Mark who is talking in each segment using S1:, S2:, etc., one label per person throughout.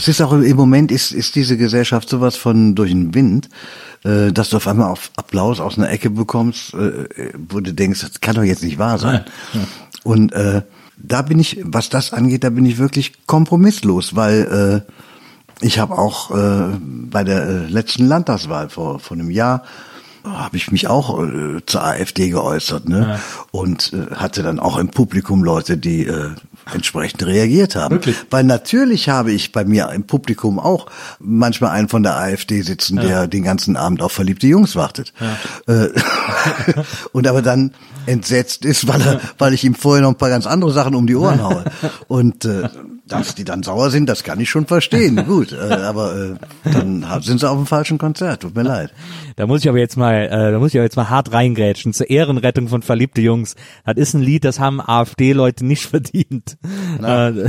S1: Es ist auch im Moment ist, ist diese Gesellschaft sowas von durch den Wind, äh, dass du auf einmal auf Applaus aus einer Ecke bekommst, äh, wo du denkst, das kann doch jetzt nicht wahr sein.
S2: Ja.
S1: Und äh, da bin ich, was das angeht, da bin ich wirklich kompromisslos, weil äh, ich habe auch äh, bei der äh, letzten Landtagswahl vor, vor einem Jahr habe ich mich auch äh, zur AfD geäußert, ne?
S2: Ja.
S1: Und äh, hatte dann auch im Publikum Leute, die äh, entsprechend reagiert haben.
S2: Wirklich?
S1: Weil natürlich habe ich bei mir im Publikum auch manchmal einen von der AfD sitzen, der den ganzen Abend auf verliebte Jungs wartet. Äh, und aber dann entsetzt ist, weil er, weil ich ihm vorher noch ein paar ganz andere Sachen um die Ohren haue. Und äh, dass die dann sauer sind, das kann ich schon verstehen. Gut, äh, aber äh, dann sind sie auf dem falschen Konzert. Tut mir leid.
S3: Da muss ich aber jetzt mal, äh, da muss ich aber jetzt mal hart reingrätschen zur Ehrenrettung von verliebte Jungs. Das ist ein Lied, das haben AfD-Leute nicht verdient. Äh,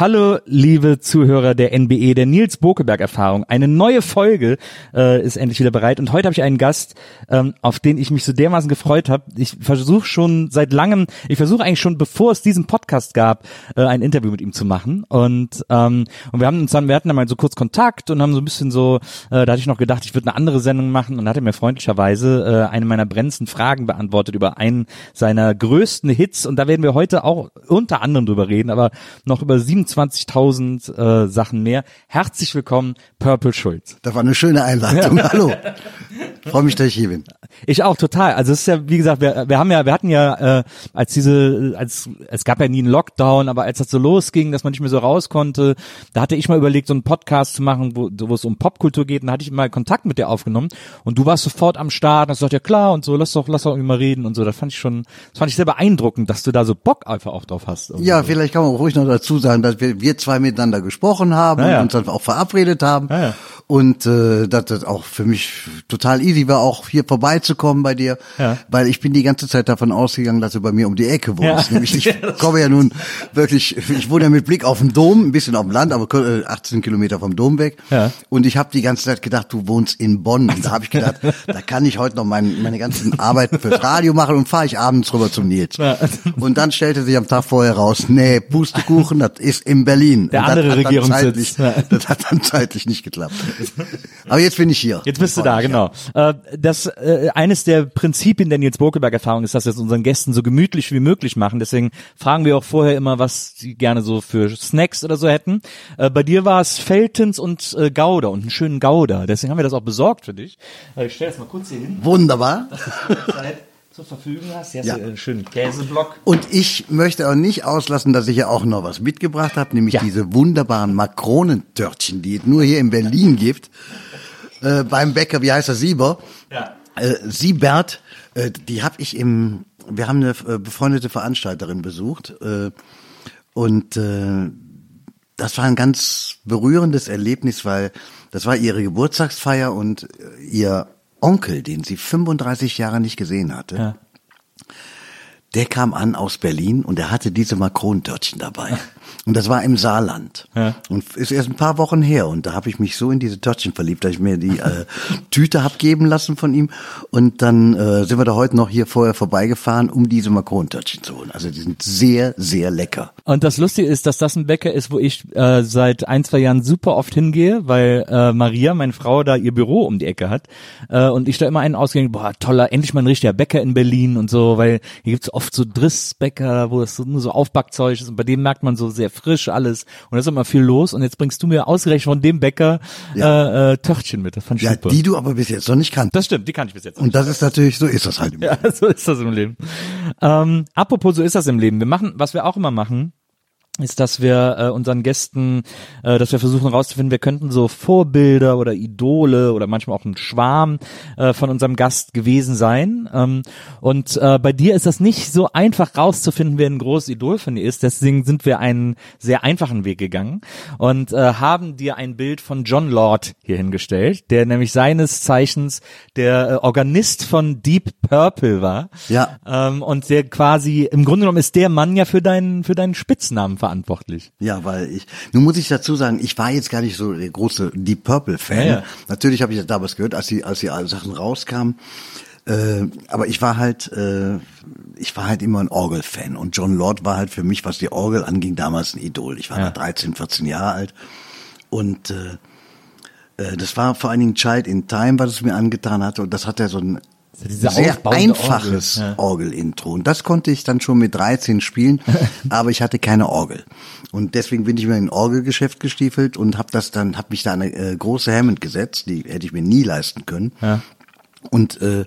S3: Hallo, liebe Zuhörer der NBE, der Nils Bokeberg-Erfahrung. Eine neue Folge äh, ist endlich wieder bereit und heute habe ich einen Gast, ähm, auf den ich mich so dermaßen gefreut habe. Ich versuche schon seit langem, ich versuche eigentlich schon, bevor es diesen Podcast gab, äh, ein Interview mit ihm zu machen und ähm, und wir haben uns dann, wir hatten dann mal so kurz Kontakt und haben so ein bisschen so, äh, da hatte ich noch gedacht, ich würde eine andere Sendung machen und hat er mir freundlicherweise äh, eine meiner brennendsten Fragen beantwortet über einen seiner größten Hits und da werden wir heute auch unter anderem drüber reden, aber noch über 27.000 äh, Sachen mehr. Herzlich willkommen, Purple Schulz.
S1: Das war eine schöne Einladung. Hallo. Freue mich, dass ich hier bin.
S3: Ich auch total. Also es ist ja, wie gesagt, wir, wir haben ja, wir hatten ja, äh, als diese, als es gab ja nie einen Lockdown, aber als das so losging, dass man nicht mehr so raus konnte, da hatte ich mal überlegt, so einen Podcast zu machen, wo, wo es um Popkultur geht, und da hatte ich mal Kontakt mit dir aufgenommen und du warst sofort am Start und hast gesagt, ja klar und so, lass doch, lass doch irgendwie mal reden und so. Das fand ich schon, das fand ich sehr beeindruckend, dass du da so Bock einfach auch drauf hast.
S1: Ja, vielleicht kann man ruhig noch dazu sagen, dass wir, wir zwei miteinander gesprochen haben
S3: Ja, ja.
S1: und uns dann auch verabredet haben.
S3: Ja.
S1: Und äh, dass das auch für mich total easy war, auch hier vorbeizukommen bei dir,
S3: Ja.
S1: weil ich bin die ganze Zeit davon ausgegangen, dass du bei mir um die Ecke wohnst.
S3: Ja.
S1: Nämlich ich komme ja nun wirklich, ich wohne ja mit Blick auf den Dom, ein bisschen auf dem Land, aber äh, 18 Kilometer vom Dom weg.
S3: Ja.
S1: Und ich habe die ganze Zeit gedacht, du wohnst in Bonn. Und da habe ich gedacht, da kann ich heute noch mein, meine ganzen Arbeiten fürs Radio machen und fahre ich abends rüber zum Nils.
S3: Ja.
S1: Und dann stellte sich am Tag vorher raus, nee, Pustekuchen, das ist in Berlin.
S3: Der andere
S1: dann
S3: Regierungssitz. Ja.
S1: Das hat dann zeitlich nicht geklappt. Aber jetzt bin ich hier.
S3: Jetzt bist du da, genau. Äh, das äh, eines der Prinzipien der Nils Bokelberg Erfahrung ist, dass wir es unseren Gästen so gemütlich wie möglich machen. Deswegen fragen wir auch vorher immer, was sie gerne so für Snacks oder so hätten. Äh, bei dir war es Feltens und äh, Gouda und einen schönen Gouda. Deswegen haben wir das auch besorgt für dich. Äh, ich stelle das mal kurz hier hin.
S1: Wunderbar.
S3: zur Verfügung hast. Hier hast
S1: Ja.
S3: du einen schönen Käseblock.
S1: Und ich möchte auch nicht auslassen, dass ich ja auch noch was mitgebracht habe, nämlich
S3: Ja.
S1: diese wunderbaren Makronentörtchen, die es nur hier in Berlin gibt. Äh, beim Bäcker, wie heißt er, Sieber?
S3: Ja.
S1: Äh, Siebert, äh, die habe ich im, wir haben eine äh, befreundete Veranstalterin besucht äh, und äh, das war ein ganz berührendes Erlebnis, weil das war ihre Geburtstagsfeier und äh, ihr Onkel, den sie 35 Jahre nicht gesehen hatte,
S3: Ja.
S1: Der kam an aus Berlin und er hatte diese Makronentörtchen dabei. Und das war im Saarland.
S3: Ja.
S1: Und ist erst ein paar Wochen her. Und da habe ich mich so in diese Törtchen verliebt, dass ich mir die äh, Tüte hab geben lassen von ihm. Und dann äh, sind wir da heute noch hier vorher vorbeigefahren, um diese Makronentörtchen zu holen. Also die sind sehr, sehr lecker.
S3: Und das Lustige ist, dass das ein Bäcker ist, wo ich äh, seit ein, zwei Jahren super oft hingehe, weil äh, Maria, meine Frau, da ihr Büro um die Ecke hat. Äh, und ich da immer einen ausgehe, boah, toller, endlich mal ein richtiger Bäcker in Berlin und so, weil hier gibt's oft so Drissbäcker, wo es so, nur so Aufbackzeug ist und bei dem merkt man so sehr frisch alles und da ist immer viel los und jetzt bringst du mir ausgerechnet von dem Bäcker
S1: Ja.
S3: äh, äh, Törtchen mit, das fand ich
S1: Ja,
S3: super.
S1: die du aber bis jetzt noch nicht kanntest.
S3: das stimmt, die kann ich bis jetzt.
S1: Und das ist natürlich, so ist das halt im
S3: Ja, so ist das im Leben. Ähm, apropos, so ist das im Leben. Wir machen, was wir auch immer machen, ist, dass wir äh, unseren Gästen, äh, dass wir versuchen herauszufinden, wir könnten so Vorbilder oder Idole oder manchmal auch ein Schwarm äh, von unserem Gast gewesen sein. Ähm, und äh, bei dir ist das nicht so einfach rauszufinden, wer ein großes Idol von dir ist. Deswegen sind wir einen sehr einfachen Weg gegangen und äh, haben dir ein Bild von John Lord hier hingestellt, der nämlich seines Zeichens der äh, Organist von Deep Purple war.
S1: Ja.
S3: Ähm, und der quasi, im Grunde genommen ist der Mann ja für deinen, für deinen Spitznamen verantwortlich.
S1: Ja, weil ich, nun muss ich dazu sagen, ich war jetzt gar nicht so der große Deep Purple Fan.
S3: Ja, ja.
S1: Natürlich habe ich das damals gehört, als die, als die Sachen rauskamen. Äh, aber ich war halt, äh, ich war halt immer ein Orgel-Fan und John Lord war halt für mich, was die Orgel anging, damals ein Idol. Ich war
S3: Ja.
S1: da 13, 14 Jahre alt und äh, äh, das war vor allen Dingen Child in Time, was es mir angetan hatte und das hat ja so ein
S3: diese
S1: sehr einfaches
S3: Orgel, ja.
S1: Orgelintro. Und das konnte ich dann schon mit 13 spielen, aber ich hatte keine Orgel. Und deswegen bin ich mir in ein Orgelgeschäft gestiefelt und habe das dann, habe mich da eine äh, große Hammond gesetzt, die hätte ich mir nie leisten können.
S3: Ja.
S1: Und äh,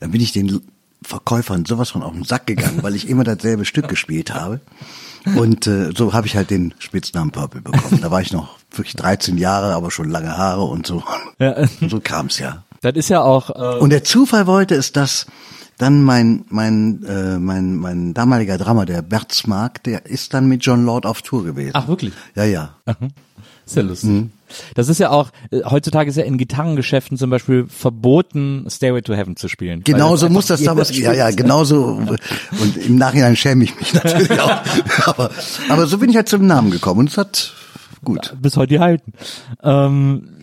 S1: dann bin ich den Verkäufern sowas von auf den Sack gegangen, weil ich immer dasselbe Stück gespielt habe. Und äh, so habe ich halt den Spitznamen Purple bekommen. Da war ich noch wirklich 13 Jahre, aber schon lange Haare und so.
S3: Ja.
S1: Und so kam's ja.
S3: Das ist ja auch, äh,
S1: Und der Zufall wollte es, dass dann mein mein äh, mein mein damaliger Drummer, der Bert Smark, der ist dann mit John Lord auf Tour gewesen.
S3: Ach, wirklich?
S1: Ja, ja.
S3: ist ja lustig.
S1: Mhm.
S3: Das ist ja auch, äh, heutzutage ist ja in Gitarrengeschäften zum Beispiel verboten, Stairway to Heaven zu spielen. Weil
S1: Genau
S3: das
S1: so
S3: einfach
S1: muss das damals, ja, ja, genau so. Und im Nachhinein schäme ich mich natürlich auch. Aber, aber so bin ich halt zum Namen gekommen und es hat gut.
S3: bis heute gehalten. Ähm, äh,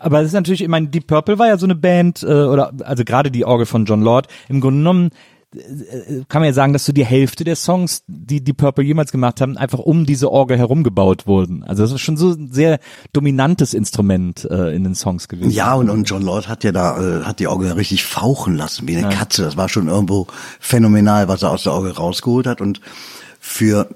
S3: aber es ist natürlich, ich meine, Deep Purple war ja so eine Band, äh, oder also gerade die Orgel von John Lord, im Grunde genommen äh, kann man ja sagen, dass so die Hälfte der Songs, die die Purple jemals gemacht haben, einfach um diese Orgel herumgebaut wurden. Also das ist schon so ein sehr dominantes Instrument äh, in den Songs gewesen.
S1: Ja, und, und John Lord hat ja da, äh, hat die Orgel richtig fauchen lassen, wie eine Katze. Das war schon irgendwo phänomenal, was er aus der Orgel rausgeholt hat. Und für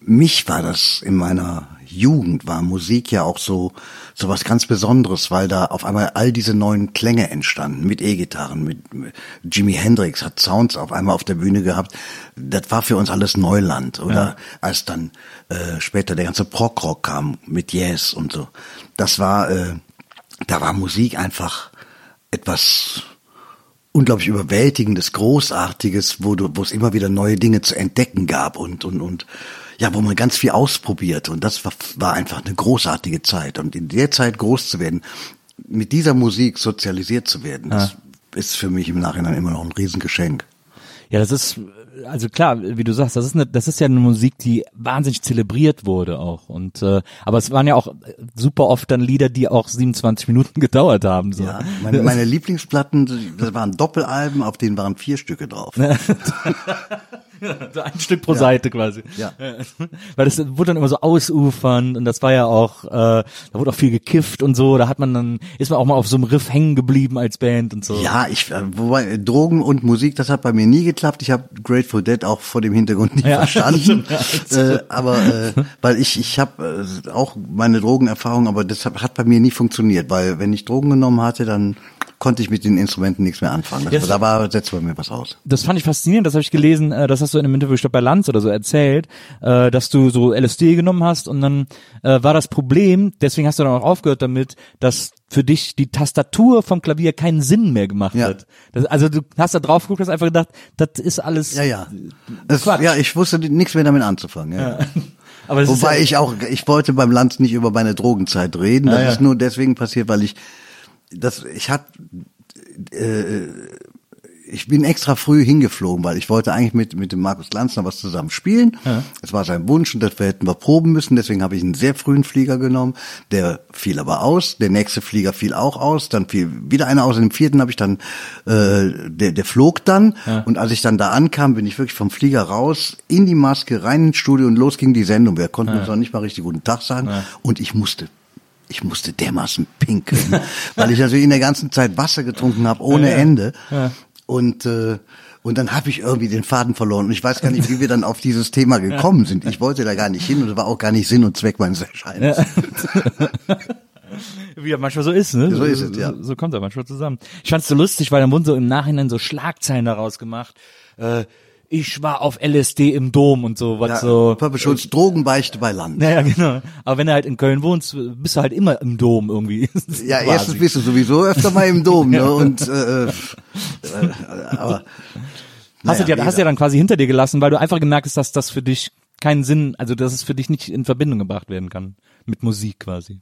S1: mich war das in meiner Jugend, war Musik ja auch so, so was ganz Besonderes, weil da auf einmal all diese neuen Klänge entstanden, mit E-Gitarren, mit, mit Jimi Hendrix hat Sounds auf einmal auf der Bühne gehabt. Das war für uns alles Neuland. Oder als dann äh, später der ganze Prog-Rock kam mit Yes und so. Das war, äh, da war Musik einfach etwas unglaublich überwältigendes, großartiges, wo du, wo es immer wieder neue Dinge zu entdecken gab und und und ja, wo man ganz viel ausprobiert. Und das war, war einfach eine großartige Zeit. Und in der Zeit groß zu werden, mit dieser Musik sozialisiert zu werden, das ist für mich im Nachhinein immer noch ein Riesengeschenk.
S3: Ja, das ist, also klar, wie du sagst, das ist eine, das ist ja eine Musik, die wahnsinnig zelebriert wurde auch. Und äh, aber es waren ja auch super oft dann Lieder, die auch 27 Minuten gedauert haben. So.
S1: Ja, meine, meine Lieblingsplatten, das waren Doppelalben, auf denen waren vier Stücke drauf.
S3: So ein Stück pro Seite quasi.
S1: Ja.
S3: Weil das wurde dann immer so ausufernd und das war ja auch, äh, da wurde auch viel gekifft und so, da hat man dann, ist man auch mal auf so einem Riff hängen geblieben als Band und so.
S1: Ja, ich, äh, wobei äh, Drogen und Musik, das hat bei mir nie geklappt. Ich habe Grateful Dead auch vor dem Hintergrund nicht
S3: Ja,
S1: verstanden. äh, aber äh, weil ich, ich habe äh, auch meine Drogenerfahrung, aber das hat, hat bei mir nie funktioniert, weil wenn ich Drogen genommen hatte, dann konnte ich mit den Instrumenten nichts mehr anfangen. Das,
S3: Yes.
S1: Da war setzt bei mir was aus.
S3: Das fand ich faszinierend, das habe ich gelesen, äh, das hast du in einem Interview, ich glaub, bei Lanz oder so erzählt, äh, dass du so LSD genommen hast und dann äh, war das Problem, deswegen hast du dann auch aufgehört damit, dass für dich die Tastatur vom Klavier keinen Sinn mehr gemacht
S1: Ja.
S3: hat. Das, also du hast da drauf geguckt, hast einfach gedacht, das ist alles.
S1: Ja, ja. Das, ja, ich wusste nichts mehr damit anzufangen. Ja.
S3: Aber es ist
S1: Wobei
S3: ja,
S1: ich auch, ich wollte beim Lanz nicht über meine Drogenzeit reden. Das
S3: Ah, ja.
S1: ist nur deswegen passiert, weil ich, das, ich hab, äh, ich bin extra früh hingeflogen, weil ich wollte eigentlich mit, mit dem Markus Lanzner was zusammen spielen. Es war sein Wunsch und das hätten wir proben müssen. Deswegen habe ich einen sehr frühen Flieger genommen. Der fiel aber aus. Der nächste Flieger fiel auch aus. Dann fiel wieder einer aus. Und im vierten habe ich dann, äh, der, der flog dann. Und als ich dann da ankam, bin ich wirklich vom Flieger raus, in die Maske, rein ins Studio und los ging die Sendung. Wir konnten uns noch nicht mal richtig guten Tag sagen. Und ich musste ich musste dermaßen pinkeln, weil ich natürlich in der ganzen Zeit Wasser getrunken habe ohne Ende. Und äh, und dann habe ich irgendwie den Faden verloren. Und ich weiß gar nicht, wie wir dann auf dieses Thema gekommen sind. Ich wollte da gar nicht hin und das war auch gar nicht Sinn und Zweck meines Erscheinens.
S3: Wie er manchmal so ist, ne?
S1: So ist es, ja.
S3: So, so kommt er manchmal zusammen. Ich fand's so lustig, weil dann wurden so im Nachhinein so Schlagzeilen daraus gemacht. Äh, ich war auf LSD im Dom und so, was
S1: Ja,
S3: so.
S1: Papa Schulz, Drogenbeichte bei Land.
S3: Naja, genau. Aber wenn du halt in Köln wohnst, bist du halt immer im Dom irgendwie.
S1: Ja,
S3: Quasi.
S1: erstens bist du sowieso öfter mal im Dom, ne? Und äh, äh, aber
S3: Hast,
S1: naja,
S3: du ja,
S1: wie
S3: hast ja dann quasi hinter dir gelassen, weil du einfach gemerkt hast, dass das für dich keinen Sinn, also dass es für dich nicht in Verbindung gebracht werden kann mit Musik quasi.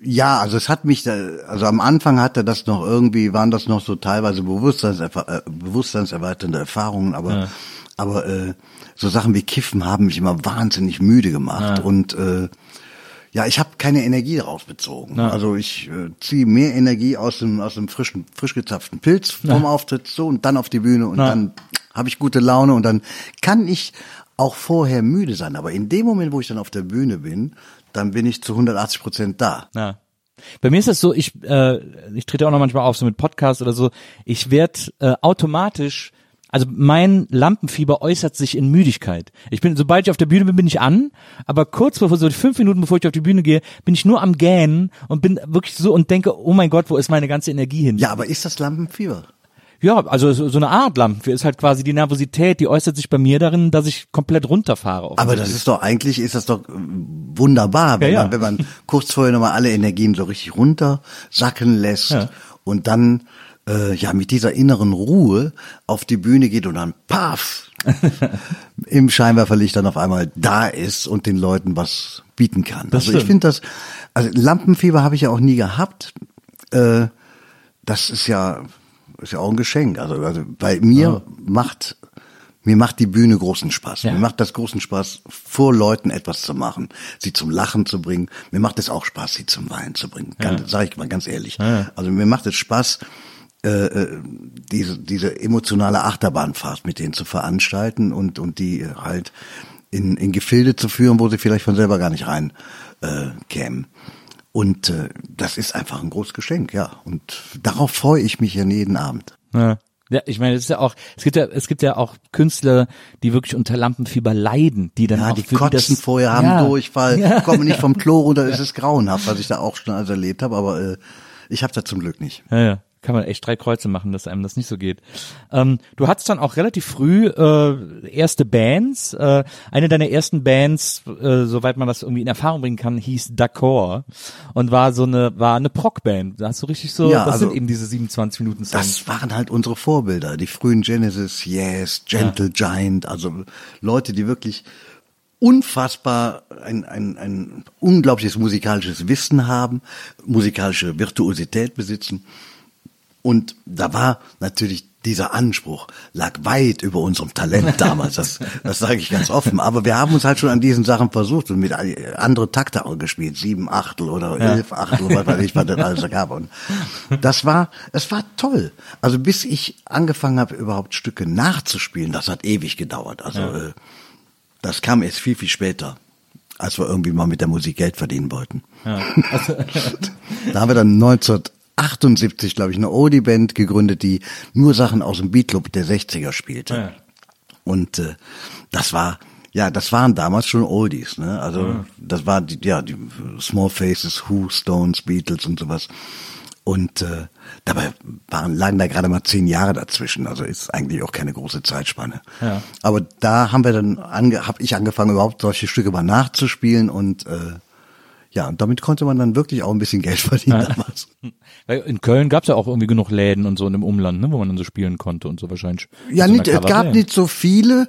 S1: Ja, also es hat mich, da, also am Anfang hatte das noch irgendwie, waren das noch so teilweise Bewusstseinserfa äh, bewusstseinserweiternde Erfahrungen, aber, aber äh, so Sachen wie Kiffen haben mich immer wahnsinnig müde gemacht und äh, ja, ich habe keine Energie daraus bezogen. Also ich äh, ziehe mehr Energie aus dem aus dem frischen frisch gezapften Pilz vom Auftritt so und dann auf die Bühne und dann habe ich gute Laune und dann kann ich auch vorher müde sein, aber in dem Moment, wo ich dann auf der Bühne bin, dann bin ich zu 180 Prozent da.
S3: Ja. Bei mir ist das so, ich, äh, ich trete auch noch manchmal auf, so mit Podcasts oder so, ich werde äh, automatisch, also mein Lampenfieber äußert sich in Müdigkeit. Ich bin, sobald ich auf der Bühne bin, bin ich an, aber kurz bevor, so fünf Minuten bevor ich auf die Bühne gehe, bin ich nur am Gähnen und bin wirklich so und denke, oh mein Gott, wo ist meine ganze Energie hin?
S1: Ja, aber ist das Lampenfieber?
S3: Ja, also so, eine Art Lampenfieber ist halt quasi die Nervosität, die äußert sich bei mir darin, dass ich komplett runterfahre.
S1: Aber das ist doch eigentlich ist das doch äh, wunderbar, wenn
S3: Ja, ja.
S1: man wenn man kurz vorher nochmal alle Energien so richtig runter sacken lässt
S3: Ja.
S1: und dann äh, ja mit dieser inneren Ruhe auf die Bühne geht und dann paff im Scheinwerferlicht dann auf einmal da ist und den Leuten was bieten kann.
S3: Das
S1: also ich
S3: stimmt.
S1: finde das also Lampenfieber habe ich ja auch nie gehabt. Äh, das ist ja ist ja auch ein Geschenk. Also, also bei mir macht mir macht die Bühne großen Spaß.
S3: Ja.
S1: Mir macht das großen Spaß, vor Leuten etwas zu machen, sie zum Lachen zu bringen. Mir macht es auch Spaß, sie zum Weinen zu bringen. Ganz, Sag ich mal ganz ehrlich. Also mir macht es Spaß, äh, äh, diese, diese emotionale Achterbahnfahrt mit denen zu veranstalten und, und die halt in, in Gefilde zu führen, wo sie vielleicht von selber gar nicht rein äh, kämen. Und äh, das ist einfach ein großes Geschenk, ja. Und darauf freue ich mich ja jeden Abend.
S3: Ja. Ja, ich meine, es ist ja auch, es gibt ja, es gibt ja auch Künstler, die wirklich unter Lampenfieber leiden, die dann
S1: Ja,
S3: auch
S1: die kotzen
S3: das,
S1: vorher, haben
S3: ja,
S1: Durchfall, kommen nicht vom Klo runter, es ist grauenhaft, was ich da auch schon alles erlebt habe, aber äh, ich habe da zum Glück nicht.
S3: Ja, ja. Kann man echt drei Kreuze machen, dass einem das nicht so geht. Ähm, du hattest dann auch relativ früh äh, erste Bands. Äh, eine deiner ersten Bands, äh, soweit man das irgendwie in Erfahrung bringen kann, hieß D'accord und war so eine war eine Prog-Band. Da hast du richtig so,
S1: Ja,
S3: das
S1: also-
S3: sind eben diese 27 Minuten Songs.
S1: Das waren halt unsere Vorbilder, die frühen Genesis, Yes, Gentle Giant, also Leute, die wirklich unfassbar ein, ein, ein unglaubliches musikalisches Wissen haben, musikalische Virtuosität besitzen. Und da war natürlich dieser Anspruch, lag weit über unserem Talent damals, das, das sage ich ganz offen. Aber wir haben uns halt schon an diesen Sachen versucht und mit andere Takte auch gespielt, sieben Achtel oder elf Achtel, was weiß ich, was das alles gab. Und das war, es war toll. Also bis ich angefangen habe, überhaupt Stücke nachzuspielen, das hat ewig gedauert. Also äh, das kam erst viel, viel später, als wir irgendwie mal mit der Musik Geld verdienen wollten. da haben wir dann 1978, glaube ich, eine Oldie-Band gegründet, die nur Sachen aus dem Beatclub der 60er spielte. Und äh, das war, ja, das waren damals schon Oldies, ne? Also das war die, ja, die Small Faces, Who, Stones, Beatles und sowas. Und äh, dabei waren, lagen da gerade mal zehn Jahre dazwischen, also ist eigentlich auch keine große Zeitspanne.
S3: Ja.
S1: Aber da haben wir dann ange, habe ich angefangen, überhaupt solche Stücke mal nachzuspielen und äh, ja, und damit konnte man dann wirklich auch ein bisschen Geld verdienen damals.
S3: In Köln gab's ja auch irgendwie genug Läden und so und im Umland, ne, wo man dann so spielen konnte und so wahrscheinlich.
S1: Ja, nicht, es gab nicht so viele.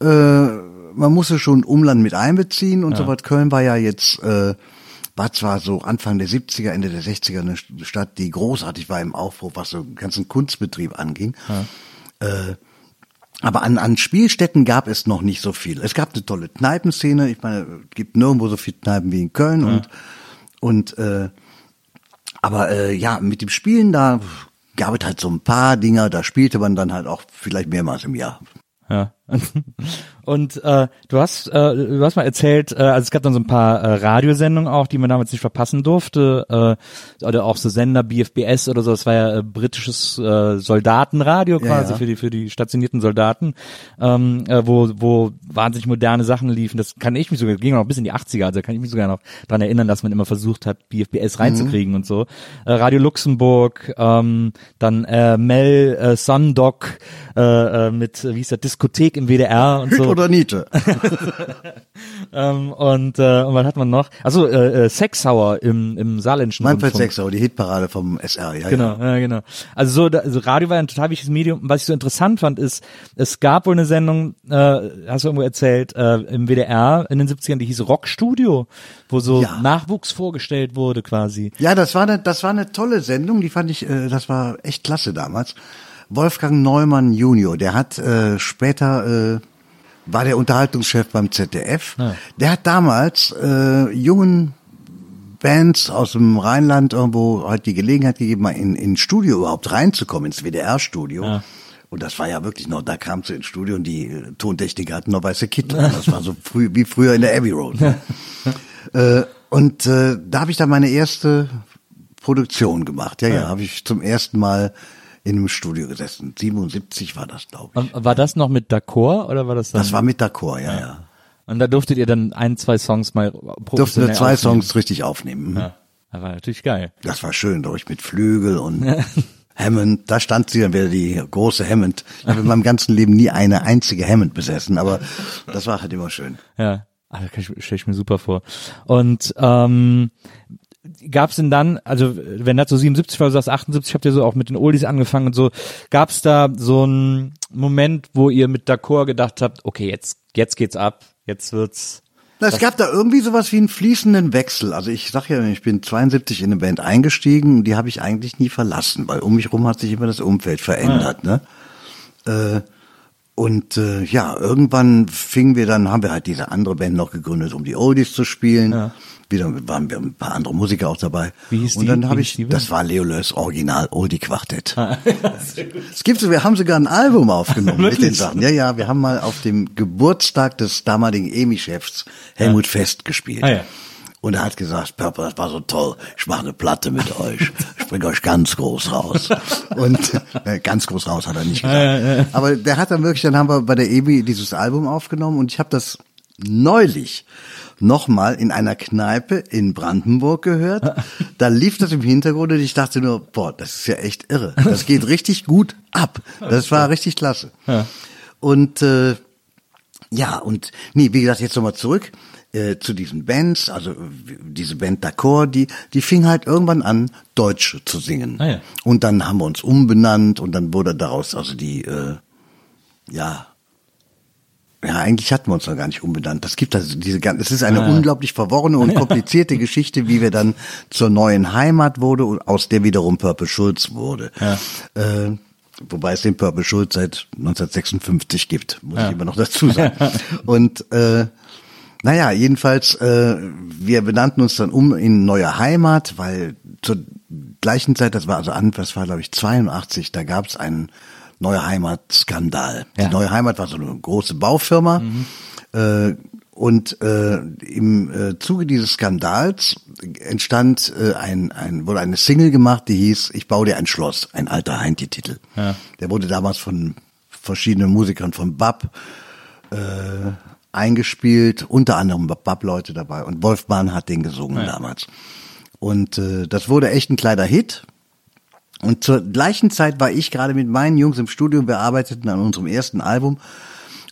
S1: Äh, man musste schon Umland mit einbeziehen und so was. Köln war ja jetzt äh, war so Anfang der 70er, Ende der 60er eine Stadt, die großartig war im Aufbruch, was so ganzen Kunstbetrieb anging. Ja. Äh, aber an, an Spielstätten gab es noch nicht so viel. Es gab eine tolle Kneipenszene. Ich meine, es gibt nirgendwo so viele Kneipen wie in Köln ja. und und äh, aber äh, ja, mit dem Spielen da gab es halt so ein paar Dinger, da spielte man dann halt auch vielleicht mehrmals im Jahr.
S3: Ja. Und äh, du hast äh, du hast mal erzählt, äh, also es gab dann so ein paar äh, Radiosendungen auch, die man damals nicht verpassen durfte, äh, oder auch so Sender BFBS oder so. Das war ja äh, britisches äh, Soldatenradio quasi ja, ja. für die für die stationierten Soldaten, ähm, äh, wo wo wahnsinnig moderne Sachen liefen. Das kann ich mich sogar ging noch bis in die 80er, also kann ich mich sogar noch dran erinnern, dass man immer versucht hat, BFBS reinzukriegen mhm. und so. Äh, Radio Luxemburg, ähm, dann äh, Mel äh, Sundoc äh, äh, mit wie hieß der Diskothek im WDR und
S1: Hüt
S3: so.
S1: oder Niete.
S3: ähm, und, äh, und was hat man noch? Also äh, äh, Sexhauer im, im saarländischen
S1: Manfred Sexhauer, die Hitparade vom SR, ja.
S3: Genau, ja, ja genau. Also so, da, also Radio war ein total wichtiges Medium. Was ich so interessant fand, ist, es gab wohl eine Sendung, äh, hast du irgendwo erzählt, äh, im WDR in den 70ern, die hieß Rockstudio, wo so ja. Nachwuchs vorgestellt wurde quasi.
S1: Ja, das war eine, das war eine tolle Sendung, die fand ich, äh, das war echt klasse damals. Wolfgang Neumann Junior, der hat äh, später äh, war der Unterhaltungschef beim ZDF. Ja. Der hat damals äh, jungen Bands aus dem Rheinland irgendwo halt die Gelegenheit gegeben, mal in, in Studio überhaupt reinzukommen, ins WDR-Studio. Ja. Und das war ja wirklich noch, da kam sie ins Studio und die äh, Tontechniker hatten noch weiße Kittel. Das war so früh, wie früher in der Abbey Road. Ne? äh, und äh, da habe ich dann meine erste Produktion gemacht. Ja, ja, ja habe ich zum ersten Mal in einem Studio gesessen. 77 war das, glaube ich.
S3: Und war das noch mit D'accord oder war das dann?
S1: Das war mit D'accord, ja, ja. ja.
S3: Und da durftet ihr dann ein, zwei Songs mal
S1: Durften wir zwei aufnehmen. Songs richtig aufnehmen.
S3: Ja. Das war natürlich geil.
S1: Das war schön, durch mit Flügel und Hammond. Da stand sie dann wieder die große Hammond. Ich habe in meinem ganzen Leben nie eine einzige Hammond besessen, aber das war halt immer schön.
S3: Ja. Ah, das stelle ich mir super vor. Und ähm, gab es denn dann, also wenn das so 77 war, du sagst 78, habt ihr so auch mit den Oldies angefangen und so, gab es da so einen Moment, wo ihr mit D'accord gedacht habt, okay, jetzt, jetzt geht's ab, jetzt wird's
S1: es gab da irgendwie sowas wie einen fließenden Wechsel. Also ich sag ja, ich bin 72 in eine Band eingestiegen und die habe ich eigentlich nie verlassen, weil um mich rum hat sich immer das Umfeld verändert. Ah. Ne? Äh, und äh, ja, irgendwann fingen wir dann, haben wir halt diese andere Band noch gegründet, um die Oldies zu spielen. Ja wieder waren wir ein paar andere Musiker auch dabei.
S3: Wie hieß
S1: und dann habe ich, das war Leo Lös Original Oldie Quartett. es gibt so, wir haben sogar ein Album aufgenommen mit den Sachen. Ja, ja, wir haben mal auf dem Geburtstag des damaligen EMI-Chefs Helmut ja. Fest gespielt. Ah, ja. Und er hat gesagt, Papa, das war so toll. Ich mache eine Platte mit euch. Ich bringe euch ganz groß raus. Und äh, ganz groß raus hat er nicht gesagt. Aber der hat dann wirklich, dann haben wir bei der EBI dieses Album aufgenommen und ich habe das neulich nochmal in einer Kneipe in Brandenburg gehört. Da lief das im Hintergrund und ich dachte nur, boah, das ist ja echt irre. Das geht richtig gut ab. Das war richtig klasse. Und äh, ja, und nee, wie gesagt, jetzt nochmal zurück äh, zu diesen Bands, also diese Band D'accord, die, die fing halt irgendwann an, Deutsch zu singen. Ah, ja. Und dann haben wir uns umbenannt und dann wurde daraus also die, äh, ja, ja, eigentlich hatten wir uns noch gar nicht umbenannt. Das gibt also diese ganze, es ist eine ah. unglaublich verworrene und komplizierte Geschichte, wie wir dann zur neuen Heimat wurde und aus der wiederum Purple Schulz wurde. Ja. Äh, wobei es den Purple Schulz seit 1956 gibt, muss ja. ich immer noch dazu sagen. und äh, naja, jedenfalls, äh, wir benannten uns dann um in neue Heimat, weil zur gleichen Zeit, das war also an, das war glaube ich 82, da gab es einen Neue Heimat-Skandal. Ja. Die Neue Heimat war so eine große Baufirma. Mhm. Äh, und äh, im äh, Zuge dieses Skandals entstand äh, ein, ein, wurde eine Single gemacht, die hieß Ich baue dir ein Schloss, ein alter Heinti-Titel. Ja. Der wurde damals von verschiedenen Musikern von Bab äh, eingespielt, unter anderem Bab-Leute dabei. Und Wolfmann hat den gesungen ja. damals. Und äh, das wurde echt ein kleiner Hit. Und zur gleichen Zeit war ich gerade mit meinen Jungs im Studio, wir arbeiteten an unserem ersten Album.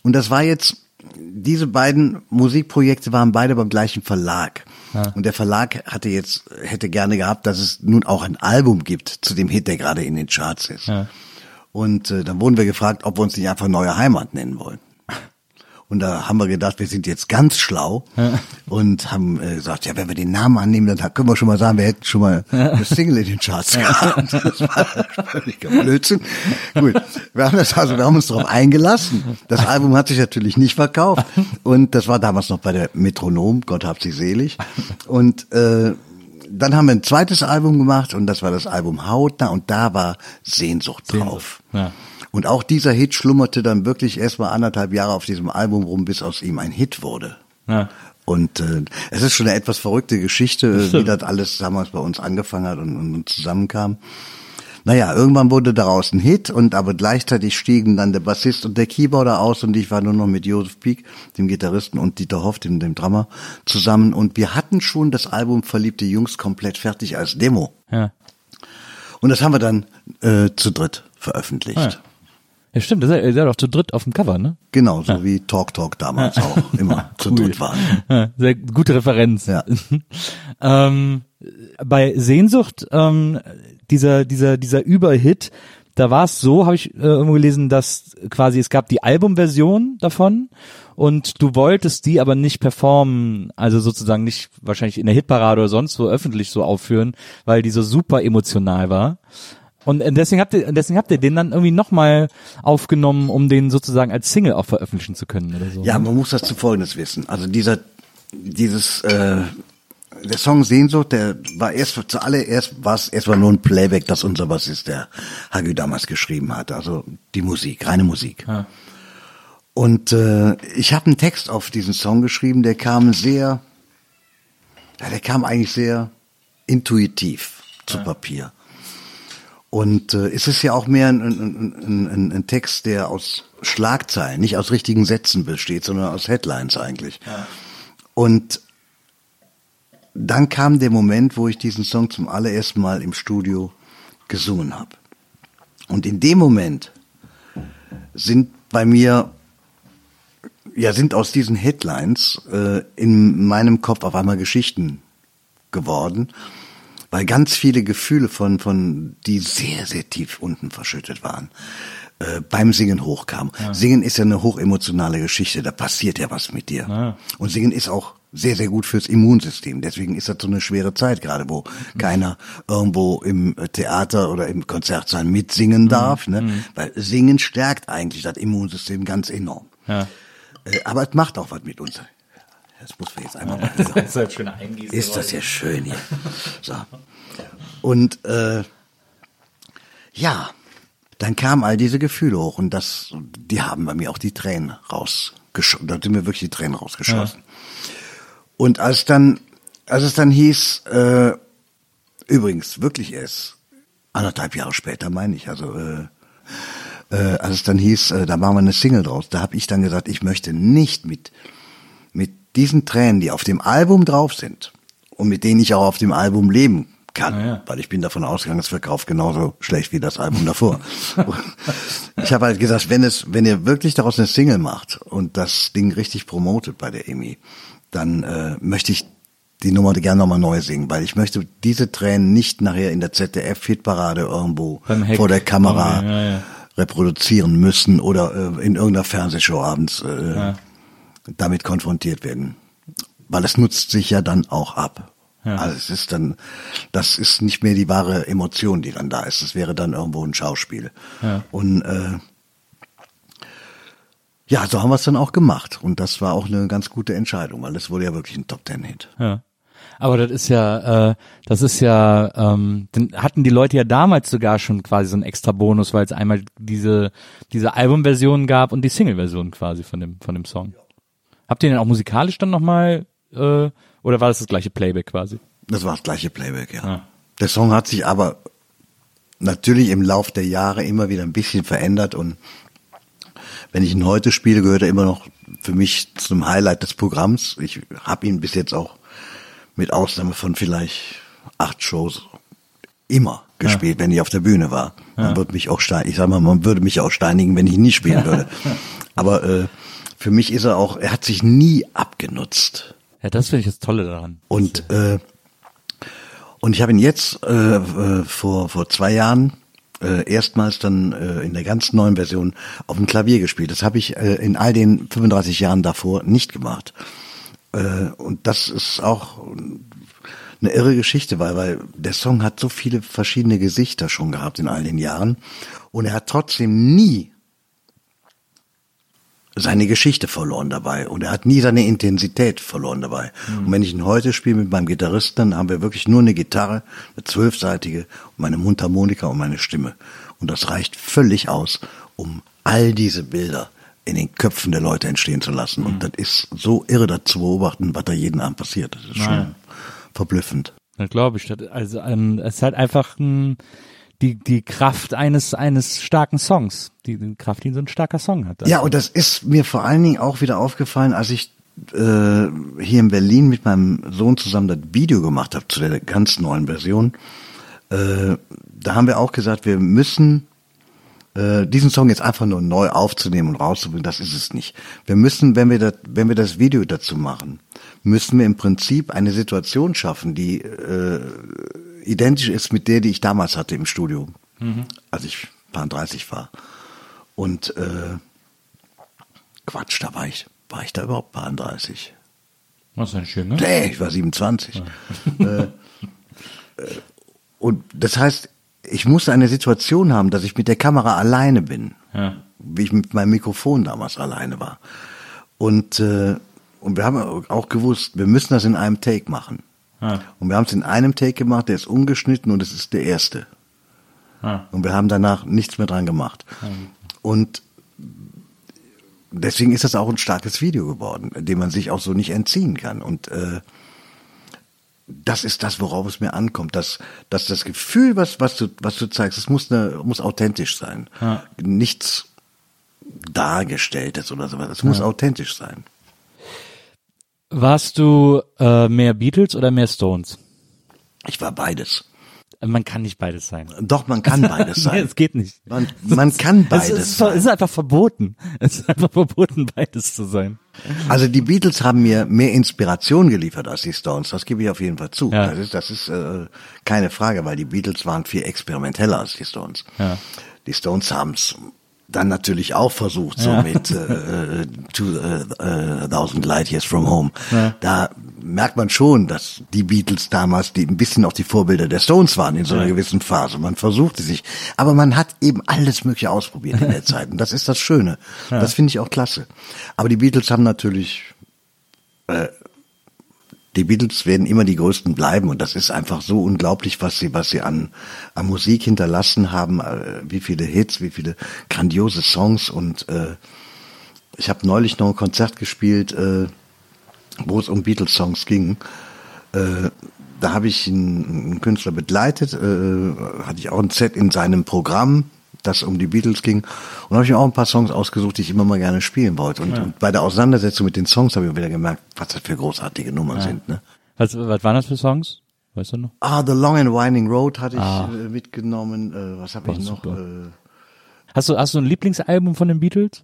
S1: Und das war jetzt, diese beiden Musikprojekte waren beide beim gleichen Verlag. Ja. Und der Verlag hatte jetzt, hätte gerne gehabt, dass es nun auch ein Album gibt zu dem Hit, der gerade in den Charts ist. Ja. Und äh, dann wurden wir gefragt, ob wir uns nicht einfach Neue Heimat nennen wollen. Und da haben wir gedacht, wir sind jetzt ganz schlau und haben äh, gesagt, ja, wenn wir den Namen annehmen, dann können wir schon mal sagen, wir hätten schon mal eine Single in den Charts gehabt. Das war völliger Blödsinn. Gut, wir haben das also, wir haben uns darauf eingelassen. Das Album hat sich natürlich nicht verkauft und das war damals noch bei der Metronom, Gott hab sie selig. Und äh, dann haben wir ein zweites Album gemacht und das war das Album Hautnah und da war Sehnsucht drauf.
S3: Ja.
S1: Und auch dieser Hit schlummerte dann wirklich erst mal anderthalb Jahre auf diesem Album rum, bis aus ihm ein Hit wurde.
S3: Ja.
S1: Und äh, es ist schon eine etwas verrückte Geschichte,
S3: Das
S1: wie das alles damals bei uns angefangen hat und, und, und zusammenkam. Naja, irgendwann wurde daraus ein Hit und aber gleichzeitig stiegen dann der Bassist und der Keyboarder aus und ich war nur noch mit Josef Pieck, dem Gitarristen und Dieter Hoff, dem, dem Drummer, zusammen und wir hatten schon das Album Verliebte Jungs komplett fertig als Demo.
S3: Ja.
S1: Und das haben wir dann äh, zu dritt veröffentlicht.
S3: Ah, ja. Ja, stimmt, das ist ja, doch zu dritt auf dem Cover, ne?
S1: Genau, so wie Talk Talk damals auch immer zu dritt waren.
S3: Ja, sehr gute Referenz.
S1: Ja.
S3: ähm, bei Sehnsucht, ähm, dieser, dieser, dieser Überhit, da war es so, habe ich äh, irgendwo gelesen, dass quasi es gab die Albumversion davon und du wolltest die aber nicht performen, also sozusagen nicht wahrscheinlich in der Hitparade oder sonst wo öffentlich so aufführen, weil die so super emotional war. Und äh, deswegen habt ihr, deswegen habt ihr den dann irgendwie nochmal aufgenommen, um den sozusagen als Single auch veröffentlichen zu können oder so.
S1: Ja, man muss das zu Folgendes wissen. Also dieser, dieses, äh, der Song Sehnsucht, der war erst zuallererst war es erstmal nur ein Playback, das unser Bassist der Hagü damals geschrieben hat. Also die Musik, reine Musik. Und äh, ich habe einen Text auf diesen Song geschrieben, der kam sehr, ja, der kam eigentlich sehr intuitiv zu Papier. Und äh, es ist ja auch mehr ein, ein, ein, ein, Text, der aus Schlagzeilen, nicht aus richtigen Sätzen besteht, sondern aus Headlines eigentlich. Und dann kam der Moment, wo ich diesen Song zum allerersten Mal im Studio gesungen habe. Und in dem Moment sind bei mir, ja, sind aus diesen Headlines äh, in meinem Kopf auf einmal Geschichten geworden, weil ganz viele Gefühle von, von, die sehr, sehr tief unten verschüttet waren, äh, beim Singen hochkamen. Singen ist ja eine hochemotionale Geschichte, da passiert ja was mit dir. Und Singen ist auch sehr, sehr gut fürs Immunsystem. Deswegen ist das so eine schwere Zeit gerade, wo keiner irgendwo im Theater oder im Konzertsaal mitsingen darf, ne? Weil Singen stärkt eigentlich das Immunsystem ganz enorm.
S3: Ja.
S1: Äh, Aber es macht auch was mit uns. Das muss wir jetzt einmal mal
S3: Das ist halt schöne
S1: ist das ja schön hier. So. Und äh, ja, dann kamen all diese Gefühle hoch und das, die haben bei mir auch die Tränen rausgeschossen. Da sind mir wirklich die Tränen rausgeschossen. Und als dann, als es dann hieß, äh, übrigens wirklich erst anderthalb Jahre später, meine ich, also äh, äh, als es dann hieß, äh, da machen wir eine Single draus, da habe ich dann gesagt, ich möchte nicht mit diesen Tränen, die auf dem Album drauf sind und mit denen ich auch auf dem Album leben kann,
S3: Ah, ja.
S1: weil ich bin davon ausgegangen, es verkauft genauso schlecht wie das Album davor. Ich habe halt gesagt, wenn es, wenn ihr wirklich daraus eine Single macht und das Ding richtig promotet bei der EMI, dann äh, möchte ich die Nummer gerne nochmal neu singen, weil ich möchte diese Tränen nicht nachher in der ZDF-Hitparade irgendwo vor der Kamera
S3: Ja, ja.
S1: reproduzieren müssen oder äh, in irgendeiner Fernsehshow abends äh, damit konfrontiert werden. Weil es nutzt sich ja dann auch ab. Also es ist dann, das ist nicht mehr die wahre Emotion, die dann da ist. Es wäre dann irgendwo ein Schauspiel. Und äh, ja, so haben wir es dann auch gemacht. Und das war auch eine ganz gute Entscheidung, weil es wurde ja wirklich ein Top Ten Hit.
S3: Ja. Aber das ist ja, äh, das ist ja, ähm, dann hatten die Leute ja damals sogar schon quasi so einen extra Bonus, weil es einmal diese diese Albumversion gab und die Single-Version quasi von dem von dem Song. Habt ihr den auch musikalisch dann nochmal, äh, oder war das das gleiche Playback quasi?
S1: Das war das gleiche Playback, ja.
S3: Ah.
S1: Der Song hat sich aber natürlich im Lauf der Jahre immer wieder ein bisschen verändert und wenn ich ihn heute spiele, gehört er immer noch für mich zum Highlight des Programms. Ich habe ihn bis jetzt auch mit Ausnahme von vielleicht acht Shows immer gespielt, wenn ich auf der Bühne war. Man würde mich auch steinigen. Ich sag mal, man würde mich auch steinigen, wenn ich ihn nicht spielen würde. Aber äh, für mich ist er auch, er hat sich nie abgenutzt.
S3: Ja, das finde ich das Tolle daran.
S1: Und äh, und ich habe ihn jetzt äh, äh, vor vor zwei Jahren äh, erstmals dann äh, in der ganz neuen Version auf dem Klavier gespielt. Das habe ich äh, in all den 35 Jahren davor nicht gemacht. Äh, und das ist auch eine irre Geschichte, weil, weil der Song hat so viele verschiedene Gesichter schon gehabt in all den Jahren und er hat trotzdem nie seine Geschichte verloren dabei und er hat nie seine Intensität verloren dabei. Mhm. Und wenn ich ihn heute spiele mit meinem Gitarristen, dann haben wir wirklich nur eine Gitarre, eine zwölfseitige, meine Mundharmonika und meine Stimme. Und das reicht völlig aus, um all diese Bilder in den Köpfen der Leute entstehen zu lassen. Mhm. Und das ist so irre, das zu beobachten, was da jeden Abend passiert. Das ist schon verblüffend.
S3: Ja, glaube ich. Also ähm, es ist halt einfach ein die, die Kraft eines, eines starken Songs, die Kraft, die so ein starker Song hat.
S1: Ja, und das ist mir vor allen Dingen auch wieder aufgefallen, als ich äh, hier in Berlin mit meinem Sohn zusammen das Video gemacht habe zu der ganz neuen Version. Äh, da haben wir auch gesagt, wir müssen äh, diesen Song jetzt einfach nur neu aufzunehmen und rauszubringen, das ist es nicht. Wir müssen, wenn wir das, wenn wir das Video dazu machen, müssen wir im Prinzip eine Situation schaffen, die äh, identisch ist mit der, die ich damals hatte im Studio, mhm. als ich paar 30 war. Und äh, Quatsch, da war ich, war ich da überhaupt paar 30?
S3: Was denn schön, ne?
S1: Nee, ich war 27. Ja. äh, äh, und das heißt, ich musste eine Situation haben, dass ich mit der Kamera alleine bin. Ja. Wie ich mit meinem Mikrofon damals alleine war. Und, äh, und wir haben auch gewusst, wir müssen das in einem Take machen. Ah. Und wir haben es in einem Take gemacht, der ist ungeschnitten und es ist der erste. Ah. Und wir haben danach nichts mehr dran gemacht. Ah. Und deswegen ist das auch ein starkes Video geworden, dem man sich auch so nicht entziehen kann. Und äh, das ist das, worauf es mir ankommt, dass, dass das Gefühl, was, was du, was du zeigst, es muss, eine, muss authentisch sein. Ja. Nichts dargestelltes oder sowas. Es muss authentisch sein.
S3: Warst du äh, mehr Beatles oder mehr Stones?
S1: Ich war beides.
S3: Man kann nicht beides sein.
S1: Doch, man kann beides sein.
S3: nee, es geht nicht.
S1: Man, man kann beides
S3: es ist,
S1: sein.
S3: Es ist einfach verboten. Es ist einfach verboten, beides zu sein.
S1: Also die Beatles haben mir mehr Inspiration geliefert als die Stones. Das gebe ich auf jeden Fall zu. Ja. Das ist, das ist äh, keine Frage, weil die Beatles waren viel experimenteller als die Stones. Ja. Die Stones haben's dann natürlich auch versucht, so ja. mit äh, to, äh, äh, Thousand Light Years from Home. Ja. Da merkt man schon, dass die Beatles damals die ein bisschen auch die Vorbilder der Stones waren in so einer ja. gewissen Phase. Man versuchte sich, aber man hat eben alles Mögliche ausprobiert in der Zeit. Und das ist das Schöne. Das finde ich auch klasse. Aber die Beatles haben natürlich äh, die Beatles werden immer die größten bleiben und das ist einfach so unglaublich, was sie, was sie an, an Musik hinterlassen haben, äh, wie viele Hits, wie viele grandiose Songs und äh, ich habe neulich noch ein Konzert gespielt, äh, wo es um Beatles-Songs ging. Äh, da habe ich einen, einen Künstler begleitet, äh, hatte ich auch ein Set in seinem Programm das um die Beatles ging. Und habe ich mir auch ein paar Songs ausgesucht, die ich immer mal gerne spielen wollte. Und, ja. und bei der Auseinandersetzung mit den Songs habe ich wieder gemerkt, was das für großartige Nummern ja. sind. Ne?
S3: Was, was waren das für Songs? Weißt du noch?
S1: Ah, The Long and Winding Road hatte ich ah. äh, mitgenommen. Äh, was habe ich noch? Äh,
S3: hast du hast du ein Lieblingsalbum von den Beatles?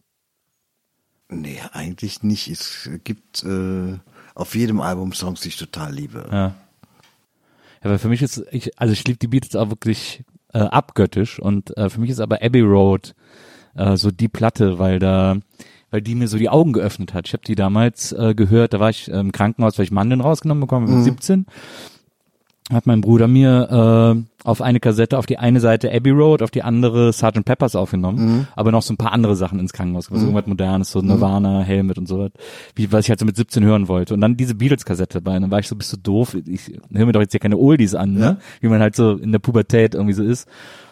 S1: Nee, eigentlich nicht. Es gibt äh, auf jedem Album Songs, die ich total liebe.
S3: Ja. Ja, weil für mich ist, ich, also ich liebe die Beatles auch wirklich äh, abgöttisch und äh, für mich ist aber Abbey Road äh, so die Platte, weil da weil die mir so die Augen geöffnet hat. Ich habe die damals äh, gehört, da war ich äh, im Krankenhaus, weil ich Mandeln rausgenommen bekommen, mhm. 17 hat mein Bruder mir äh, auf eine Kassette auf die eine Seite Abbey Road, auf die andere Sgt. Peppers aufgenommen, mhm. aber noch so ein paar andere Sachen ins Krankenhaus, also mhm. irgendwas modernes, so Nirvana, mhm. Helmet und so was, wie was ich halt so mit 17 hören wollte. Und dann diese Beatles-Kassette dabei, und dann war ich so, bist du doof, ich höre mir doch jetzt hier keine Oldies an, ne? ja. wie man halt so in der Pubertät irgendwie so ist.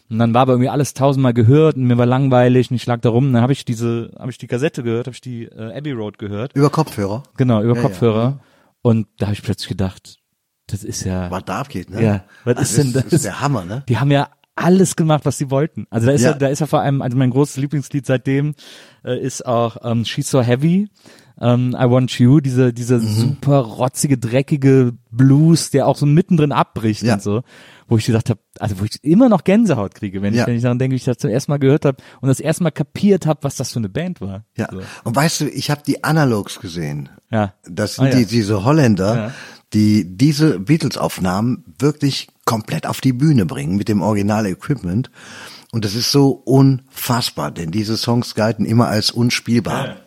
S3: Und dann war aber irgendwie alles tausendmal gehört und mir war langweilig und ich lag da rum. Und dann habe ich diese, habe ich die Kassette gehört, habe ich die äh, Abbey Road gehört.
S1: Über Kopfhörer?
S3: Genau, über ja, Kopfhörer. Ja. Und da habe ich plötzlich gedacht, das ist ja.
S1: Was darf geht, ne?
S3: Ja. Was also ist denn das?
S1: Das ist der Hammer, ne?
S3: Die haben ja alles gemacht, was sie wollten. Also da ist ja, ja da ist ja vor allem, also mein großes Lieblingslied seitdem äh, ist auch ähm, She's So Heavy. Um, ähm, I Want You, diese, diese mhm. super rotzige, dreckige Blues, der auch so mittendrin abbricht ja. und so, wo ich gedacht habe, also wo ich immer noch Gänsehaut kriege, wenn, ja. ich, wenn ich daran denke, wie ich das zum ersten Mal gehört habe und das erste Mal kapiert habe, was das für eine Band war.
S1: Ja.
S3: So.
S1: Und weißt du, ich habe die Analogs gesehen.
S3: Ja.
S1: Das sind ah, ja. die, diese Holländer, die diese Beatles-Aufnahmen wirklich komplett auf die Bühne bringen mit dem Original-Equipment. Und das ist so unfassbar, denn diese Songs galten immer als unspielbar.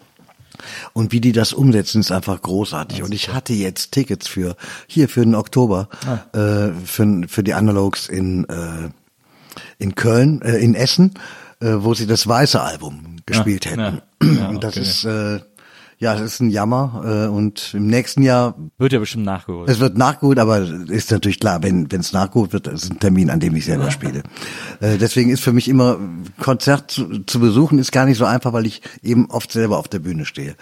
S1: Und wie die das umsetzen, ist einfach großartig. Und ich hatte jetzt Tickets für hier für den Oktober äh, für, für die Analogs in äh, in Köln, äh, in Essen, äh, wo sie das weiße Album gespielt
S3: Ja,
S1: hätten.
S3: ja. Ja,
S1: und das
S3: okay.
S1: ist äh, ja, das ist ein Jammer. Äh, und im nächsten Jahr
S3: Wird ja bestimmt nachgeholt.
S1: es wird nachgeholt, aber ist natürlich klar, wenn wenn es nachgeholt wird, ist ein Termin, an dem ich selber spiele. Äh, deswegen ist für mich immer Konzert zu, zu besuchen ist gar nicht so einfach, weil ich eben oft selber auf der Bühne stehe.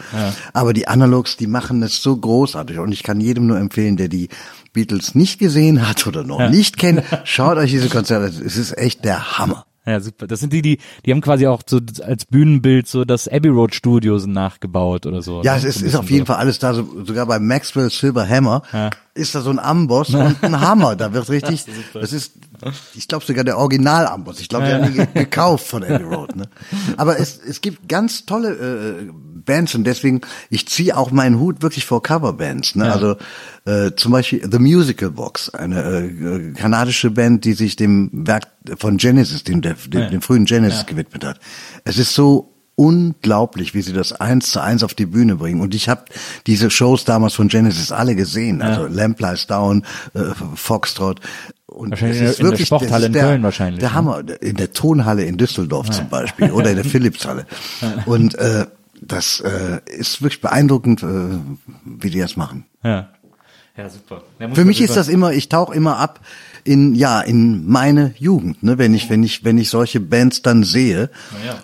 S1: Aber die Analogs, die machen es so großartig und ich kann jedem nur empfehlen, der die Beatles nicht gesehen hat oder noch nicht kennt, schaut euch diese Konzerte. an. Es ist echt der Hammer.
S3: Ja, super. Das sind die, die, die haben quasi auch so als Bühnenbild so das Abbey Road Studio so nachgebaut oder so.
S1: Ja,
S3: ne?
S1: es ist, ist auf jeden
S3: so.
S1: Fall alles da. So, sogar bei Maxwell Silver Hammer ist da so ein Amboss und ein Hammer. Da wird richtig, das ist, ich glaube sogar der Original Amboss. Ich glaube, die haben die ge- gekauft von Abbey Road. Ne? Aber es, es gibt ganz tolle äh, Bands und deswegen, ich ziehe auch meinen Hut wirklich vor Coverbands. Ne? Also äh, zum Beispiel The Musical Box, eine äh, kanadische Band, die sich dem Werk von Genesis, dem, der, dem, dem frühen Genesis gewidmet hat. Es ist so unglaublich, wie sie das eins zu eins auf die Bühne bringen. Und ich habe diese Shows damals von Genesis alle gesehen. Also Lamp Lies Down, äh, Foxtrot. Und
S3: Wahrscheinlich
S1: es
S3: in der- in der
S1: das
S3: Sporthalle
S1: ist
S3: in
S1: der,
S3: Köln wahrscheinlich,
S1: Der
S3: ne?
S1: Hammer. In der Tonhalle in Düsseldorf zum Beispiel oder in der Philipshalle. Und äh, das äh, ist wirklich beeindruckend, äh, wie die das machen.
S3: Ja. Ja, super. Ja,
S1: Für mich ist das immer, ich tauche immer ab in ja in meine Jugend, ne, wenn ich wenn ich wenn ich solche Bands dann sehe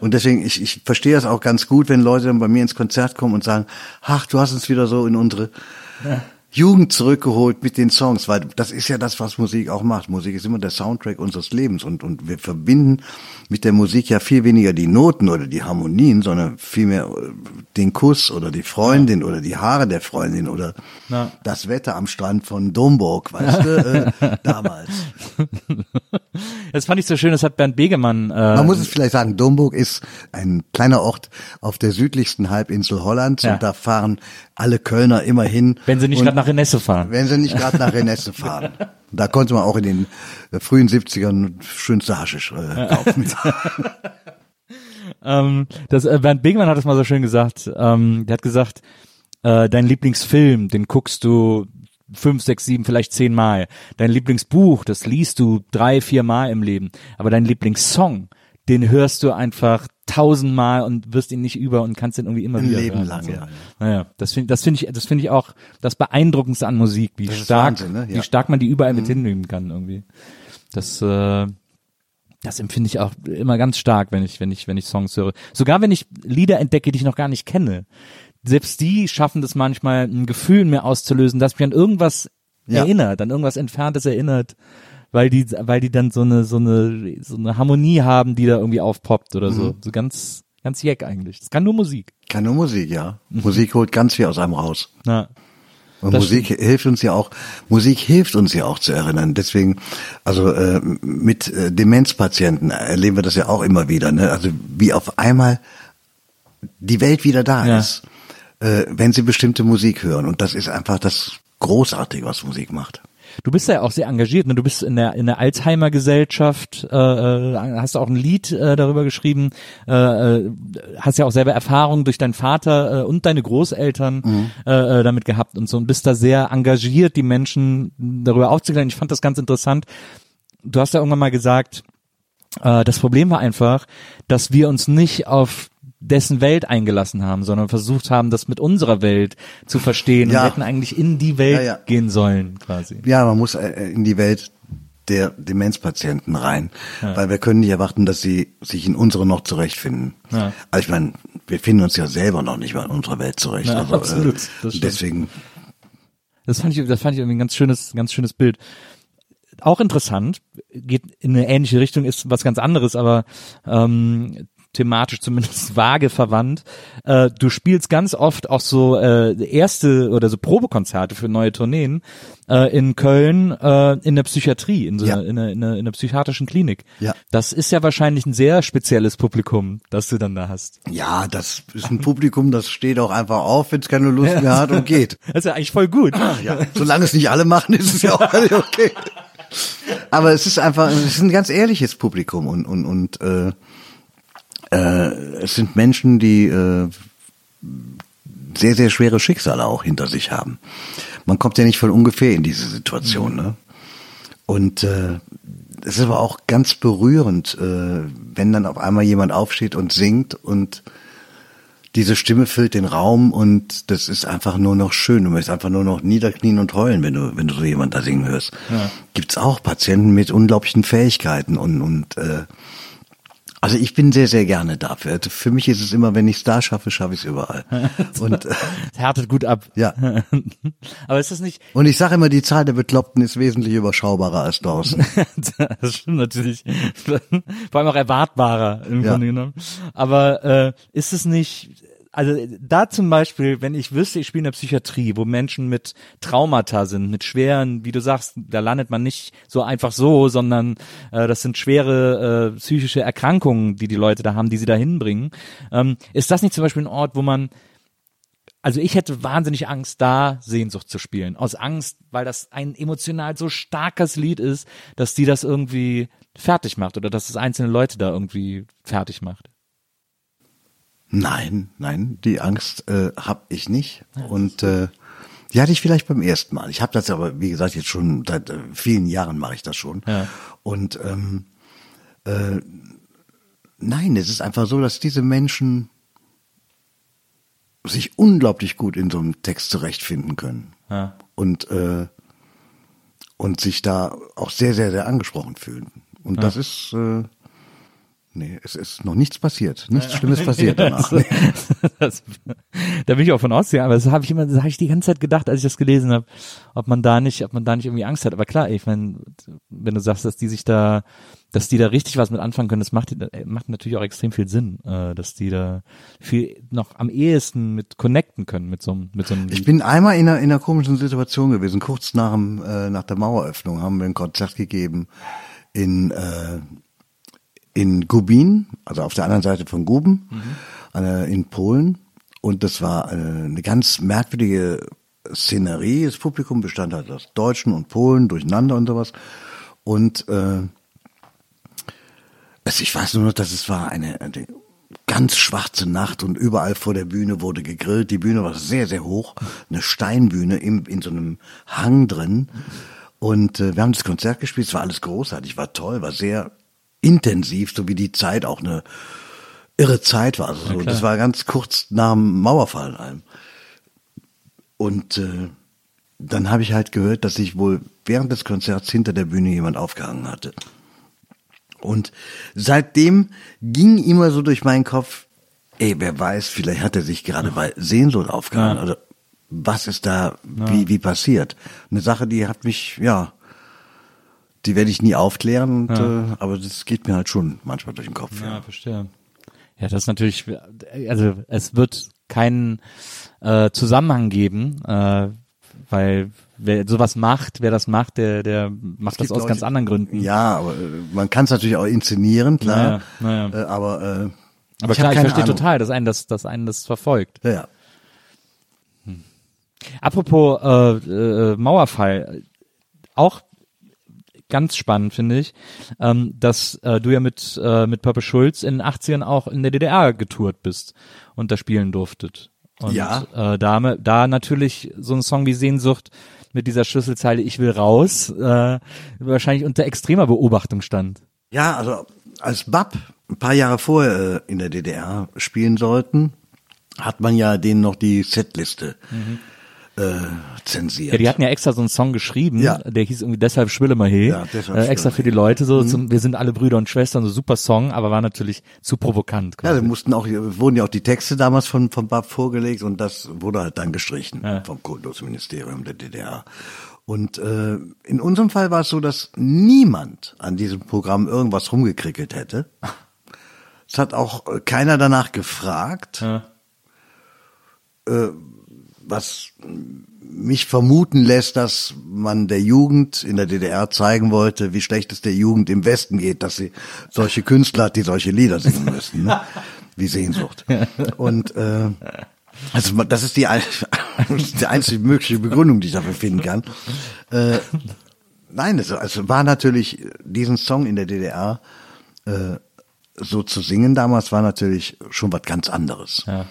S1: und deswegen ich ich verstehe das auch ganz gut, wenn Leute dann bei mir ins Konzert kommen und sagen, ach, du hast uns wieder so in unsere Jugend zurückgeholt mit den Songs, weil das ist ja das, was Musik auch macht. Musik ist immer der Soundtrack unseres Lebens und, und wir verbinden mit der Musik ja viel weniger die Noten oder die Harmonien, sondern vielmehr äh, den Kuss oder die Freundin oder die Haare der Freundin oder
S3: Ja.
S1: das Wetter am Strand von Domburg, weißt du, äh, damals.
S3: Das fand ich so schön, das hat Bernd Begemann, äh,
S1: Man muss es vielleicht sagen, Domburg ist ein kleiner Ort auf der südlichsten Halbinsel Hollands
S3: Ja.
S1: und da fahren alle Kölner immer hin.
S3: wenn sie nicht gerade nach Renesse fahren.
S1: Wenn sie nicht gerade nach Renesse fahren. Da konnte man auch in den äh, frühen 70ern schönste Haschisch äh, kaufen.
S3: Ähm, das, äh, Bernd Begemann hat das mal so schön gesagt. Ähm, der hat gesagt, äh, dein Lieblingsfilm, den guckst du fünf, sechs, sieben, vielleicht zehn Mal. Dein Lieblingsbuch, das liest du drei, vier Mal im Leben. Aber dein Lieblingssong, den hörst du einfach tausendmal und wirst ihn nicht über und kannst ihn irgendwie immer
S1: Ein
S3: wieder
S1: Leben
S3: hören.
S1: lang,
S3: und so.
S1: ja, ja.
S3: Naja, das finde das finde ich, das finde ich auch das Beeindruckendste an Musik, wie
S1: ist
S3: stark,
S1: Wahnsinn, ne? Ja. Mhm.
S3: wie stark man die überall mit hinnehmen kann irgendwie. Das, äh, das empfinde ich auch immer ganz stark, wenn ich, wenn ich, wenn ich Songs höre. Sogar wenn ich Lieder entdecke, die ich noch gar nicht kenne. Selbst die schaffen das manchmal, ein Gefühl in mir auszulösen, das mich an irgendwas
S1: Ja.
S3: erinnert, an irgendwas Entferntes erinnert, weil die, weil die dann so eine, so eine, so eine Harmonie haben, die da irgendwie aufpoppt oder so. So ganz, ganz jeck eigentlich. Das kann nur Musik.
S1: Kann nur Musik, ja. Musik holt ganz viel aus einem raus.
S3: Na,
S1: Und
S3: Das
S1: Musik hilft uns ja auch, Musik hilft uns ja auch zu erinnern. Deswegen, also äh, mit äh, Demenzpatienten erleben wir das ja auch immer wieder. Ne? Also wie auf einmal die Welt wieder da
S3: Ja.
S1: ist, äh, wenn sie bestimmte Musik hören. Und das ist einfach das Großartige, was Musik macht.
S3: Du bist ja auch sehr engagiert, ne? Du bist in der in der Alzheimer Gesellschaft, äh, äh, hast auch ein Lied äh, darüber geschrieben, äh, äh, hast ja auch selber Erfahrung durch deinen Vater äh, und deine Großeltern äh, äh, damit gehabt und so und bist da sehr engagiert, die Menschen darüber aufzuklären. Ich fand das ganz interessant. Du hast ja irgendwann mal gesagt, äh, das Problem war einfach, dass wir uns nicht auf dessen Welt eingelassen haben, sondern versucht haben, das mit unserer Welt zu verstehen
S1: Ja.
S3: und hätten eigentlich in die Welt
S1: Ja, ja.
S3: gehen sollen, quasi.
S1: Ja, man muss äh, in die Welt der Demenzpatienten rein, weil wir können nicht erwarten, dass sie sich in unsere noch zurechtfinden.
S3: Ja.
S1: Also ich meine, wir finden uns ja selber noch nicht mal in unserer Welt zurecht. Also,
S3: absolut. Das
S1: Äh, deswegen,
S3: Das fand ich, das fand ich irgendwie ein ganz schönes, ganz schönes Bild. Auch interessant, geht in eine ähnliche Richtung, ist was ganz anderes, aber ähm, thematisch zumindest vage verwandt. Äh, du spielst ganz oft auch so äh, erste oder so Probekonzerte für neue Tourneen äh, in Köln äh, in der Psychiatrie, in, so
S1: Ja.
S3: einer, in, einer, in, einer, in einer psychiatrischen Klinik.
S1: Ja.
S3: Das ist ja wahrscheinlich ein sehr spezielles Publikum, das du dann da hast.
S1: ja, das ist ein Publikum, das steht auch einfach auf, wenn es keine Lust mehr hat und geht.
S3: Das ist ja eigentlich voll gut.
S1: Ja, solange es nicht alle machen, ist es ja auch völlig okay. aber es ist einfach, es ist ein ganz ehrliches Publikum und und und äh, äh, es sind Menschen, die äh, sehr sehr schwere Schicksale auch hinter sich haben. Man kommt ja nicht von ungefähr in diese Situation, ne? Und äh, es ist aber auch ganz berührend, äh, wenn dann auf einmal jemand aufsteht und singt und diese Stimme füllt den Raum und das ist einfach nur noch schön. Du möchtest einfach nur noch niederknien und heulen, wenn du, wenn du so jemand da singen hörst. Ja. Gibt's auch Patienten mit unglaublichen Fähigkeiten und, und äh, also ich bin sehr, sehr gerne dafür. Also für mich ist es immer, wenn ich es da schaffe, schaffe ich es überall. Und
S3: es härtet gut ab.
S1: Ja.
S3: Aber ist das nicht?
S1: Und ich sage immer, die Zahl der Bekloppten ist wesentlich überschaubarer als draußen.
S3: das stimmt natürlich. Vor allem auch erwartbarer im ja. Grunde genommen. Aber äh, ist es nicht also da zum Beispiel, wenn ich wüsste, ich spiele in der Psychiatrie, wo Menschen mit Traumata sind, mit schweren, wie du sagst, da landet man nicht so einfach so, sondern äh, das sind schwere äh, psychische Erkrankungen, die die Leute da haben, die sie da hinbringen. Ähm, ist das nicht zum Beispiel ein Ort, wo man also ich hätte wahnsinnig Angst, da Sehnsucht zu spielen. Aus Angst, weil das ein emotional so starkes Lied ist, dass die das irgendwie fertig macht oder dass es einzelne Leute da irgendwie fertig macht.
S1: Nein, nein, die Angst äh, habe ich nicht. Und äh, die hatte ich vielleicht beim ersten Mal. Ich habe das aber, wie gesagt, jetzt schon seit äh, vielen Jahren mache ich das schon. Ja. Und ähm, äh, nein, es ist einfach so, dass diese Menschen sich unglaublich gut in so einem Text zurechtfinden können. Ja. Und äh, und sich da auch sehr, sehr, sehr angesprochen fühlen. Und ja. das ist äh, Nee, es ist noch nichts passiert. Nichts Schlimmes passiert danach. Nee.
S3: das, da bin ich auch von ausgegangen, aber das habe ich immer, das habe ich die ganze Zeit gedacht, als ich das gelesen habe, ob man da nicht, ob man da nicht irgendwie Angst hat. Aber klar, ich meine, wenn du sagst, dass die sich da, dass die da richtig was mit anfangen können, das macht, macht natürlich auch extrem viel Sinn, äh, dass die da viel noch am ehesten mit connecten können mit so einem, mit so einem.
S1: Ich bin einmal in einer, in einer komischen Situation gewesen. Kurz nach dem, äh, nach der Maueröffnung haben wir ein Konzert gegeben in äh, in Gubin, also auf der anderen Seite von Guben, mhm. in Polen. Und das war eine ganz merkwürdige Szenerie. Das Publikum bestand halt aus Deutschen und Polen durcheinander und sowas. Und äh, also ich weiß nur noch, dass es war eine, eine ganz schwarze Nacht und überall vor der Bühne wurde gegrillt. Die Bühne war sehr, sehr hoch, eine Steinbühne im, in so einem Hang drin. Und äh, wir haben das Konzert gespielt, es war alles großartig, war toll, war sehr intensiv, so wie die Zeit auch eine irre Zeit war. Also so, das war ganz kurz nach dem Mauerfall allem. Und äh, dann habe ich halt gehört, dass sich wohl während des Konzerts hinter der Bühne jemand aufgehangen hatte. Und seitdem ging immer so durch meinen Kopf, ey, wer weiß, vielleicht hat er sich gerade bei Sehnsucht aufgehangen. Ja. Oder was ist da, ja. wie, wie passiert? Eine Sache, die hat mich, ja, die werde ich nie aufklären, und, ja. äh, aber das geht mir halt schon manchmal durch den Kopf.
S3: Ja, ja. verstehe. Ja, das ist natürlich, also es wird keinen äh, Zusammenhang geben, äh, weil wer sowas macht, wer das macht, der, der macht das aus ganz anderen Gründen.
S1: Ja, aber äh, man kann es natürlich auch inszenieren, klar. Naja, naja. Äh, aber äh,
S3: aber ich klar, ich verstehe Ahnung. total, dass einen das, dass einen das verfolgt.
S1: Ja. ja.
S3: Hm. Apropos äh, äh, Mauerfall, auch ganz spannend, finde ich, ähm, dass äh, du ja mit, äh, mit Purple Schulz in den 80ern auch in der DDR getourt bist und da spielen durftet. Und
S1: ja.
S3: äh, da, da natürlich so ein Song wie Sehnsucht mit dieser Schlüsselzeile Ich will raus äh, wahrscheinlich unter extremer Beobachtung stand.
S1: Ja, also als Bab ein paar Jahre vorher äh, in der DDR spielen sollten, hat man ja denen noch die Setliste mhm äh, zensiert.
S3: Ja, die hatten ja extra so einen Song geschrieben, ja. der hieß irgendwie deshalb schwille mal he. Ja, deshalb äh, extra für die Leute so, mhm. zum, wir sind alle Brüder und Schwestern, so super Song, aber war natürlich zu provokant.
S1: Quasi. Ja, da mussten auch, wurden ja auch die Texte damals von, von Bab vorgelegt und das wurde halt dann gestrichen ja. vom Kultusministerium der DDR. Und äh, in unserem Fall war es so, dass niemand an diesem Programm irgendwas rumgekrickelt hätte. Es hat auch keiner danach gefragt. Ja. Äh, was mich vermuten lässt, dass man der Jugend in der DDR zeigen wollte, wie schlecht es der Jugend im Westen geht, dass sie solche Künstler hat, die solche Lieder singen müssen, ne? wie Sehnsucht. Und äh, also das ist die, die einzige mögliche Begründung, die ich dafür finden kann. Äh, Nein, es also war natürlich diesen Song in der DDR äh, so zu singen damals war natürlich schon was ganz anderes.
S3: Ja.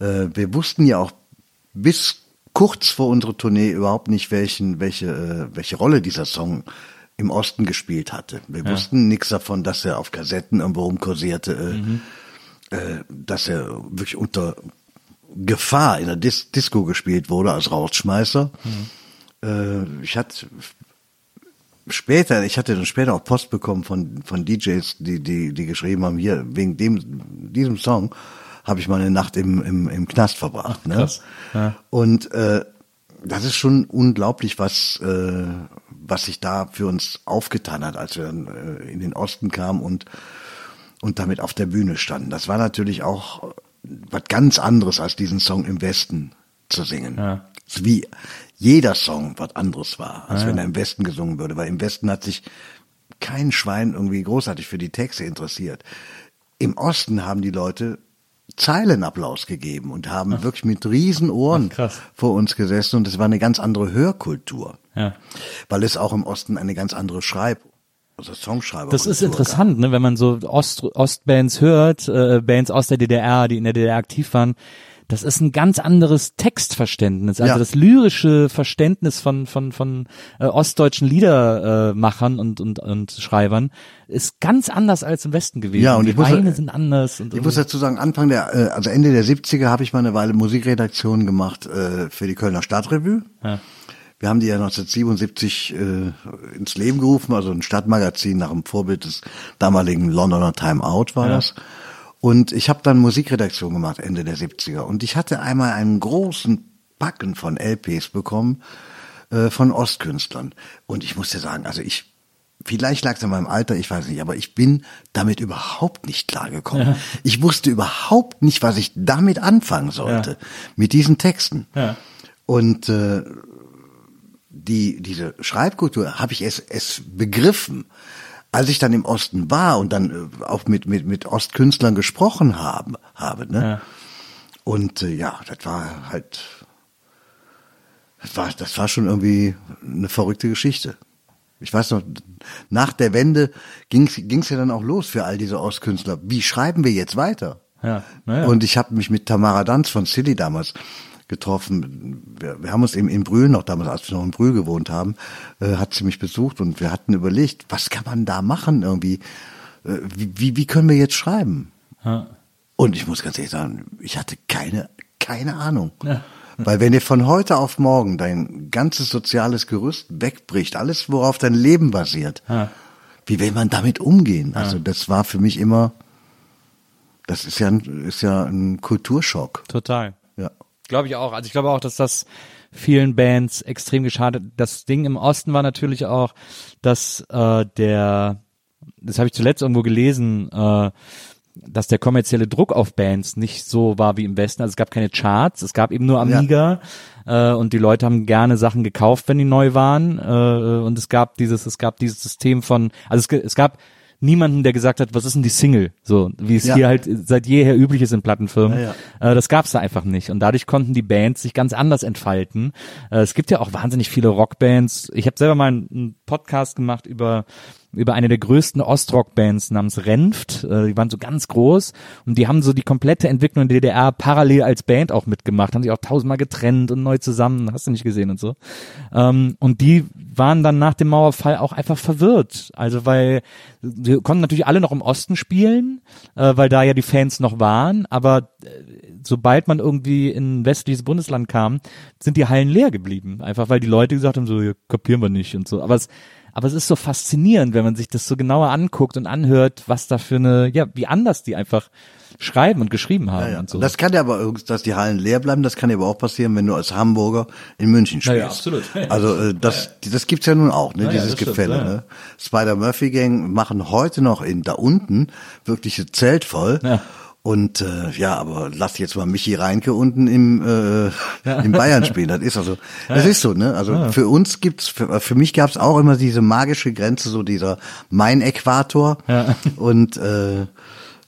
S1: Äh, wir wussten ja auch bis kurz vor unserer Tournee überhaupt nicht, welchen, welche, äh, welche Rolle dieser Song im Osten gespielt hatte. Wir wussten nichts davon, dass er auf Kassetten irgendwo rumkursierte, äh, äh, dass er wirklich unter Gefahr in der Dis Disco gespielt wurde als Rausschmeißer. Äh, ich hatte später, ich hatte dann später auch Post bekommen von, von DJs, die, die, die geschrieben haben, hier, wegen dem, diesem Song habe ich mal eine Nacht im, im, im Knast verbracht. Ne?
S3: krass. Ja.
S1: Und äh, das ist schon unglaublich, was, äh, was sich da für uns aufgetan hat, als wir dann äh, in den Osten kamen und, und damit auf der Bühne standen. Das war natürlich auch was ganz anderes, als diesen Song im Westen zu singen.
S3: Ja.
S1: Wie jeder Song was anderes war, als wenn er im Westen gesungen würde, weil im Westen hat sich kein Schwein irgendwie großartig für die Texte interessiert. Im Osten haben die Leute Zeilenapplaus gegeben und haben wirklich mit riesen Ohren
S3: Ach,
S1: vor uns gesessen und es war eine ganz andere Hörkultur,
S3: Ja.
S1: weil es auch im Osten eine ganz andere Schreib, also Songschreiber.
S3: Das ist interessant, ne, wenn man so Ost, Ostbands hört, äh, Bands aus der DDR, die in der DDR aktiv waren. Das ist ein ganz anderes Textverständnis, also
S1: Ja.
S3: das lyrische Verständnis von von von äh, ostdeutschen Liedermachern und und und Schreibern ist ganz anders als im Westen gewesen.
S1: Ja, und
S3: die
S1: ich muss-
S3: Weine sind anders. Und
S1: Ich muss dazu sagen, Anfang der, äh, also Ende der 70er habe ich mal eine Weile Musikredaktion gemacht äh, für die Kölner Stadtrevue.
S3: Ja.
S1: Wir haben die ja 1977 äh, ins Leben gerufen, also ein Stadtmagazin nach dem Vorbild des damaligen Londoner Time Out war
S3: Ja.
S1: das. Und ich habe dann Musikredaktion gemacht Ende der 70er. Und ich hatte einmal einen großen Packen von LPs bekommen äh, von Ostkünstlern. Und ich muss dir sagen, also ich Vielleicht lag es an meinem Alter, ich weiß nicht, aber ich bin damit überhaupt nicht klargekommen. Ich wusste überhaupt nicht, was ich damit anfangen sollte,
S3: Ja.
S1: mit diesen Texten.
S3: Ja.
S1: Und äh, die, diese Schreibkultur habe ich es, es begriffen, als ich dann im Osten war und dann äh, auch mit, mit, mit Ostkünstlern gesprochen haben, habe. Ne?
S3: Ja.
S1: Und äh, ja, das war halt, das war, das war schon irgendwie eine verrückte Geschichte. Ich weiß noch, nach der Wende ging es ja dann auch los für all diese Ostkünstler. Wie schreiben wir jetzt weiter?
S3: Ja, naja.
S1: Und ich habe mich mit Tamara Danz von Silly damals getroffen. Wir, wir haben uns eben in Brühl noch damals, als wir noch in Brühl gewohnt haben, äh, hat sie mich besucht und wir hatten überlegt, was kann man da machen irgendwie? Äh, wie, wie, wie können wir jetzt schreiben?
S3: Ja.
S1: Und ich muss ganz ehrlich sagen, ich hatte keine, keine Ahnung.
S3: Ja.
S1: Weil wenn dir von heute auf morgen dein ganzes soziales Gerüst wegbricht, alles, worauf dein Leben basiert,
S3: Ja.
S1: wie will man damit umgehen? Also das war für mich immer, das ist ja ein, ist ja ein Kulturschock.
S3: Total.
S1: Ja.
S3: Glaube ich auch. Also ich glaube auch, dass das vielen Bands extrem geschadet. Das Ding im Osten war natürlich auch, dass äh, der, das habe ich zuletzt irgendwo gelesen, äh, dass der kommerzielle Druck auf Bands nicht so war wie im Westen. Also es gab keine Charts, es gab eben nur Amiga äh, und die Leute haben gerne Sachen gekauft, wenn die neu waren. Äh, und es gab dieses, es gab dieses System von, also es, es gab niemanden, der gesagt hat, was ist denn die Single? So, wie es
S1: Ja.
S3: hier halt seit jeher üblich ist in Plattenfirmen.
S1: Ja,
S3: Äh, das gab's da einfach nicht. Und dadurch konnten die Bands sich ganz anders entfalten. Äh, es gibt ja auch wahnsinnig viele Rockbands. Ich habe selber mal einen Podcast gemacht über über eine der größten Ostrock-Bands namens Renft. Äh, die waren so ganz groß und die haben so die komplette Entwicklung in der DDR parallel als Band auch mitgemacht, haben sich auch tausendmal getrennt und neu zusammen, hast du nicht gesehen und so. Ähm, und die waren dann nach dem Mauerfall auch einfach verwirrt. Also weil die konnten natürlich alle noch im Osten spielen, äh, weil da ja die Fans noch waren, aber äh, sobald man irgendwie in ein westliches Bundesland kam, sind die Hallen leer geblieben. Einfach weil die Leute gesagt haben, so, ja, kapieren wir nicht und so. Aber es, aber es ist so faszinierend, wenn man sich das so genauer anguckt und anhört, was da für eine, ja, wie anders die einfach schreiben und geschrieben haben
S1: Ja, ja.
S3: und so.
S1: Das kann ja aber, dass die Hallen leer bleiben, das kann ja aber auch passieren, wenn du als Hamburger in München spielst.
S3: ja, absolut.
S1: Also äh, das, das gibt's ja nun auch, ne,
S3: ja,
S1: dieses
S3: stimmt,
S1: Gefälle.
S3: ja.
S1: Ne? Spider Murphy Gang machen heute noch in da unten wirklich ein Zelt voll.
S3: Ja.
S1: Und äh, ja, aber lass jetzt mal Michi Reinke unten im äh, im Bayern spielen. Das ist also, das ist so, ne? Also für uns gibt's, für, für mich gab's auch immer diese magische Grenze, so dieser Main-Äquator.
S3: Ja.
S1: Und äh,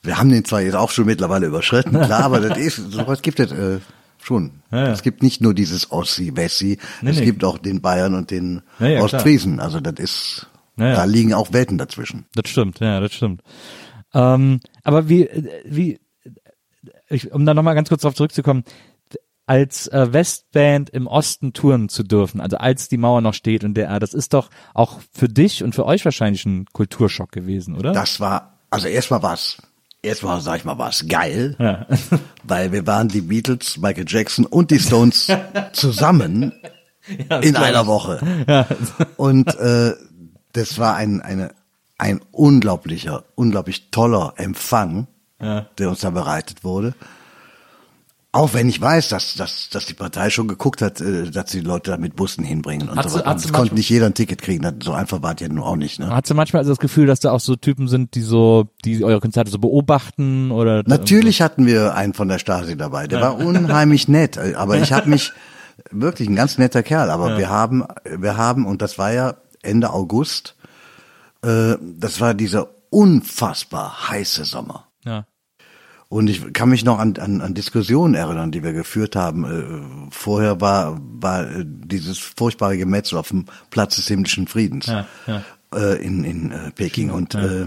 S1: wir haben den zwar jetzt auch schon mittlerweile überschritten, klar, aber das ist, sowas gibt es äh, schon.
S3: Ja, ja.
S1: Es gibt nicht nur dieses Ossi, Wessi,
S3: Nee,
S1: es
S3: nee.
S1: gibt auch den Bayern und den
S3: Ja, ja,
S1: Ostfriesen. Also das ist,
S3: Ja, ja.
S1: da liegen auch Welten dazwischen.
S3: Das stimmt, ja, das stimmt. Ähm, aber wie, äh, wie, ich, um da nochmal ganz kurz darauf zurückzukommen, als äh, Westband im Osten touren zu dürfen, also als die Mauer noch steht und der, das ist doch auch für dich und für euch wahrscheinlich ein Kulturschock gewesen, oder?
S1: Das war, also erstmal war's, erstmal sag ich mal, war's geil,
S3: Ja.
S1: weil wir waren die Beatles, Michael Jackson und die Stones zusammen in einer Woche. Und äh, das war ein, eine, ein unglaublicher, unglaublich toller Empfang, der uns da bereitet wurde. Auch wenn ich weiß, dass, dass, dass die Partei schon geguckt hat, äh, dass sie die Leute da mit Bussen hinbringen und
S3: Hat
S1: so
S3: sie-
S1: weiter.
S3: hat sie
S1: Es konnte nicht jeder ein Ticket kriegen. Das- So einfach war es ja nun auch nicht. Ne?
S3: Hast du manchmal also das Gefühl, dass da auch so Typen sind, die so, die eure Konzerte so beobachten oder?
S1: Natürlich hatten wir einen von der Stasi dabei. Der war unheimlich nett. Aber ich habe mich wirklich ein ganz netter Kerl. Aber wir haben, wir haben und das war ja Ende August. Äh, das war dieser unfassbar heiße Sommer.
S3: Ja.
S1: Und ich kann mich noch an, an, an Diskussionen erinnern, die wir geführt haben. Äh, vorher war, war äh, dieses furchtbare Gemetzel auf dem Platz des himmlischen Friedens
S3: Ja, ja.
S1: Äh, in, in Peking. Und äh,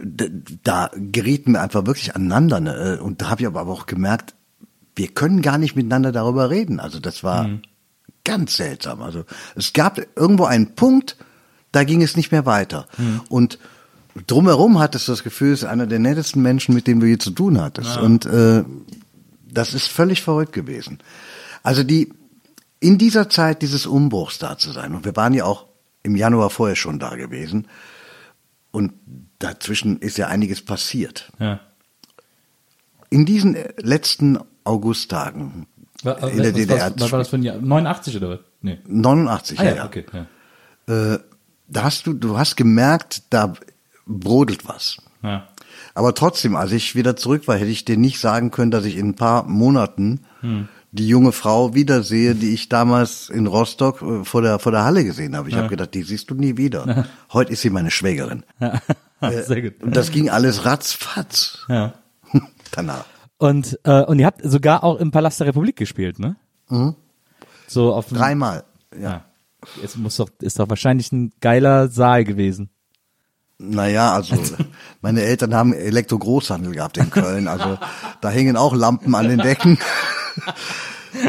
S1: d- da gerieten wir einfach wirklich aneinander. Ne? Und da habe ich aber auch gemerkt, wir können gar nicht miteinander darüber reden. Also das war ganz seltsam. Also es gab irgendwo einen Punkt, da ging es nicht mehr weiter. Und drumherum hattest du das Gefühl, es ist einer der nettesten Menschen, mit dem du je zu tun hattest. Und äh, das ist völlig verrückt gewesen. Also die in dieser Zeit dieses Umbruchs da zu sein. Und wir waren ja auch im Januar vorher schon da gewesen. Und dazwischen ist ja einiges passiert.
S3: Ja.
S1: In diesen äh, letzten Augusttagen in der DDR,
S3: Was, was war das für ein Jahr? 89 oder was? Nee.
S1: 89,
S3: Ah,
S1: ja,
S3: ja,
S1: ja.
S3: okay. Ja.
S1: Äh, da hast du, du hast gemerkt, da brodelt was.
S3: Ja.
S1: Aber trotzdem, als ich wieder zurück war, hätte ich dir nicht sagen können, dass ich in ein paar Monaten
S3: Hm.
S1: die junge Frau wiedersehe, die ich damals in Rostock äh, vor der, vor der Halle gesehen habe. Ich habe gedacht, die siehst du nie wieder. Heute ist sie meine Schwägerin. Äh,
S3: Sehr gut.
S1: Und das ging alles ratzfatz
S3: Ja.
S1: danach.
S3: Und, äh, und ihr habt sogar auch im Palast der Republik gespielt, ne? So auf
S1: Dreimal. Ja.
S3: Ja. Es muss doch, ist doch wahrscheinlich ein geiler Saal gewesen.
S1: Naja, also meine Eltern haben Elektro-Großhandel gehabt in Köln. Also da hingen auch Lampen an den Decken.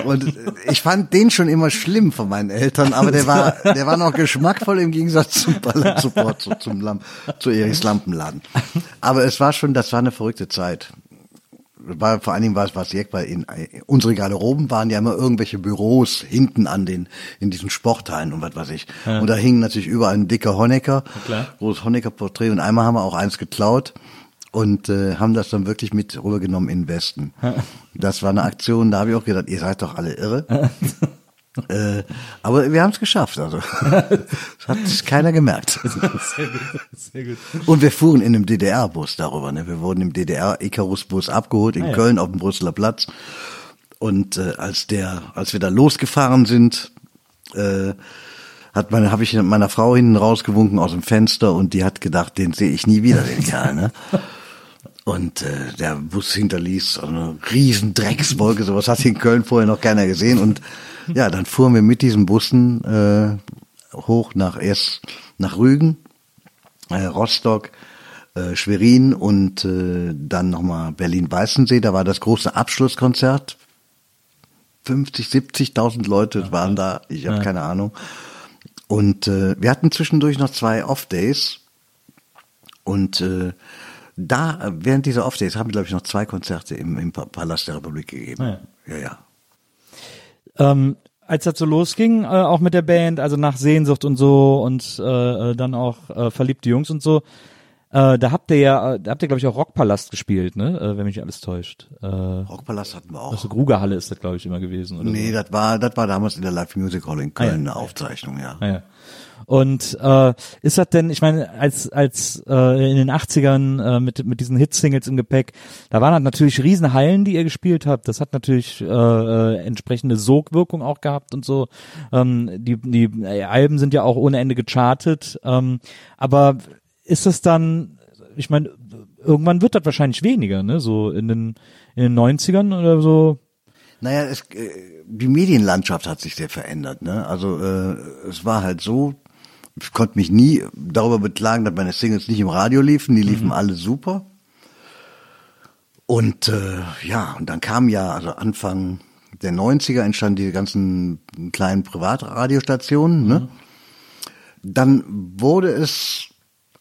S1: Und ich fand den schon immer schlimm von meinen Eltern, aber der war, der war noch geschmackvoll im Gegensatz zum Ballard Support, zu, zum Lamp, zu Erichs Lampenladen. Aber es war schon, das war eine verrückte Zeit. War, vor allen Dingen war es was Jeck, weil in, unsere Garderoben waren ja immer irgendwelche Büros hinten an den, in diesen Sporthallen und was weiß ich. Und da hing natürlich überall ein dicker Honecker,
S3: klar.
S1: großes Honecker-Porträt und einmal haben wir auch eins geklaut und äh, haben das dann wirklich mit rübergenommen in den Westen. Das war eine Aktion, da habe ich auch gedacht, ihr seid doch alle irre. äh, aber wir haben es geschafft, also das hat keiner gemerkt.
S3: Sehr gut, sehr gut.
S1: Und wir fuhren in einem DDR-Bus darüber. Ne? Wir wurden im DDR-Icarus-Bus abgeholt in
S3: Ah, ja.
S1: Köln auf dem Brüsseler Platz. Und äh, als der, als wir da losgefahren sind, äh, hat meine, habe ich meiner Frau hinten rausgewunken aus dem Fenster und die hat gedacht, den sehe ich nie wieder, den Kerl. Ne? Und äh, der Bus hinterließ so eine riesen Dreckswolke, sowas hat in Köln vorher noch keiner gesehen. Und ja, dann fuhren wir mit diesen Bussen äh, hoch nach erst nach Rügen, äh, Rostock, äh, Schwerin und äh, dann nochmal Berlin-Weißensee. Da war das große Abschlusskonzert. 50, 70.000 Leute waren da. Ich habe keine Ahnung. Und äh, wir hatten zwischendurch noch zwei Off-Days. Und äh, da, während dieser Off-Days, haben wir, glaube ich, noch zwei Konzerte im, im Pa- Palast der Republik gegeben.
S3: Ah,
S1: ja, ja.
S3: Ähm, als das so losging, äh, auch mit der Band, also nach Sehnsucht und so und äh, äh, dann auch äh, verliebte Jungs und so, äh, da habt ihr ja, da habt ihr glaube ich auch Rockpalast gespielt, ne? Äh, wenn mich nicht alles täuscht. Äh,
S1: Rockpalast hatten wir auch.
S3: also Grugerhalle ist das glaube ich immer gewesen, oder?
S1: nee,
S3: so.
S1: das war, das war damals in der Live Music Hall in Köln
S3: Ah, ja.
S1: eine Aufzeichnung, ja.
S3: Ah, ja. Und äh, ist das denn, ich meine, als als äh, in den 80ern äh, mit mit diesen Hit-Singles im Gepäck, da waren halt natürlich riesen Hallen, die ihr gespielt habt. Das hat natürlich äh, äh, entsprechende Sogwirkung auch gehabt und so. Ähm, die die äh, Alben sind ja auch ohne Ende gechartet. Ähm, aber ist es dann, ich meine, irgendwann wird das wahrscheinlich weniger, ne? So in den, in den 90ern oder so.
S1: Naja, es, äh, die Medienlandschaft hat sich sehr verändert. Ne? Also äh, es war halt so, ich konnte mich nie darüber beklagen, dass meine Singles nicht im Radio liefen. Die liefen mhm. alle super. Und äh, ja, und dann kam ja, also Anfang der 90er entstanden diese ganzen kleinen Privatradiostationen. Ne? Mhm. Dann wurde es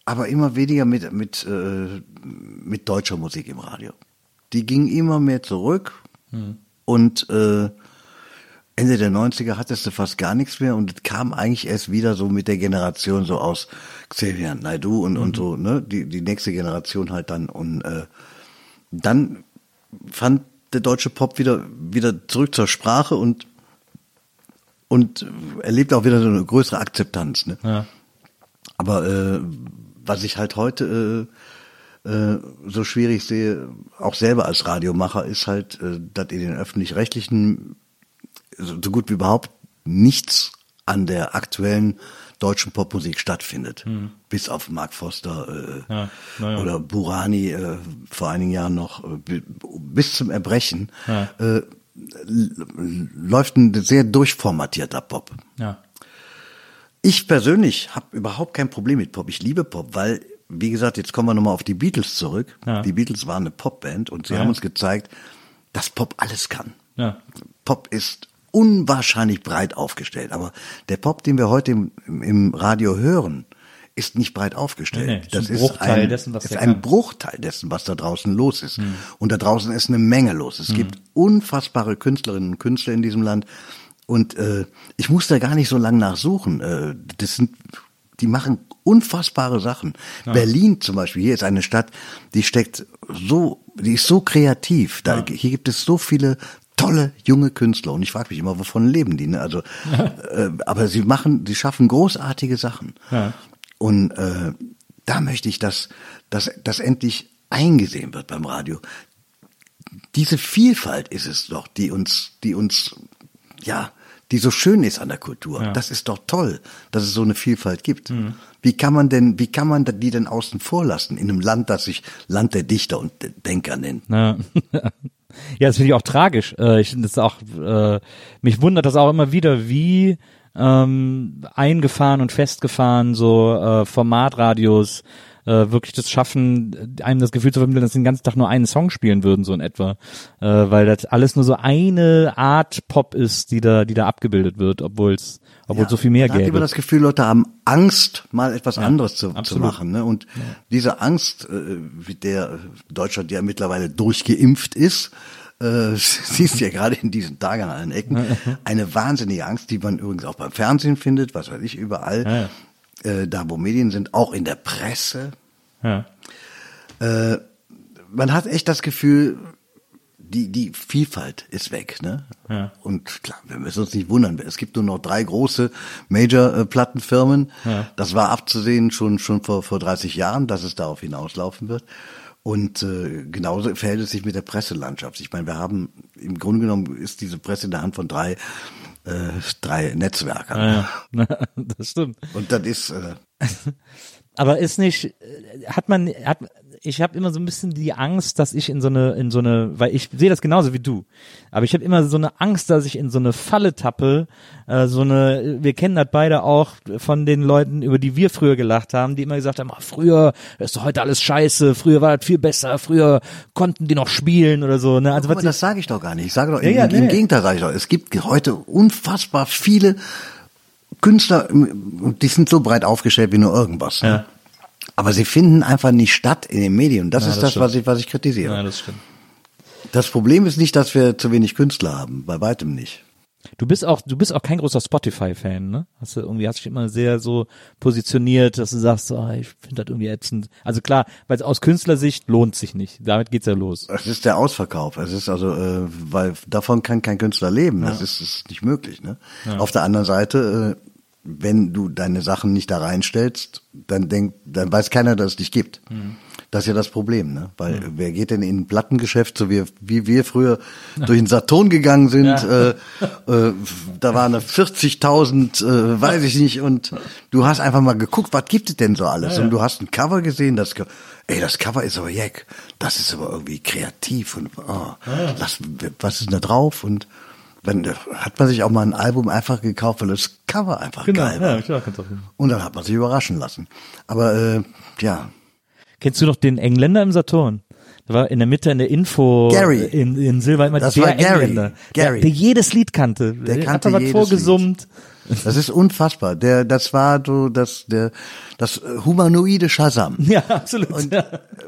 S1: aber immer weniger mit, mit, äh, mit deutscher Musik im Radio. Die ging immer mehr zurück mhm. und äh, Ende der 90er hattest du fast gar nichts mehr und es kam eigentlich erst wieder so mit der Generation so aus Xavier Naidu und, mhm. und so, ne, die, die nächste Generation halt dann und äh, dann fand der deutsche Pop wieder, wieder zurück zur Sprache und, und erlebt auch wieder so eine größere Akzeptanz, ne. Ja. Aber äh, was ich halt heute äh, äh, so schwierig sehe, auch selber als Radiomacher, ist halt, äh, dass in den öffentlich-rechtlichen so gut wie überhaupt nichts an der aktuellen deutschen Popmusik stattfindet. Hm. Bis auf Mark Foster äh, ja, ja. oder Burani äh, vor einigen Jahren noch äh, bis zum Erbrechen ja. äh, läuft ein sehr durchformatierter Pop. Ich persönlich habe überhaupt kein Problem mit Pop. Ich liebe Pop, weil, wie gesagt, jetzt kommen wir nochmal auf die Beatles zurück. Die Beatles waren eine Popband und sie haben uns gezeigt, dass Pop alles kann. Pop ist unwahrscheinlich breit aufgestellt. Aber der Pop, den wir heute im, im Radio hören, ist nicht breit aufgestellt. Nee, nee, das ist ein Bruchteil ein, dessen, was ist ein Bruchteil dessen, was da draußen los ist. Hm. Und da draußen ist eine Menge los. Es hm. gibt unfassbare Künstlerinnen und Künstler in diesem Land. Und äh, ich muss da gar nicht so lange nachsuchen. Äh, das sind, die machen unfassbare Sachen. Ja. Berlin zum Beispiel, hier ist eine Stadt, die steckt so, die ist so kreativ. Da, ja. Hier gibt es so viele tolle junge Künstler und ich frage mich immer, wovon leben die? Ne? Also, äh, aber sie machen, sie schaffen großartige Sachen. Ja. Und äh, da möchte ich, dass, dass dass endlich eingesehen wird beim Radio. Diese Vielfalt ist es doch, die uns, die uns, ja, die so schön ist an der Kultur. Ja. Das ist doch toll, dass es so eine Vielfalt gibt. Mhm. Wie kann man denn, wie kann man die denn außen vor lassen in einem Land, das sich Land der Dichter und Denker nennt? Ja.
S3: Ja, das finde ich auch tragisch. Äh, ich finde das auch, äh, mich wundert das auch immer wieder, wie ähm, eingefahren und festgefahren so äh, Formatradios äh, wirklich das schaffen, einem das Gefühl zu vermitteln, dass sie den ganzen Tag nur einen Song spielen würden, so in etwa. Äh, weil das alles nur so eine Art Pop ist, die da, die da abgebildet wird, obwohl es obwohl ja, so viel mehr
S1: gäbe. Ich habe das Gefühl, Leute haben Angst, mal etwas ja, anderes zu, zu machen. Ne? Und ja. diese Angst, äh, wie der Deutschland ja mittlerweile durchgeimpft ist, äh, siehst du ja gerade in diesen Tagen an allen Ecken, eine wahnsinnige Angst, die man übrigens auch beim Fernsehen findet, was weiß ich, überall, äh, da wo Medien sind, auch in der Presse. Ja. Äh, man hat echt das Gefühl, die, die Vielfalt ist weg, ne? Ja. Und klar, wir müssen uns nicht wundern. Es gibt nur noch drei große Major-Plattenfirmen. Ja. Das war abzusehen schon, schon vor, vor 30 Jahren, dass es darauf hinauslaufen wird. Und äh, genauso verhält es sich mit der Presselandschaft. Ich meine, wir haben im Grunde genommen ist diese Presse in der Hand von drei äh, drei Netzwerkern. Ja, ja.
S3: das stimmt.
S1: Und das ist. Äh,
S3: Aber ist nicht, hat man, hat, ich habe immer so ein bisschen die Angst, dass ich in so eine, in so eine, weil ich sehe das genauso wie du, aber ich habe immer so eine Angst, dass ich in so eine Falle tappe, äh, so eine, wir kennen das beide auch von den Leuten, über die wir früher gelacht haben, die immer gesagt haben, oh, früher ist doch heute alles scheiße, früher war das viel besser, früher konnten die noch spielen oder so. Ne?
S1: Also, was das sage ich doch gar nicht. Ich sage doch, ja, im, ja, im nee. Gegenteil sage ich doch, es gibt heute unfassbar viele Künstler, die sind so breit aufgestellt wie nur irgendwas. Ne? Ja. Aber sie finden einfach nicht statt in den Medien. Das ja, ist das, das was ich, was ich kritisiere. Ja, das stimmt. Das Problem ist nicht, dass wir zu wenig Künstler haben. Bei weitem nicht.
S3: Du bist auch, du bist auch kein großer Spotify-Fan, ne? Hast du irgendwie, hast dich immer sehr so positioniert, dass du sagst, oh, ich finde das irgendwie ätzend. Also klar, weil aus Künstlersicht lohnt sich nicht. Damit geht's ja los.
S1: Es ist der Ausverkauf. Es ist also, äh, weil davon kann kein Künstler leben. Das ist, ist nicht möglich, ne? Ja. Auf der anderen Seite, äh, wenn du deine Sachen nicht da reinstellst, dann denkt, dann weiß keiner, dass es dich gibt. Mhm. Das ist ja das Problem, ne? Weil wer geht denn in ein Plattengeschäft, so wie, wie wir früher durch den Saturn gegangen sind, äh, äh, da waren da 40.000, äh, weiß ich nicht, und du hast einfach mal geguckt, was gibt es denn so alles? Und du hast ein Cover gesehen, das, ey, das Cover ist aber jeck, das ist aber irgendwie kreativ und oh, was, was ist denn da drauf? Und dann hat man sich auch mal ein Album einfach gekauft, weil das Cover einfach geil war.
S3: ja, klar, kannst auch.
S1: Und dann hat man sich überraschen lassen. Aber äh, ja,
S3: Kennst du noch den Engländer im Saturn? Da war in der Mitte in der Info
S1: Gary.
S3: in, in Silber immer
S1: Das
S3: der
S1: war Gary.
S3: Engländer,
S1: Gary.
S3: Der, der jedes Lied kannte. Der
S1: kannte
S3: hat da was vorgesummt.
S1: das ist unfassbar. Der, das war so das, der, das humanoide Shazam.
S3: Ja, absolut.
S1: Und
S3: ja.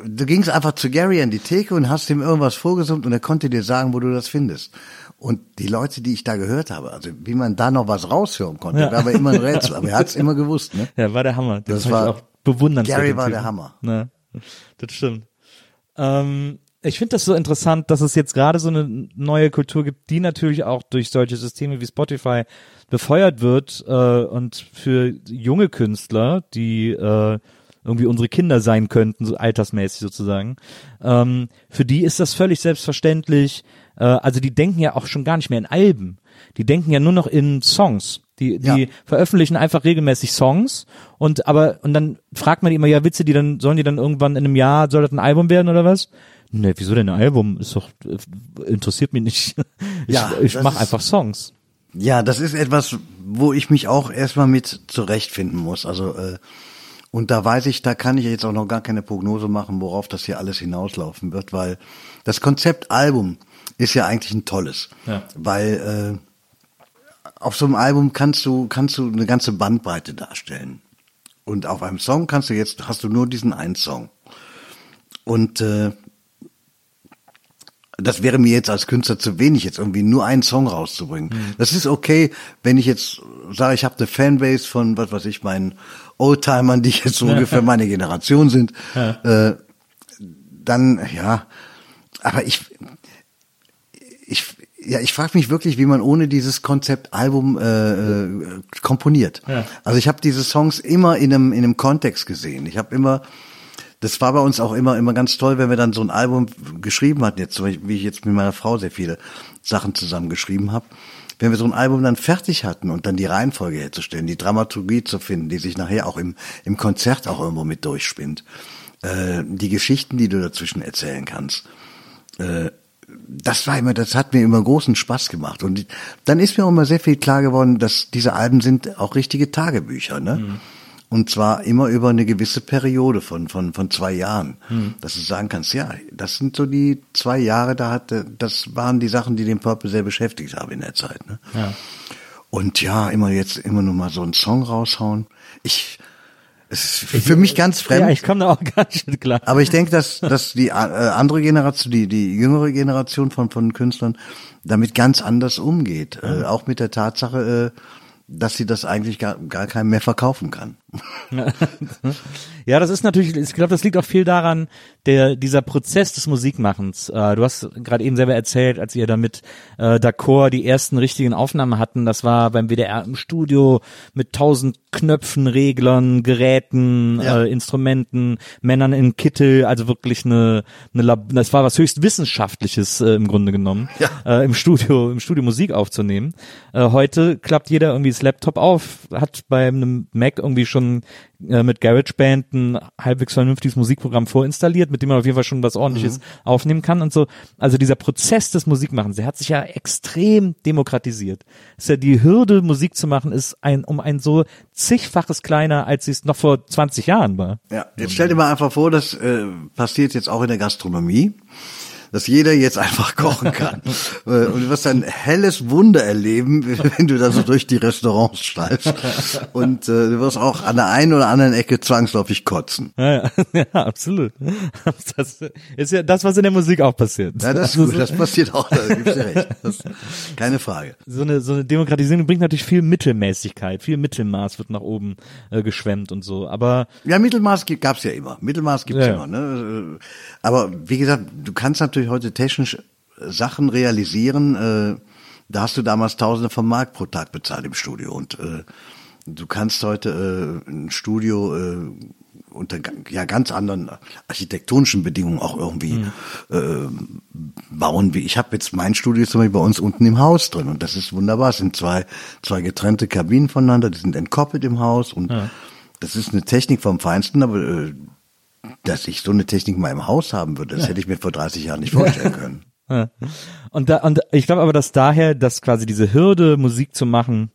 S1: du gingst einfach zu Gary an die Theke und hast ihm irgendwas vorgesummt und er konnte dir sagen, wo du das findest. Und die Leute, die ich da gehört habe, also wie man da noch was raushören konnte,
S3: Ja.
S1: war aber immer ein Rätsel. Aber er hat es immer gewusst, ne?
S3: Ja, war der Hammer. Den
S1: Das war-
S3: auch bewundernswert.
S1: Gary war der Hammer.
S3: Ne, das stimmt. Ähm, ich finde das so interessant, dass es jetzt gerade so eine neue Kultur gibt, die natürlich auch durch solche Systeme wie Spotify befeuert wird äh, und für junge Künstler, die äh, irgendwie unsere Kinder sein könnten, so altersmäßig sozusagen, ähm, für die ist das völlig selbstverständlich. Äh, also die denken ja auch schon gar nicht mehr in Alben. Die denken ja nur noch in Songs. Die, die
S1: Ja.
S3: veröffentlichen einfach regelmäßig Songs und aber und dann fragt man die immer, ja, Witze, die dann sollen die dann irgendwann in einem Jahr soll das ein Album werden oder was? Ne, wieso denn ein Album? Ist doch äh, interessiert mich nicht. Ich,
S1: Ja,
S3: ich mache einfach Songs.
S1: Ja, das ist etwas, wo ich mich auch erstmal mit zurechtfinden muss. Also äh, und da weiß ich, da kann ich jetzt auch noch gar keine Prognose machen, worauf das hier alles hinauslaufen wird, weil das Konzept Album ist ja eigentlich ein tolles,
S3: Ja.
S1: weil äh, auf so einem Album kannst du kannst du eine ganze Bandbreite darstellen. Und auf einem Song kannst du jetzt hast du nur diesen einen Song. Und äh, das wäre mir jetzt als Künstler zu wenig, jetzt irgendwie nur einen Song rauszubringen. Das ist okay, wenn ich jetzt sage, ich habe eine Fanbase von, was weiß ich, meinen Oldtimern, die jetzt so ungefähr meine Generation sind, äh, dann, ja, aber ich, ich, ja, ich frage mich wirklich, wie man ohne dieses Konzept Album äh, äh, komponiert.
S3: Ja.
S1: Also ich habe diese Songs immer in einem, in einem Kontext gesehen. Ich habe immer das war bei uns auch immer immer ganz toll, wenn wir dann so ein Album geschrieben hatten, jetzt wie ich jetzt mit meiner Frau sehr viele Sachen zusammen geschrieben habe. Wenn wir so ein Album dann fertig hatten und dann die Reihenfolge herzustellen, die Dramaturgie zu finden, die sich nachher auch im, im Konzert auch irgendwo mit durchspinnt, äh, die Geschichten, die du dazwischen erzählen kannst, äh, das war immer, das hat mir immer großen Spaß gemacht. Und dann ist mir auch immer sehr viel klar geworden, dass diese Alben sind auch richtige Tagebücher, ne? Und zwar immer über eine gewisse Periode von, von, von zwei Jahren. Dass du sagen kannst, ja, das sind so die zwei Jahre, da hatte, das waren die Sachen, die den Purple sehr beschäftigt haben in der Zeit, ne?
S3: Ja.
S1: Und ja, immer jetzt, immer nur mal so einen Song raushauen. Ich, es ist für mich ganz fremd.
S3: Ja, ich komme da auch gar nicht mit klar.
S1: Aber ich denke, dass, dass die äh, andere Generation, die, die jüngere Generation von, von Künstlern damit ganz anders umgeht. Äh, auch mit der Tatsache, äh, dass sie das eigentlich gar, gar keinem mehr verkaufen kann.
S3: Ja, das ist natürlich, ich glaube, das liegt auch viel daran, der dieser Prozess des Musikmachens. Äh, du hast gerade eben selber erzählt, als ihr da mit äh, D'accord die ersten richtigen Aufnahmen hatten, das war beim WDR im Studio mit tausend Knöpfen, Reglern, Geräten,
S1: Ja.
S3: äh, Instrumenten, Männern in Kittel, also wirklich eine, eine Lab das war was höchst wissenschaftliches äh, im Grunde genommen,
S1: Ja.
S3: äh, im Studio, im Studio Musik aufzunehmen. Äh, heute klappt jeder irgendwie das Laptop auf, hat bei einem Mac irgendwie schon äh, mit GarageBand ein halbwegs vernünftiges Musikprogramm vorinstalliert, mit dem man auf jeden Fall schon was ordentliches aufnehmen kann und so. Also dieser Prozess des Musikmachens, der hat sich ja extrem demokratisiert. Ist ja die Hürde, Musik zu machen, ist ein um ein so zigfaches kleiner, als sie es noch vor 20 Jahren war.
S1: Ja, jetzt stell dir mal einfach vor, das äh, passiert jetzt auch in der Gastronomie, dass jeder jetzt einfach kochen kann. Äh, Und du wirst ein helles Wunder erleben, wenn du da so durch die Restaurants schleifst. Und äh, du wirst auch an der einen oder anderen Ecke zwangsläufig kotzen.
S3: Ja, ja, ja absolut. Das ist ja das, was in der Musik auch passiert.
S1: Ja, das ist
S3: Also
S1: gut, das passiert auch, da gibst du recht. Das, keine Frage.
S3: so eine so eine Demokratisierung bringt natürlich viel Mittelmäßigkeit, viel Mittelmaß wird nach oben äh, geschwemmt und so. Aber
S1: Ja, Mittelmaß gab's ja immer. Mittelmaß gibt's
S3: Ja, ja.
S1: immer. Ne? Aber wie gesagt, du kannst natürlich heute technisch Sachen realisieren. Äh, da hast du damals Tausende von Mark pro Tag bezahlt im Studio und äh, du kannst heute äh, ein Studio äh, unter ja ganz anderen architektonischen Bedingungen auch irgendwie mhm. äh, bauen wie ich habe jetzt mein Studio zum Beispiel bei uns unten im Haus drin und das ist wunderbar. Es sind zwei zwei getrennte Kabinen voneinander, die sind entkoppelt im Haus und ja. das ist eine Technik vom Feinsten, aber äh, dass ich so eine Technik mal im Haus haben würde, das ja. hätte ich mir vor 30 Jahren nicht vorstellen können.
S3: Ja. Und da und ich glaube aber, dass daher, dass quasi diese Hürde Musik zu machen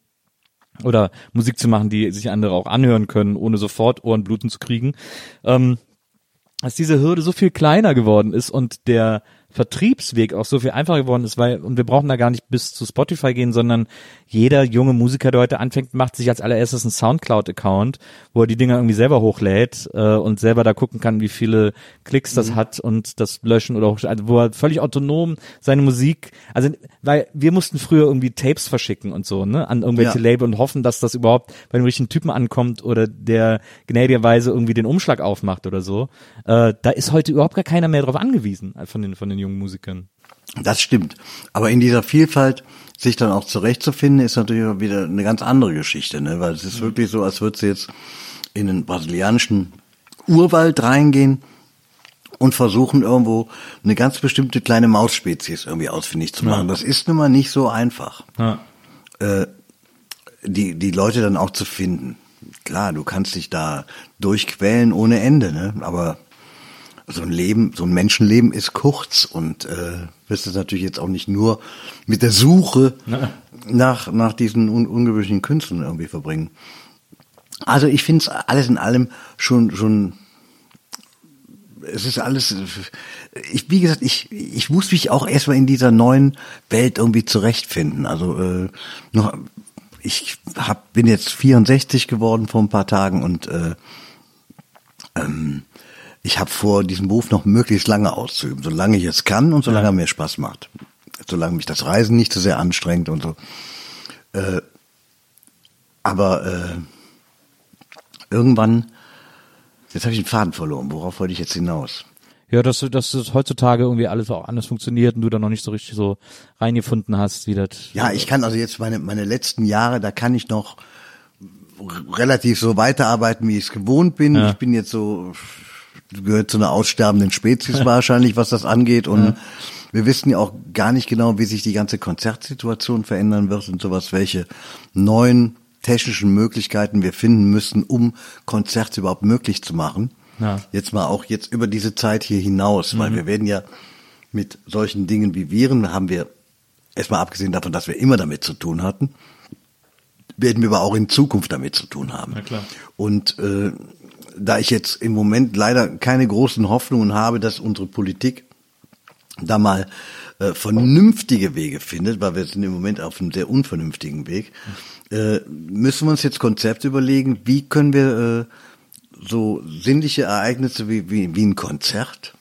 S3: oder Musik zu machen, die sich andere auch anhören können, ohne sofort Ohrenbluten zu kriegen, ähm, dass diese Hürde so viel kleiner geworden ist und der Vertriebsweg auch so viel einfacher geworden ist, weil, und wir brauchen da gar nicht bis zu Spotify gehen, sondern jeder junge Musiker, der heute anfängt, macht sich als allererstes einen Soundcloud-Account, wo er die Dinger irgendwie selber hochlädt äh, und selber da gucken kann, wie viele Klicks das mhm. hat und das löschen oder hoch, also wo er völlig autonom seine Musik, also weil wir mussten früher irgendwie Tapes verschicken und so, ne, an irgendwelche ja. Label und hoffen, dass das überhaupt bei den richtigen Typen ankommt oder der gnädigerweise irgendwie den Umschlag aufmacht oder so. Äh, da ist heute überhaupt gar keiner mehr drauf angewiesen von den von den jungen Musikern.
S1: Das stimmt. Aber in dieser Vielfalt sich dann auch zurechtzufinden, ist natürlich wieder eine ganz andere Geschichte, ne? Weil es ist mhm. wirklich so, als würde sie jetzt in den brasilianischen Urwald reingehen und versuchen irgendwo eine ganz bestimmte kleine Mausspezies irgendwie ausfindig zu machen. Ja. Das ist nun mal nicht so einfach. Ja. Äh, die, die Leute dann auch zu finden. Klar, du kannst dich da durchquälen ohne Ende, ne? Aber so ein Leben, so ein Menschenleben ist kurz und äh, wirst es natürlich jetzt auch nicht nur mit der Suche nach nach diesen un ungewöhnlichen Künstlern irgendwie verbringen. Also ich finde es alles in allem schon schon es ist alles ich wie gesagt ich ich muss mich auch erstmal in dieser neuen Welt irgendwie zurechtfinden also äh, noch ich hab bin jetzt 64 geworden vor ein paar Tagen und äh, ähm, ich habe vor, diesen Beruf noch möglichst lange auszuüben, solange ich es kann und solange ja. er mir Spaß macht. Solange mich das Reisen nicht zu so sehr anstrengt und so. Äh, aber äh, irgendwann, jetzt habe ich den Faden verloren. Worauf wollte ich jetzt hinaus?
S3: Ja, dass, dass das heutzutage irgendwie alles auch anders funktioniert und du da noch nicht so richtig so reingefunden hast, wie das.
S1: Ja, ich kann also jetzt meine, meine letzten Jahre, da kann ich noch relativ so weiterarbeiten, wie ich es gewohnt bin. Ja. Ich bin jetzt so gehört zu einer aussterbenden Spezies wahrscheinlich, was das angeht. Und ja. wir wissen ja auch gar nicht genau, wie sich die ganze Konzertsituation verändern wird und sowas, welche neuen technischen Möglichkeiten wir finden müssen, um Konzerte überhaupt möglich zu machen. Ja. Jetzt mal auch jetzt über diese Zeit hier hinaus, mhm. weil wir werden ja mit solchen Dingen wie Viren, haben wir erstmal abgesehen davon, dass wir immer damit zu tun hatten, werden wir aber auch in Zukunft damit zu tun haben. Und äh, da ich jetzt im Moment leider keine großen Hoffnungen habe, dass unsere Politik da mal äh, vernünftige Wege findet, weil wir sind im Moment auf einem sehr unvernünftigen Weg, äh, müssen wir uns jetzt Konzepte überlegen, wie können wir äh, so sinnliche Ereignisse wie, wie, wie ein Konzert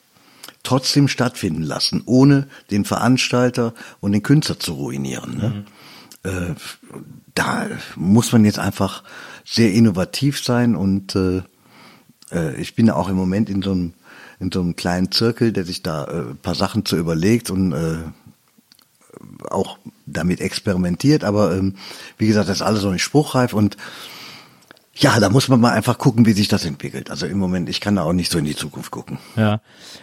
S1: trotzdem stattfinden lassen, ohne den Veranstalter und den Künstler zu ruinieren. Ne? Mhm. Äh, da muss man jetzt einfach sehr innovativ sein und äh, äh, ich bin auch im Moment in so einem in so einem kleinen Zirkel, der sich da äh, paar Sachen zu überlegt und äh, auch damit experimentiert. Aber ähm, wie gesagt, das ist alles noch nicht spruchreif und ja, da muss man mal einfach gucken, wie sich das entwickelt. Also im Moment, ich kann da auch nicht so in die Zukunft gucken.
S3: Ja,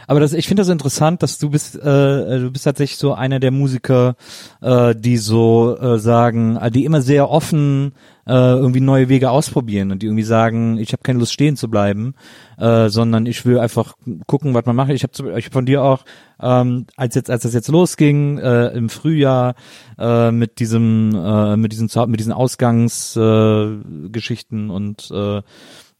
S3: aber das, ich finde das interessant, dass du bist, äh, du bist tatsächlich so einer der Musiker, äh, die so äh, sagen, die immer sehr offen äh, irgendwie neue Wege ausprobieren und die irgendwie sagen, ich habe keine Lust stehen zu bleiben, äh, sondern ich will einfach gucken, was man macht. Ich habe ich hab von dir auch, ähm, als jetzt als das jetzt losging äh, im Frühjahr äh, mit diesem äh, mit diesen mit diesen Ausgangsgeschichten äh, und äh,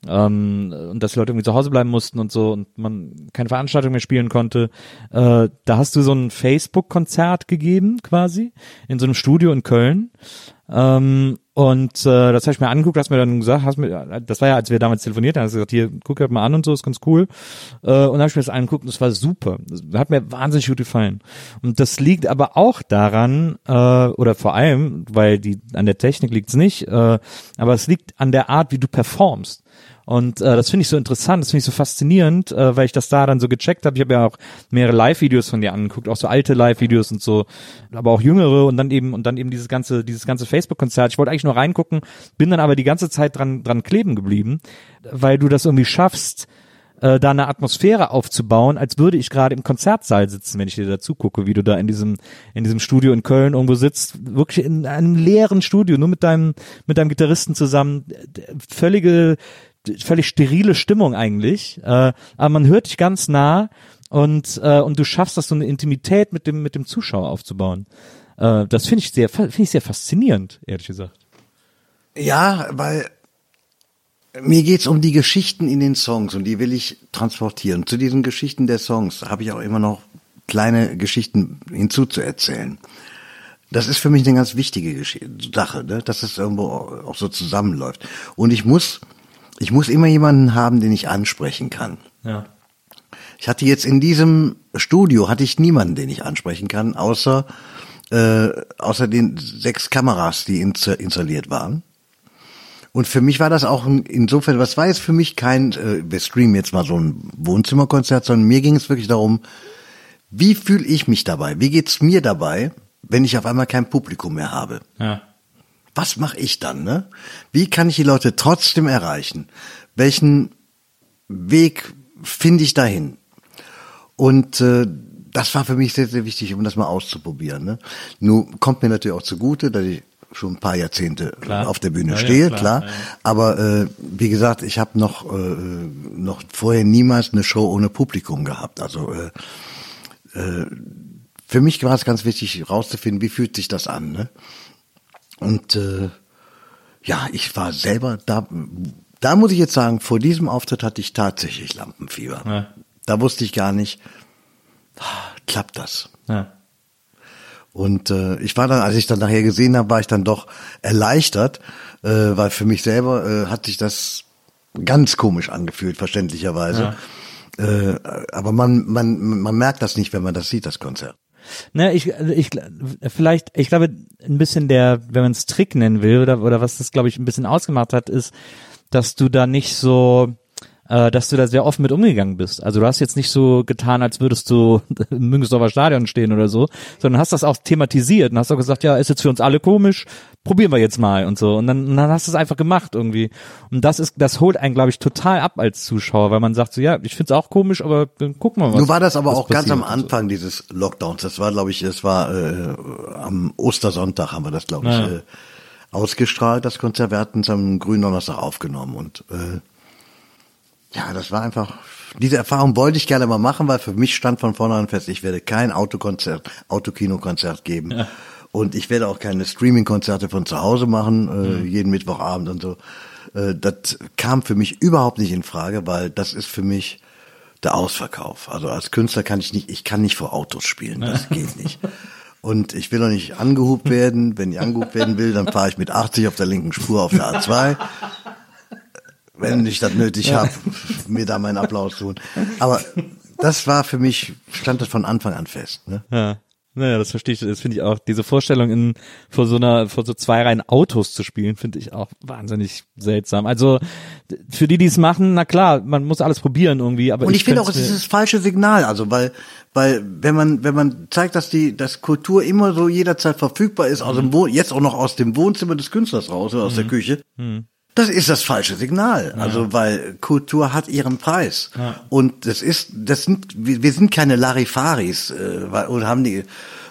S3: ähm, und dass die Leute irgendwie zu Hause bleiben mussten und so und man keine Veranstaltung mehr spielen konnte. Äh, da hast du so ein Facebook-Konzert gegeben quasi in so einem Studio in Köln. Ähm, und äh, das habe ich mir angeguckt, hast mir dann gesagt, hast mir, das war ja, als wir damals telefoniert haben, hast du gesagt, hier, guck dir mal an und so, ist ganz cool. Äh, und dann habe ich mir das angeguckt und es war super. Das hat mir wahnsinnig gut gefallen. Und das liegt aber auch daran, äh, oder vor allem, weil die an der Technik liegt's nicht, äh, aber es liegt an der Art, wie du performst. Und äh, das finde ich so interessant, das finde ich so faszinierend, äh, weil ich das da dann so gecheckt habe. Ich habe ja auch mehrere Live-Videos von dir angeguckt, auch so alte Live-Videos und so, aber auch jüngere und dann eben und dann eben dieses ganze dieses ganze Facebook-Konzert. Ich wollte eigentlich nur reingucken, bin dann aber die ganze Zeit dran dran kleben geblieben, weil du das irgendwie schaffst, äh, da eine Atmosphäre aufzubauen, als würde ich gerade im Konzertsaal sitzen, wenn ich dir dazu gucke, wie du da in diesem in diesem Studio in Köln irgendwo sitzt, wirklich in einem leeren Studio, nur mit deinem mit deinem Gitarristen zusammen, völlige völlig sterile Stimmung eigentlich, äh, aber man hört dich ganz nah und äh, und du schaffst das so eine Intimität mit dem mit dem Zuschauer aufzubauen. Äh, das finde ich sehr finde ich sehr faszinierend, ehrlich gesagt.
S1: Ja, weil mir geht's um die Geschichten in den Songs und die will ich transportieren. Zu diesen Geschichten der Songs habe ich auch immer noch kleine Geschichten hinzuzuerzählen. Das ist für mich eine ganz wichtige Sache, ne? dass es irgendwo auch so zusammenläuft. Und ich muss, ich muss immer jemanden haben, den ich ansprechen kann.
S3: Ja.
S1: Ich hatte jetzt in diesem Studio hatte ich niemanden, den ich ansprechen kann, außer äh, außer den sechs Kameras, die installiert waren. Und für mich war das auch insofern, was war jetzt für mich kein, äh, wir streamen jetzt mal so ein Wohnzimmerkonzert, sondern mir ging es wirklich darum, wie fühle ich mich dabei? Wie geht's mir dabei, wenn ich auf einmal kein Publikum mehr habe?
S3: Ja.
S1: Was mache ich dann? Ne? Wie kann ich die Leute trotzdem erreichen? Welchen Weg finde ich dahin? Und äh, das war für mich sehr, sehr wichtig, um das mal auszuprobieren. Ne? Nun kommt mir natürlich auch zugute, dass ich schon ein paar Jahrzehnte
S3: Klar.
S1: auf der Bühne
S3: Ja, ja,
S1: stehe,
S3: klar,
S1: klar.
S3: ja, ja.
S1: Aber äh, wie gesagt, ich habe noch äh, noch vorher niemals eine Show ohne Publikum gehabt. Also äh, äh, für mich war es ganz wichtig, rauszufinden, wie fühlt sich das an. Ne? Und äh, ja, ich war selber da. Da muss ich jetzt sagen, vor diesem Auftritt hatte ich tatsächlich Lampenfieber.
S3: Ja.
S1: Da wusste ich gar nicht, ah, klappt das?
S3: Ja.
S1: Und äh, ich war dann, als ich dann nachher gesehen habe, war ich dann doch erleichtert, äh, weil für mich selber äh, hat sich das ganz komisch angefühlt, verständlicherweise. Äh, aber man, man, man merkt das nicht, wenn man das sieht, das Konzert.
S3: Ne, ich, ich, vielleicht, ich glaube, ein bisschen der, wenn man es Trick nennen will, oder, oder was das, glaube ich, ein bisschen ausgemacht hat, ist, dass du da nicht so, äh, dass du da sehr offen mit umgegangen bist. Also du hast jetzt nicht so getan, als würdest du im Müngesdorfer Stadion stehen oder so, sondern hast das auch thematisiert und hast auch gesagt, ja, ist jetzt für uns alle komisch, probieren wir jetzt mal und so. Und dann, und dann hast du es einfach gemacht irgendwie. Und das ist, das holt einen, glaube ich, total ab als Zuschauer, weil man sagt so, ja, ich find's auch komisch, aber dann gucken wir mal.
S1: Nun war das aber auch ganz am
S3: und so.
S1: Anfang dieses Lockdowns. Das war, glaube ich, es war äh, am Ostersonntag haben wir das, glaube ich,
S3: Ja.
S1: äh, ausgestrahlt, das Konzert. Wir hatten es am Gründonnerstag aufgenommen und äh, ja, das war einfach. Diese Erfahrung wollte ich gerne mal machen, weil für mich stand von vornherein fest, ich werde kein Autokonzert, Autokinokonzert geben. Und ich werde auch keine Streaming-Konzerte von zu Hause machen, äh, jeden Mittwochabend und so. Äh, das kam für mich überhaupt nicht in Frage, weil das ist für mich der Ausverkauf. Also als Künstler kann ich nicht, ich kann nicht vor Autos spielen, das geht nicht. Und ich will auch nicht angehubt werden. Wenn ich angehubt werden will, dann fahre ich mit 80 auf der linken Spur auf der A2 wenn ich das nötig habe, mir da meinen Applaus tun. Aber das war für mich, stand das von Anfang an fest. Ne?
S3: Ja. Naja, das verstehe ich, das finde ich auch. Diese Vorstellung, in vor so einer, vor so zwei Reihen Autos zu spielen, finde ich auch wahnsinnig seltsam. Also für die, die es machen, na klar, man muss alles probieren irgendwie, aber
S1: Und ich finde auch, es ist das falsche Signal. Also weil, weil wenn man wenn man zeigt, dass die dass Kultur immer so jederzeit verfügbar ist, aus dem Wohn jetzt auch noch aus dem Wohnzimmer des Künstlers raus oder aus der Küche, das ist das falsche Signal. Also weil Kultur hat ihren Preis. Und das ist das sind wir, sind keine Larifaris äh, und haben die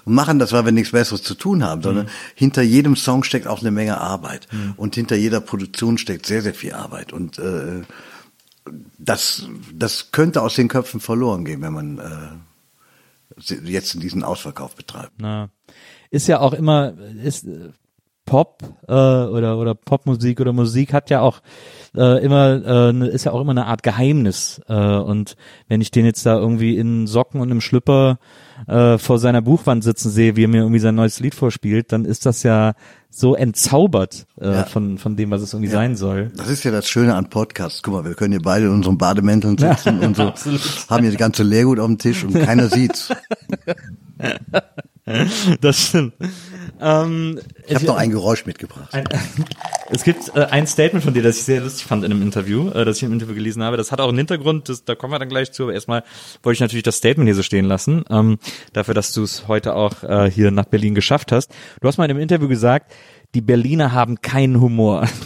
S1: machen das, weil wir nichts Besseres zu tun haben, sondern hinter jedem Song steckt auch eine Menge Arbeit. Und hinter jeder Produktion steckt sehr sehr viel Arbeit. Und äh, das, das könnte aus den Köpfen verloren gehen, wenn man äh, jetzt diesen Ausverkauf betreibt.
S3: Na, ist ja auch immer, ist Pop äh, oder oder Popmusik oder Musik hat ja auch äh, immer äh, ne- ist ja auch immer eine Art Geheimnis äh, und wenn ich den jetzt da irgendwie in Socken und im Schlüpper äh, vor seiner Buchwand sitzen sehe, wie er mir irgendwie sein neues Lied vorspielt, dann ist das ja so entzaubert äh,
S1: Ja.
S3: von von dem, was es irgendwie sein soll.
S1: Das ist ja das Schöne an Podcasts. Guck mal, wir können hier beide in unseren Bademänteln sitzen und so, haben hier die ganze Leergut auf dem Tisch und keiner sieht's.
S3: Das stimmt. Ähm,
S1: Ich habe noch ein Geräusch mitgebracht.
S3: ein, es gibt äh, ein Statement von dir, das ich sehr lustig fand in einem Interview, äh, das ich im Interview gelesen habe. Das hat auch einen Hintergrund, das, da kommen wir dann gleich zu. Aber erstmal wollte ich natürlich das Statement hier so stehen lassen, ähm, dafür, dass du es heute auch äh, hier nach Berlin geschafft hast. Du hast mal in einem Interview gesagt, die Berliner haben keinen Humor.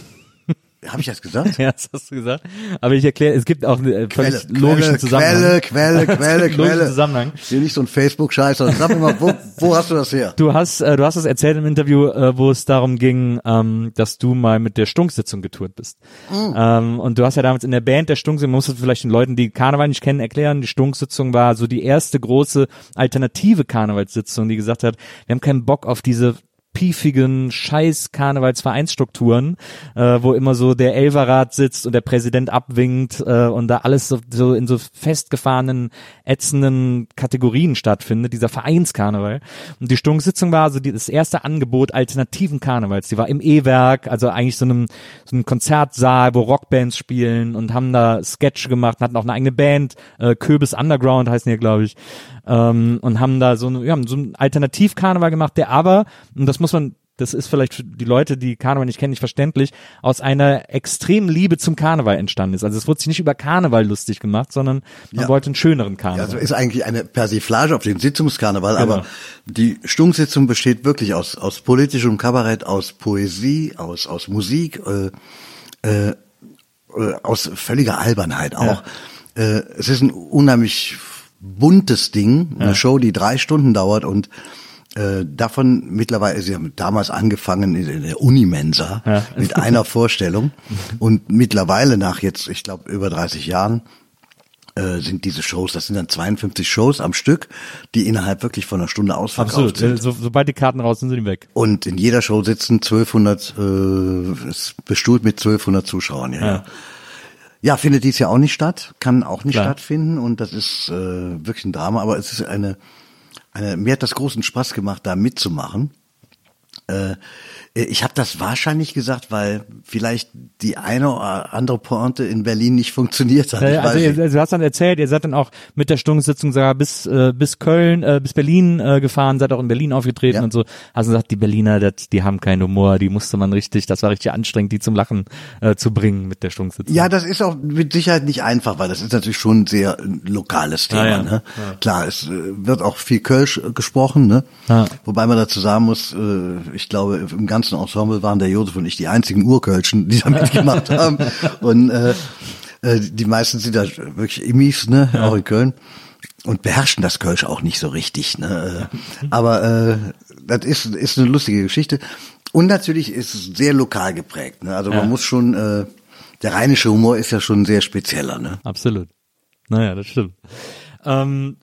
S1: Habe ich das gesagt?
S3: ja, das hast du gesagt. Aber ich erkläre, es gibt auch einen äh,
S1: Quelle,
S3: völlig logischen
S1: Quelle,
S3: Zusammenhang.
S1: Quelle, Quelle, Quelle, Quelle.
S3: Zusammenhang.
S1: Hier nicht so ein Facebook-Scheiß, sondern sag mir mal, wo, wo hast du das her?
S3: Du hast, äh, du hast es erzählt im Interview, äh, wo es darum ging, ähm, dass du mal mit der Stunksitzung getourt bist. Ähm, und du hast ja damals in der Band der Stunksitzung, man muss das vielleicht den Leuten, die Karneval nicht kennen, erklären, die Stunksitzung war so die erste große alternative Karnevalssitzung, die gesagt hat, wir haben keinen Bock auf diese piefigen scheiß Karnevalsvereinsstrukturen, äh, wo immer so der Elverrat sitzt und der Präsident abwinkt äh, und da alles so, so in so festgefahrenen, ätzenden Kategorien stattfindet, dieser Vereinskarneval. Und die Stunksitzung war also die, das erste Angebot alternativen Karnevals. Die war im E-Werk, also eigentlich so einem, so einem Konzertsaal, wo Rockbands spielen und haben da Sketch gemacht, hatten auch eine eigene Band, äh, Köbis Underground heißen die, glaube ich ähm, und haben da so, eine, ja, so einen Alternativkarneval gemacht, der aber, und das muss man, das ist vielleicht für die Leute, die Karneval nicht kennen, nicht verständlich, aus einer extremen Liebe zum Karneval entstanden ist. Also es wurde sich nicht über Karneval lustig gemacht, sondern man
S1: Ja.
S3: wollte einen schöneren
S1: Ja,
S3: Karneval.
S1: also ist eigentlich eine Persiflage auf den Sitzungskarneval,
S3: Genau.
S1: aber die Stunksitzung besteht wirklich aus, aus politischem Kabarett, aus Poesie, aus, aus Musik, äh, äh, äh, aus völliger Albernheit auch. Äh, es ist ein unheimlich buntes Ding, eine Show, die drei Stunden dauert und äh, davon mittlerweile, sie haben damals angefangen in der Unimensa
S3: Ja.
S1: mit einer Vorstellung und mittlerweile nach jetzt, ich glaube, über 30 Jahren äh, sind diese Shows, das sind dann 52 Shows am Stück, die innerhalb wirklich von einer Stunde ausverkauft
S3: Absolut.
S1: sind.
S3: So, sobald die Karten raus sind, sind die weg.
S1: Und in jeder Show sitzen 1200, äh, ist bestuhlt mit 1200 Zuschauern. Ja, ja.
S3: Ja.
S1: findet dies ja auch nicht statt, kann auch nicht
S3: Klar.
S1: stattfinden und das ist äh, wirklich ein Drama, aber es ist eine, eine, mir hat das großen Spaß gemacht, da mitzumachen. Äh, ich habe das wahrscheinlich gesagt, weil vielleicht die eine oder andere Pointe in Berlin nicht funktioniert hat.
S3: Äh, also, ihr, also du hast dann erzählt, ihr seid dann auch mit der Stundensitzung sogar bis äh, bis Köln, äh, bis Berlin äh, gefahren, seid auch in Berlin aufgetreten
S1: Ja.
S3: und so. Hast du gesagt, die Berliner, das, die haben keinen Humor, die musste man richtig, das war richtig anstrengend, die zum Lachen äh, zu bringen mit der Stundensitzung.
S1: Ja, das ist auch mit Sicherheit nicht einfach, weil das ist natürlich schon ein sehr äh, lokales Thema.
S3: Ja, ja.
S1: Ne? Klar, es äh, wird auch viel Kölsch äh, gesprochen, ne? Wobei man dazu sagen muss, äh, ich glaube, im ganzen Ensemble waren der Josef und ich die einzigen Urkölschen, die da mitgemacht haben. Und äh, äh, die meisten sind da wirklich Immis, ne? auch in Köln. Und beherrschen das Kölsch auch nicht so richtig. Ne? Äh, Aber äh, das ist, ist eine lustige Geschichte. Und natürlich ist es sehr lokal geprägt. Ne? Also
S3: Ja.
S1: man muss schon, äh, der rheinische Humor ist ja schon sehr spezieller. Ne?
S3: Absolut. Naja, das stimmt. Ähm,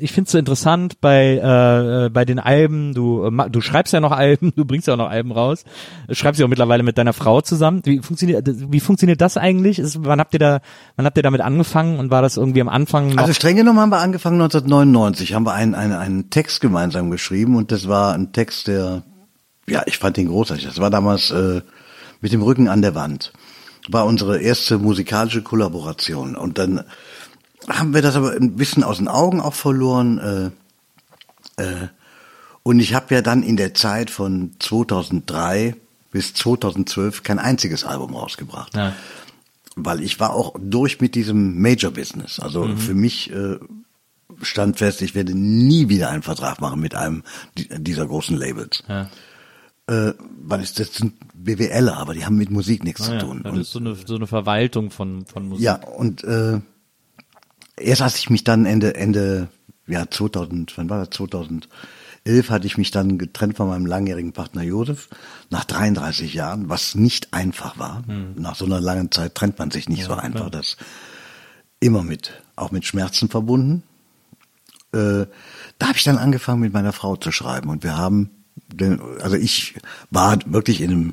S3: ich finde es so interessant bei äh, bei den Alben. Du äh, du schreibst ja noch Alben, du bringst ja auch noch Alben raus. Schreibst ja auch mittlerweile mit deiner Frau zusammen. Wie funktioniert wie funktioniert das eigentlich? Ist, wann habt ihr da wann habt ihr damit angefangen und war das irgendwie am Anfang?
S1: Also streng genommen haben wir angefangen 1999, haben wir einen, einen, einen Text gemeinsam geschrieben und das war ein Text, der, ja, ich fand den großartig. Das war damals äh, mit dem Rücken an der Wand. War unsere erste musikalische Kollaboration und dann haben wir das aber ein bisschen aus den Augen auch verloren. Äh, äh, und ich habe ja dann in der Zeit von 2003 bis 2012 kein einziges Album rausgebracht
S3: ja.
S1: weil ich war auch durch mit diesem Major-Business. Also
S3: Mhm.
S1: für mich äh, stand fest, ich werde nie wieder einen Vertrag machen mit einem di- dieser großen Labels.
S3: Ja.
S1: Äh, weil es, das sind BWLer, aber die haben mit Musik nichts
S3: Ah,
S1: zu
S3: ja.
S1: tun.
S3: Das
S1: Und,
S3: ist so eine so eine Verwaltung von von Musik.
S1: ja, und äh, erst als ich mich dann Ende, Ende, ja 2000, wann war das, 2011 hatte ich mich dann getrennt von meinem langjährigen Partner Josef, nach 33 Jahren, was nicht einfach war. Nach so einer langen Zeit trennt man sich nicht so einfach. Das immer mit, auch mit Schmerzen verbunden. Äh, da habe ich dann angefangen mit meiner Frau zu schreiben und wir haben, den, also ich war wirklich in einem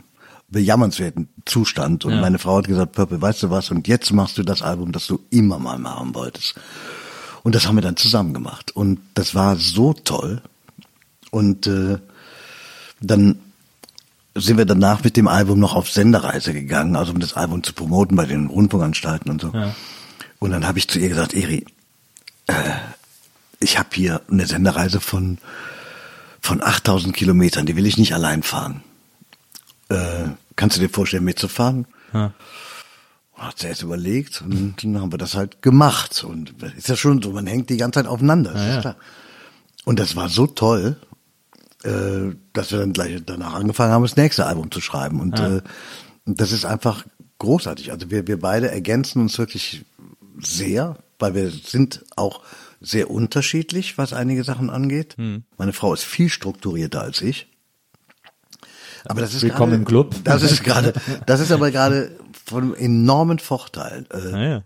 S1: bejammernswerten Zustand und
S3: Ja.
S1: meine Frau hat gesagt, Purple, weißt du was, und jetzt machst du das Album, das du immer mal machen wolltest. Und das haben wir dann zusammen gemacht und das war so toll und äh, dann sind wir danach mit dem Album noch auf Sendereise gegangen, also um das Album zu promoten bei den Rundfunkanstalten und so.
S3: Ja.
S1: Und dann habe ich zu ihr gesagt, Eri, äh, ich habe hier eine Sendereise von von 8000 Kilometern, die will ich nicht allein fahren. Äh, kannst du dir vorstellen, mitzufahren?
S3: Ja.
S1: Hat sie erst überlegt und dann haben wir das halt gemacht. Und ist ja schon so, man hängt die ganze Zeit aufeinander,
S3: Ja, ja.
S1: Und das war so toll, äh, dass wir dann gleich danach angefangen haben, das nächste Album zu schreiben. Und äh, das ist einfach großartig. Also wir, wir beide ergänzen uns wirklich sehr, weil wir sind auch sehr unterschiedlich, was einige Sachen angeht.
S3: Hm.
S1: Meine Frau ist viel strukturierter als ich. Aber das ist
S3: Willkommen
S1: gerade,
S3: im Club.
S1: Das ist gerade, das ist aber gerade von enormen Vorteil. Äh,
S3: Naja.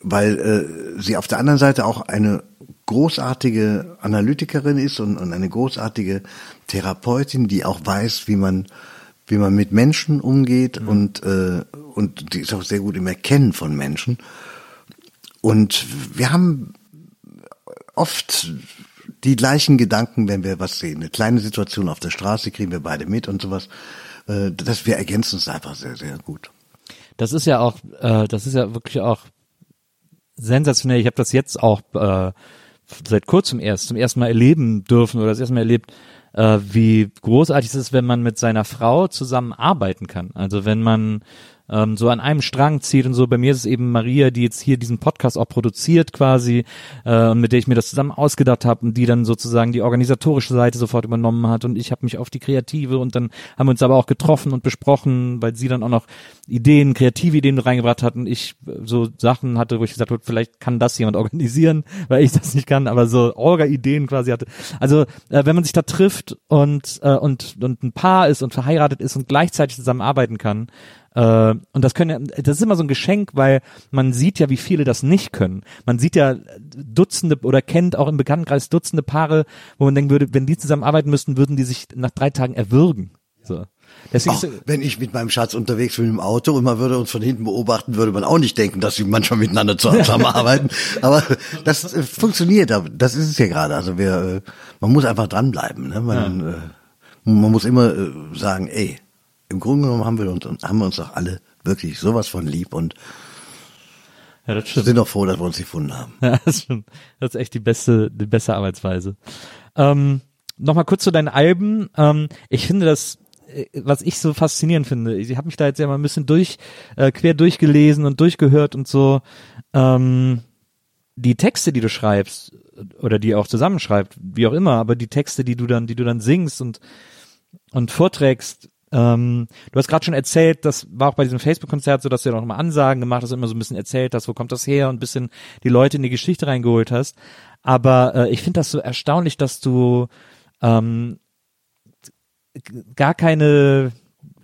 S1: weil äh, sie auf der anderen Seite auch eine großartige Analytikerin ist und, und eine großartige Therapeutin, die auch weiß, wie man wie man mit Menschen umgeht und äh, und die ist auch sehr gut im Erkennen von Menschen. Und wir haben oft die gleichen Gedanken, wenn wir was sehen. Eine kleine Situation auf der Straße kriegen wir beide mit und sowas. Äh, dass wir ergänzen es einfach sehr, sehr gut.
S3: Das ist ja auch, äh, das ist ja wirklich auch sensationell. Ich habe das jetzt auch äh, seit kurzem erst zum ersten Mal erleben dürfen oder das erste Mal erlebt, äh, wie großartig es ist, wenn man mit seiner Frau zusammen arbeiten kann. Also wenn man ähm, so an einem Strang zieht und so. Bei mir ist es eben Maria, die jetzt hier diesen Podcast auch produziert quasi äh, und mit der ich mir das zusammen ausgedacht habe und die dann sozusagen die organisatorische Seite sofort übernommen hat und ich habe mich auf die kreative und dann haben wir uns aber auch getroffen und besprochen, weil sie dann auch noch Ideen, kreative Ideen reingebracht hat und ich äh, so Sachen hatte, wo ich gesagt habe, vielleicht kann das jemand organisieren, weil ich das nicht kann, aber so Orga-Ideen quasi hatte. Also äh, wenn man sich da trifft und äh, und und ein Paar ist und verheiratet ist und gleichzeitig zusammen arbeiten kann, äh, und das können ja, das ist immer so ein Geschenk, weil man sieht ja, wie viele das nicht können. Man sieht ja Dutzende oder kennt auch im Bekanntenkreis Dutzende Paare, wo man denken würde, wenn die zusammen arbeiten müssten, würden die sich nach drei Tagen erwürgen. So. Deswegen
S1: Auch wenn ich mit meinem Schatz unterwegs bin im Auto und man würde uns von hinten beobachten, würde man auch nicht denken, dass sie manchmal miteinander zusammenarbeiten. Aber das äh, funktioniert, das ist es ja gerade. Also wir, äh, man muss einfach dranbleiben. Ne? Man, äh, man muss immer sagen, ey, im Grunde genommen haben wir uns, haben wir uns doch alle wirklich sowas von lieb und
S3: ja, das
S1: wir
S3: stimmt.
S1: sind doch froh, dass wir uns gefunden haben.
S3: Ja, das ist, schon, das ist echt die beste, die beste Arbeitsweise. Ähm, Nochmal kurz zu deinen Alben. Ähm, ich finde das, äh, was ich so faszinierend finde, ich habe mich da jetzt ja mal ein bisschen durch, äh, quer durchgelesen und durchgehört und so. Ähm, die Texte, die du schreibst, oder die auch zusammenschreibt, wie auch immer, aber die Texte, die du dann, die du dann singst und, und vorträgst, ähm, du hast gerade schon erzählt, das war auch bei diesem Facebook-Konzert so, dass du ja noch mal Ansagen gemacht hast, immer so ein bisschen erzählt hast, wo kommt das her und ein bisschen die Leute in die Geschichte reingeholt hast. Aber äh, ich finde das so erstaunlich, dass du ähm, gar keine,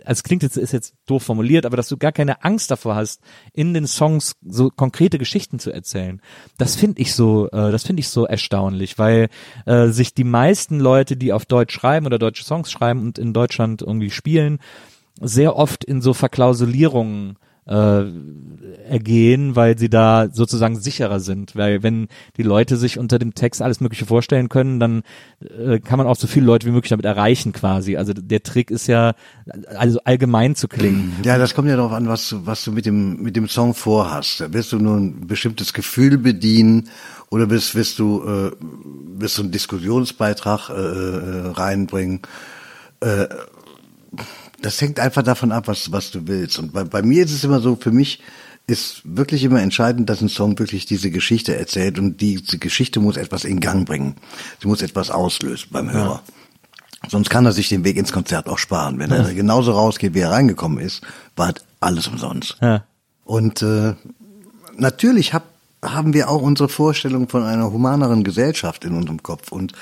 S3: also es klingt jetzt, ist jetzt doof formuliert, aber dass du gar keine Angst davor hast, in den Songs so konkrete Geschichten zu erzählen. Das finde ich so, äh, das finde ich so erstaunlich, weil äh, sich die meisten Leute, die auf Deutsch schreiben oder deutsche Songs schreiben und in Deutschland irgendwie spielen, sehr oft in so Verklausulierungen äh, ergehen, weil sie da sozusagen sicherer sind. Weil wenn die Leute sich unter dem Text alles Mögliche vorstellen können, dann äh, kann man auch so viele Leute wie möglich damit erreichen quasi. Also der Trick ist ja, also allgemein zu klingen.
S1: Ja, das kommt ja darauf an, was du, was du mit dem, mit dem Song vorhast. Wirst du nur ein bestimmtes Gefühl bedienen oder wirst, wirst du, äh, du einen Diskussionsbeitrag äh, äh, reinbringen? Äh, das hängt einfach davon ab, was, was du willst. Und bei, bei mir ist es immer so, für mich ist wirklich immer entscheidend, dass ein Song wirklich diese Geschichte erzählt und diese Geschichte muss etwas in Gang bringen. Sie muss etwas auslösen beim Hörer. Sonst kann er sich den Weg ins Konzert auch sparen. Wenn er genauso rausgeht, wie er reingekommen ist, war halt alles umsonst.
S3: Ja.
S1: Und äh, natürlich hab, haben wir auch unsere Vorstellung von einer humaneren Gesellschaft in unserem Kopf und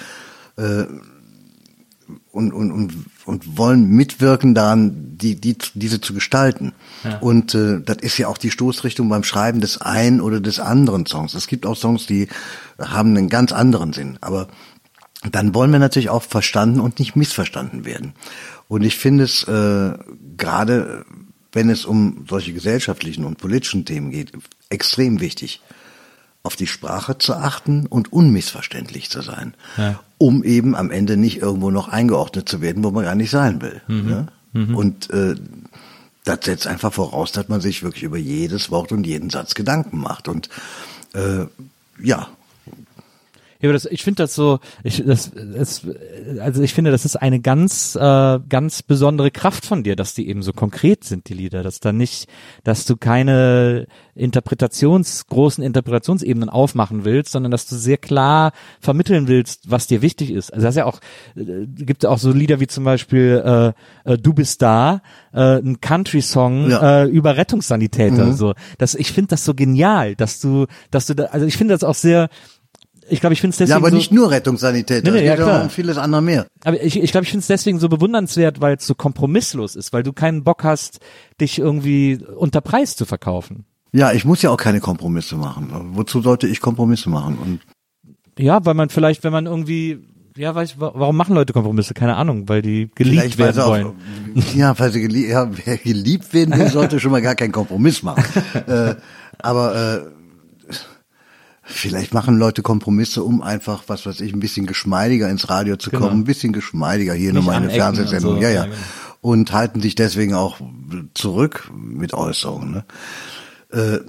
S1: äh, und, und, und, und wollen mitwirken daran, die, die, diese zu gestalten. Und äh, das ist ja auch die Stoßrichtung beim Schreiben des einen oder des anderen Songs. Es gibt auch Songs, die haben einen ganz anderen Sinn. Aber dann wollen wir natürlich auch verstanden und nicht missverstanden werden. Und ich finde es äh, gerade, wenn es um solche gesellschaftlichen und politischen Themen geht, extrem wichtig, auf die Sprache zu achten und unmissverständlich zu sein,
S3: Ja.
S1: Um eben am Ende nicht irgendwo noch eingeordnet zu werden, wo man gar nicht sein will. Ne? Und äh, das setzt einfach voraus, dass man sich wirklich über jedes Wort und jeden Satz Gedanken macht. Und äh, ja,
S3: Ja, aber das, ich finde das so, ich, das, das, also ich finde, das ist eine ganz, äh, ganz besondere Kraft von dir, dass die eben so konkret sind, die Lieder, dass da nicht, dass du keine Interpretations, großen Interpretationsebenen aufmachen willst, sondern dass du sehr klar vermitteln willst, was dir wichtig ist. Also das ist ja auch, äh, gibt auch so Lieder wie zum Beispiel äh, äh, Du bist da, äh, ein Country-Song
S1: Ja.
S3: äh, über Rettungssanitäter. So, das, ich finde das so genial, dass du, dass du, da, also ich finde das auch sehr ich glaube, ich finde es deswegen
S1: Ja, aber
S3: so,
S1: nicht nur Rettungssanitäter,
S3: Nee, nee,
S1: es
S3: ja,
S1: geht auch
S3: klar.
S1: um vieles andere mehr.
S3: aber ich, ich glaube, ich finde es deswegen so bewundernswert, weil es so kompromisslos ist, weil du keinen Bock hast, dich irgendwie unter Preis zu verkaufen.
S1: Ja, ich muss ja auch keine Kompromisse machen. Wozu sollte ich Kompromisse machen? Und
S3: Ja, weil man vielleicht, wenn man irgendwie, ja, weiß, wa- warum machen Leute Kompromisse? Keine Ahnung, weil die geliebt
S1: vielleicht,
S3: werden wollen.
S1: auch, ja, weil sie gelie ja, wer geliebt werden will, sollte schon mal gar keinen Kompromiss machen. äh, aber äh, vielleicht machen Leute Kompromisse, um einfach, was weiß ich, ein bisschen geschmeidiger ins Radio zu kommen,
S3: Genau.
S1: ein bisschen geschmeidiger hier nochmal eine Fernsehsendung,
S3: so.
S1: ja,
S3: Ja, genau.
S1: Und halten sich deswegen auch zurück mit Äußerungen. Ne? Äh,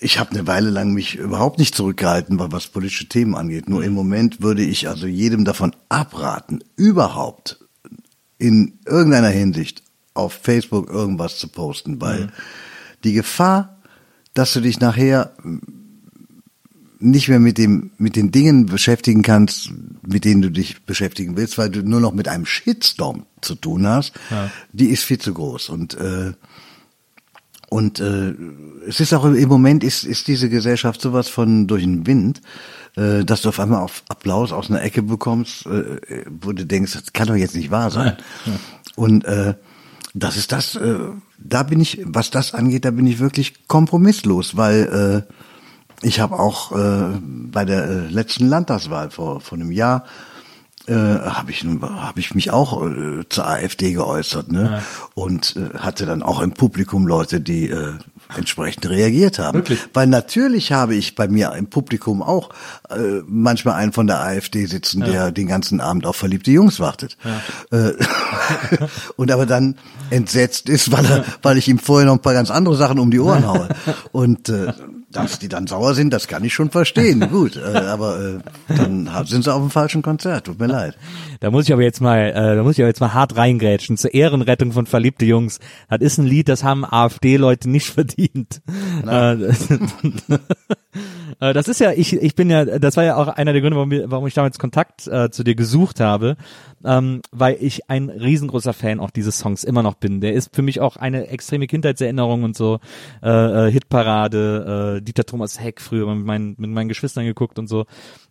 S1: ich habe eine Weile lang mich überhaupt nicht zurückgehalten, wa- was politische Themen angeht. Nur im Moment würde ich also jedem davon abraten, überhaupt in irgendeiner Hinsicht auf Facebook irgendwas zu posten, weil die Gefahr, dass du dich nachher nicht mehr mit dem mit den Dingen beschäftigen kannst, mit denen du dich beschäftigen willst, weil du nur noch mit einem Shitstorm zu tun hast, die ist viel zu groß. Und äh, und äh, es ist auch im Moment ist ist diese Gesellschaft sowas von durch den Wind, äh, dass du auf einmal auf Applaus aus einer Ecke bekommst, äh, wo du denkst, das kann doch jetzt nicht wahr sein. Und äh, das ist das, äh, da bin ich, was das angeht, da bin ich wirklich kompromisslos, weil äh, ich habe auch äh, bei der äh, letzten Landtagswahl vor, vor einem Jahr äh, habe ich, hab ich mich auch äh, zur AfD geäußert ne? und äh, hatte dann auch im Publikum Leute, die äh, entsprechend reagiert haben.
S3: Wirklich?
S1: Weil natürlich habe ich bei mir im Publikum auch äh, manchmal einen von der AfD sitzen, der den ganzen Abend auf verliebte Jungs wartet. Äh, und aber dann entsetzt ist, weil, er, weil ich ihm vorher noch ein paar ganz andere Sachen um die Ohren haue. Und äh, dass die dann sauer sind, das kann ich schon verstehen. Gut, äh, aber äh, dann sind sie auf dem falschen Konzert. Tut mir leid.
S3: Da muss ich aber jetzt mal, äh, da muss ich aber jetzt mal hart reingrätschen zur Ehrenrettung von verliebte Jungs. Das ist ein Lied, das haben AfD-Leute nicht verdient. Äh, äh, das ist ja, ich, ich bin ja, das war ja auch einer der Gründe, warum ich damals Kontakt äh, zu dir gesucht habe, ähm, weil ich ein riesengroßer Fan auch dieses Songs immer noch bin. Der ist für mich auch eine extreme Kindheitserinnerung und so, äh, äh, Hitparade, äh, Dieter Thomas Heck früher mit meinen, mit meinen Geschwistern geguckt und so.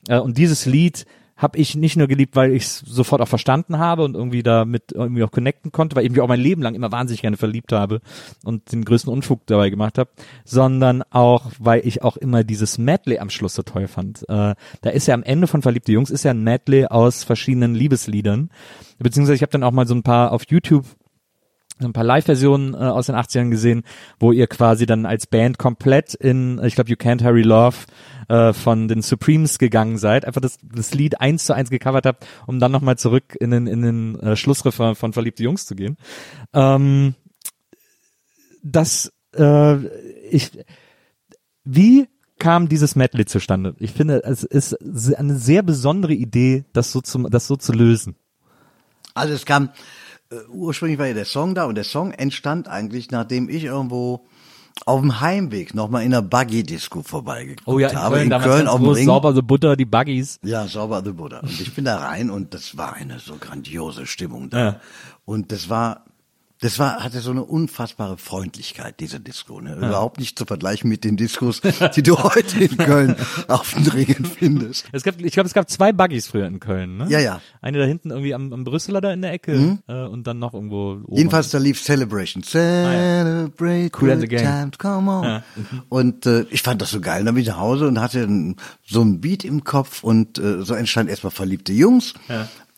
S3: Äh, und dieses Lied habe ich nicht nur geliebt, weil ich es sofort auch verstanden habe und irgendwie damit irgendwie auch connecten konnte, weil ich mich auch mein Leben lang immer wahnsinnig gerne verliebt habe und den größten Unfug dabei gemacht habe, sondern auch, weil ich auch immer dieses Medley am Schluss so toll fand. Äh, da ist ja am Ende von Verliebte Jungs ist ja ein Medley aus verschiedenen Liebesliedern, beziehungsweise ich habe dann auch mal so ein paar auf YouTube ein paar Live-Versionen äh, aus den 80ern gesehen, wo ihr quasi dann als Band komplett in, ich glaube, You Can't Hurry Love äh, von den Supremes gegangen seid, einfach das, das Lied eins zu eins gecovert habt, um dann nochmal zurück in den, in den äh, Schlussrefrain von Verliebte Jungs zu gehen. Ähm, das, äh, ich, wie kam dieses Medley zustande? Ich finde, es ist eine sehr besondere Idee, das so zu, das so zu lösen.
S1: Also es kam, äh, ursprünglich war ja der Song da und der Song entstand eigentlich, nachdem ich irgendwo auf dem Heimweg nochmal in einer Buggy-Disco vorbeigeguckt
S3: Oh ja, in
S1: habe.
S3: Köln,
S1: in Köln auf dem Ring.
S3: sauber the Butter, die Buggies.
S1: Ja, sauber the Buddha. Und ich bin da rein und das war eine so grandiose Stimmung da.
S3: Ja.
S1: Und das war, das war, hatte so eine unfassbare Freundlichkeit, diese Disco. Ne? Überhaupt nicht zu vergleichen mit den Discos, die du heute in Köln auf den Ringen findest.
S3: Es gab, ich glaube, es gab zwei Buggies früher in Köln, ne?
S1: Ja, ja.
S3: Eine da hinten irgendwie am, am Brüsseler da in der Ecke äh, und dann noch irgendwo oben.
S1: Jedenfalls da lief Celebration. Celebrate
S3: Cool and the
S1: good
S3: Gang.
S1: times, come on. Und äh, ich fand das so geil. Dann bin ich nach Hause und hatte so ein Beat im Kopf und äh, so entstand erstmal verliebte Jungs,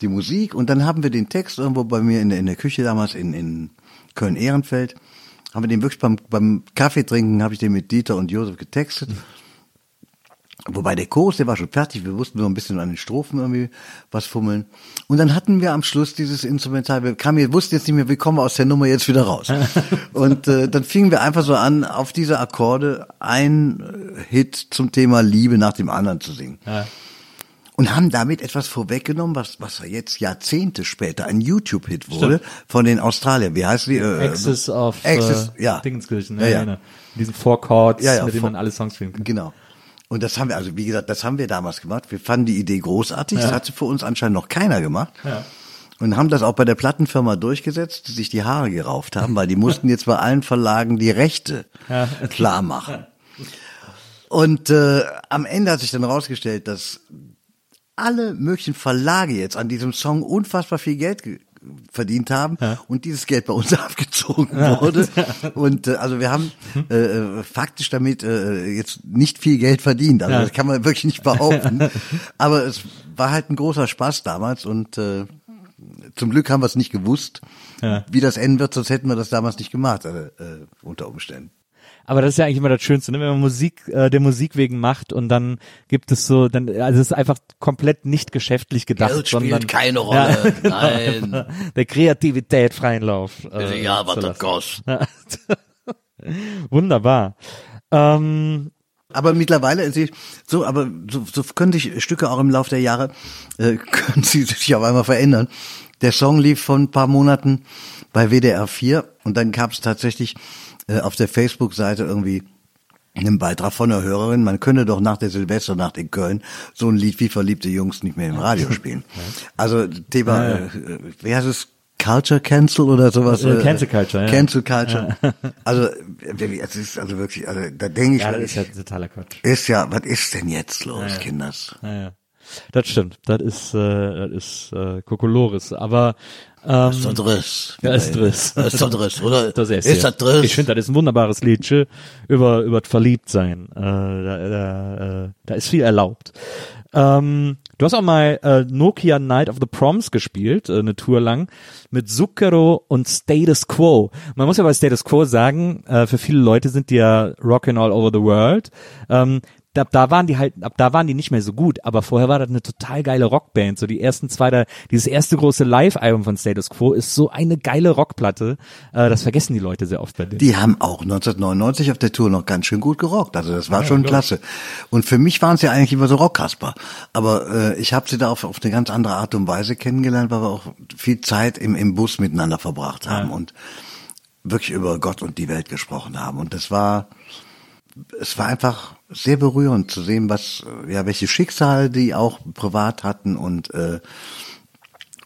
S1: die Musik und dann haben wir den Text irgendwo bei mir in der, in der Küche damals in, in Köln-Ehrenfeld, haben wir den wirklich beim, beim Kaffee trinken, habe ich den mit Dieter und Josef getextet. Wobei der Chorus, der war schon fertig, wir mussten nur ein bisschen an den Strophen irgendwie was fummeln. Und dann hatten wir am Schluss dieses Instrumental, wir kamen, wussten jetzt nicht mehr, wie kommen wir aus der Nummer jetzt wieder raus. Und äh, dann fingen wir einfach so an, auf diese Akkorde ein Hit zum Thema Liebe nach dem anderen zu singen. Und haben damit etwas vorweggenommen, was, was jetzt Jahrzehnte später ein YouTube-Hit wurde von den Australiern. Wie heißt die? Äh,
S3: Access of
S1: Access,
S3: äh,
S1: ja.
S3: Dingenskirchen,
S1: Ja,
S3: ja,
S1: ja.
S3: ja. ja. Diesen Four Chords,
S1: Ja, ja,
S3: mit denen
S1: Four-
S3: man alle Songs spielen kann.
S1: Genau. Und das haben wir, also wie gesagt, das haben wir damals gemacht. Wir fanden die Idee großartig. Das hatte für uns anscheinend noch keiner gemacht.
S3: Ja.
S1: Und haben das auch bei der Plattenfirma durchgesetzt, die sich die Haare gerauft haben, weil die mussten jetzt bei allen Verlagen die Rechte klar machen. Und äh, am Ende hat sich dann rausgestellt, dass alle möglichen Verlage jetzt an diesem Song unfassbar viel Geld ge verdient haben und dieses Geld bei uns abgezogen wurde. Und äh, also wir haben äh, äh, faktisch damit äh, jetzt nicht viel Geld verdient. Also
S3: Ja.
S1: das kann man wirklich nicht behaupten. Aber es war halt ein großer Spaß damals und äh, zum Glück haben wir es nicht gewusst,
S3: Ja.
S1: wie das enden wird, sonst hätten wir das damals nicht gemacht, äh, äh, unter Umständen.
S3: Aber das ist ja eigentlich immer das Schönste, ne? wenn man Musik äh, der Musik wegen macht und dann gibt es so, dann also es ist einfach komplett nicht geschäftlich gedacht,
S1: Geld spielt
S3: sondern
S1: keine Rolle. Nein.
S3: der Kreativität freien Lauf. Äh,
S1: Ja, was das kostet.
S3: Wunderbar. Ähm,
S1: Aber mittlerweile, ist sie- so, aber so, so können sich Stücke auch im Laufe der Jahre, äh, können sie sich auf einmal verändern. Der Song lief vor ein paar Monaten bei WDR 4 und dann gab es tatsächlich äh, auf der Facebook-Seite irgendwie einen Beitrag von einer Hörerin, man könne doch nach der Silvesternacht in Köln so ein Lied wie Verliebte Jungs nicht mehr im Radio spielen. Also Thema, äh, äh, wie heißt es? Culture Cancel oder sowas?
S3: Äh, Cancel Culture, ja.
S1: Cancel Culture. Also, äh, es ist also wirklich, also da denke ich,
S3: ja, das ist ja totaler Quatsch.
S1: ist ja, was ist denn jetzt los, Kinders?
S3: Ja, ja. Das stimmt. Das ist, äh, das ist äh, Kokolores. Aber ähm,
S1: Ist das Driss?
S3: Ja, ist Driss.
S1: Ist das Driss, oder?
S3: Das ist,
S1: ist
S3: ja.
S1: das Driss?
S3: Ich finde, das ist ein wunderbares Liedchen über über das Verliebtsein. Äh, da, da, äh, da ist viel erlaubt. Ähm, du hast auch mal äh, Nokia Night of the Proms gespielt, äh, eine Tour lang, mit Zucchero und Status Quo. Man muss ja bei Status Quo sagen, äh, für viele Leute sind die ja rockin' all over the world. Ähm, da, da waren die halt, ab da waren die nicht mehr so gut, aber vorher war das eine total geile Rockband. So die ersten zwei, da, dieses erste große Live-Album von Status Quo ist so eine geile Rockplatte. Äh, das vergessen die Leute sehr oft bei denen.
S1: Die haben auch 1999 auf der Tour noch ganz schön gut gerockt. Also das war schon klasse. Und für mich waren sie ja eigentlich immer so Rockkasper. Aber äh, ich habe sie da auf, auf eine ganz andere Art und Weise kennengelernt, weil wir auch viel Zeit im, im Bus miteinander verbracht haben und wirklich über Gott und die Welt gesprochen haben. Und das war, es war einfach sehr berührend zu sehen, was, ja, welche Schicksale die auch privat hatten und äh,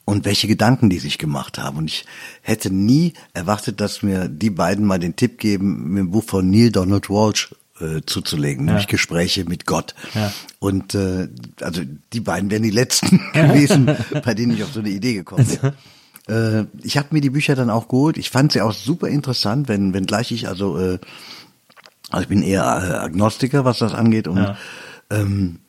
S1: und welche Gedanken die sich gemacht haben. Und ich hätte nie erwartet, dass mir die beiden mal den Tipp geben, mir ein Buch von Neil Donald Walsh äh, zuzulegen, nämlich Gespräche mit Gott.
S3: Ja.
S1: Und äh, also die beiden wären die letzten gewesen, bei denen ich auf so eine Idee gekommen bin. Äh, ich habe mir die Bücher dann auch geholt. Ich fand sie auch super interessant, wenn, wenn gleich ich also, äh, also ich bin eher äh, Agnostiker, was das angeht. Und ähm,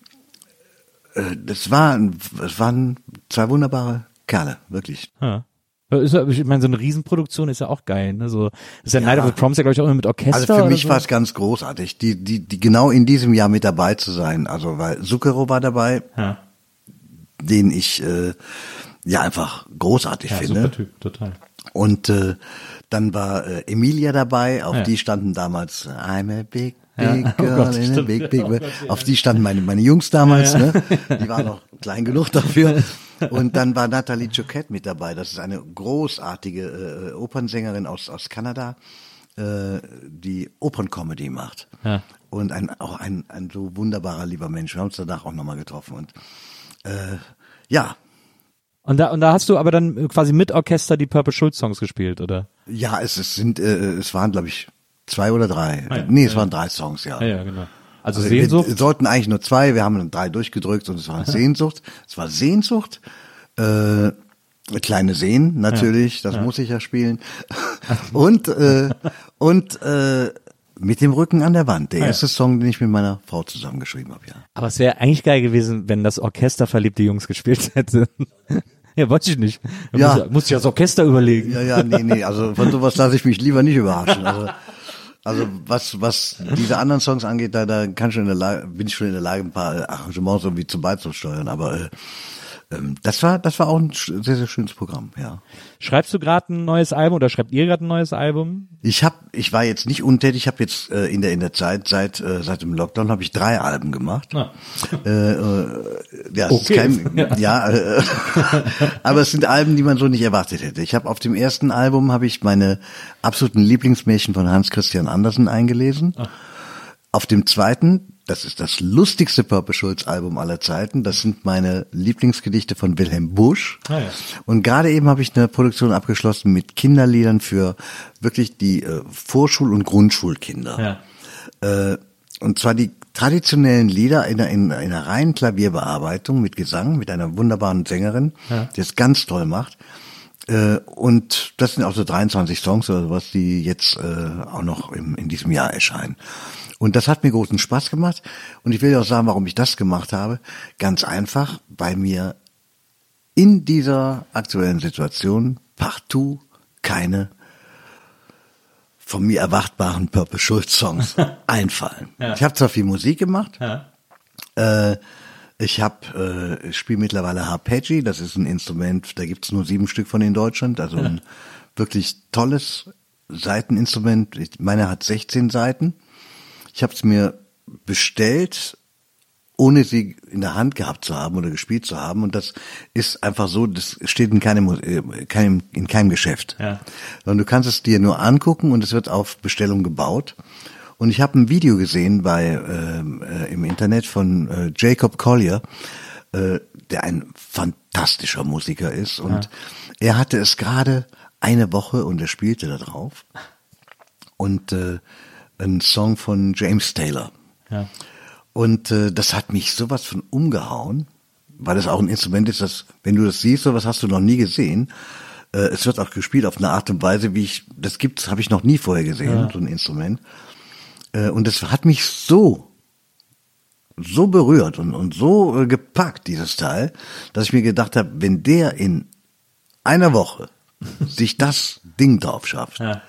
S1: äh, das waren, das waren zwei wunderbare Kerle, wirklich.
S3: Ja. Ja- Ich meine, so eine Riesenproduktion ist ja auch geil. Ne? So, ist ja, Night of the Proms ja, glaube ich, auch immer mit Orchester.
S1: Also für mich
S3: so.
S1: war es ganz großartig, die, die, die genau in diesem Jahr mit dabei zu sein. Also weil Zucchero war dabei,
S3: Ja,
S1: den ich äh, ja einfach großartig
S3: ja
S1: finde.
S3: super Typ, total.
S1: Und äh, dann war äh, Emilia dabei, auf
S3: Ja.
S1: die standen damals I'm a big,
S3: Ja.
S1: big
S3: Oh
S1: girl
S3: Gott,
S1: in a big, big
S3: Oh
S1: world.
S3: Ja.
S1: Auf die standen meine, meine Jungs damals, ne? Die waren noch klein genug dafür. Und dann war Nathalie Choquette mit dabei. Das ist eine großartige äh, Opernsängerin aus, aus Kanada, äh, die Operncomedy macht.
S3: Ja.
S1: Und ein, auch ein, ein so wunderbarer, lieber Mensch. Wir haben uns danach auch nochmal getroffen. Und äh, ja,
S3: Und da, und da hast du aber dann quasi mit Orchester die Purple Schulz Songs gespielt, oder?
S1: Ja, es, es sind, äh, es waren, glaube ich, zwei oder drei.
S3: Ah, ja.
S1: Nee, es waren drei Songs, ja.
S3: Ja, ja, genau. Also,
S1: Also
S3: Sehnsucht.
S1: Wir sollten eigentlich nur zwei, wir haben dann drei durchgedrückt und es war Sehnsucht. Es war Sehnsucht, äh, kleine Seen natürlich, das muss ich ja spielen. und äh, und äh, mit dem Rücken an der Wand. Der erste Song, den ich mit meiner Frau zusammengeschrieben habe, ja.
S3: Aber es wäre eigentlich geil gewesen, wenn das Orchester verliebte Jungs gespielt hätte. Ja, wollte ich nicht. Da
S1: Ja.
S3: Muss, muss ich das Orchester überlegen.
S1: Ja, ja, nee, nee, also von sowas lasse ich mich lieber nicht überraschen. Also, also was, was diese anderen Songs angeht, da, da kann schon in der Lage, bin ich schon in der Lage, ein paar Arrangements irgendwie zum beizusteuern, aber ähm, das war, das war auch ein sehr, sehr schönes Programm, ja.
S3: Schreibst du gerade ein neues Album oder schreibt ihr gerade ein neues Album?
S1: Ich habe, ich war jetzt nicht untätig. Ich habe jetzt äh, in der in der Zeit seit äh, seit dem Lockdown habe ich drei Alben gemacht.
S3: Ah.
S1: Äh, äh, ja, es
S3: Okay.
S1: ist kein, ja, äh, aber es sind Alben, die man so nicht erwartet hätte. Ich habe auf dem ersten Album habe ich meine absoluten Lieblingsmärchen von Hans Christian Andersen eingelesen.
S3: Ah.
S1: Auf dem zweiten, das ist das lustigste Purple Schulz Album aller Zeiten. Das sind meine Lieblingsgedichte von Wilhelm Busch.
S3: Ah, ja.
S1: Und gerade eben habe ich eine Produktion abgeschlossen mit Kinderliedern für wirklich die äh, Vorschul- und Grundschulkinder. Äh, und zwar die traditionellen Lieder in einer, in einer reinen Klavierbearbeitung mit Gesang, mit einer wunderbaren Sängerin, die es ganz toll macht. Äh, und das sind auch so 23 Songs oder sowas, die jetzt äh, auch noch im, in diesem Jahr erscheinen. Und das hat mir großen Spaß gemacht. Und ich will auch sagen, warum ich das gemacht habe. Ganz einfach, weil mir in dieser aktuellen Situation partout keine von mir erwartbaren Purple Schulz Songs einfallen. Ich habe zwar viel Musik gemacht, äh, ich habe, äh, spiele mittlerweile Harpeggi, das ist ein Instrument, da gibt's nur sieben Stück von in Deutschland, also ein wirklich tolles Seiteninstrument. Meine, hat 16 Seiten. Ich habe es mir bestellt, ohne sie in der Hand gehabt zu haben oder gespielt zu haben. Und das ist einfach so, das steht in keinem, äh, keinem, in keinem Geschäft.
S3: Ja.
S1: Sondern du kannst es dir nur angucken und es wird auf Bestellung gebaut. Und ich habe ein Video gesehen bei ähm, äh, im Internet von äh, Jacob Collier, äh, der ein fantastischer Musiker ist. Und er hatte es gerade eine Woche und er spielte da drauf. Und äh, ein Song von James Taylor.
S3: Ja.
S1: Und äh, das hat mich sowas von umgehauen, weil es auch ein Instrument ist, das, wenn du das siehst, sowas hast du noch nie gesehen. Äh, es wird auch gespielt auf eine Art und Weise, wie ich, das gibt's, habe ich noch nie vorher gesehen, so ein Instrument. Äh, und das hat mich so, so berührt und, und so äh, gepackt, dieses Teil, dass ich mir gedacht habe, wenn der in einer Woche sich das Ding drauf schafft,
S3: Ja.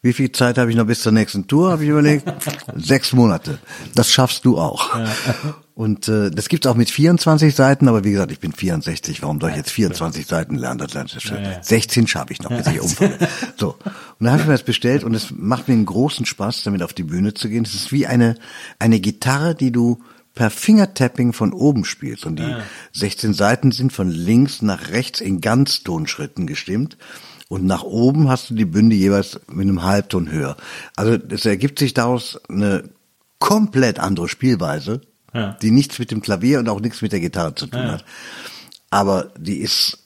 S1: Wie viel Zeit habe ich noch bis zur nächsten Tour? Habe ich überlegt. Sechs Monate. Das schaffst du auch. Und äh, das gibt's auch mit 24 Seiten, aber wie gesagt, ich bin 64. Warum soll ich jetzt 24 Seiten lernen? Das, das, das, 16 schaffe ich noch, bis ich umfalle. So. Und dann habe ich mir das bestellt und es macht mir einen großen Spaß, damit auf die Bühne zu gehen. Es ist wie eine, eine Gitarre, die du per Fingertapping von oben spielst. Und die 16 Seiten sind von links nach rechts in Ganztonschritten gestimmt. Und nach oben hast du die Bünde jeweils mit einem Halbton höher. Also es ergibt sich daraus eine komplett andere Spielweise,
S3: Ja.
S1: die nichts mit dem Klavier und auch nichts mit der Gitarre zu tun hat. Aber die ist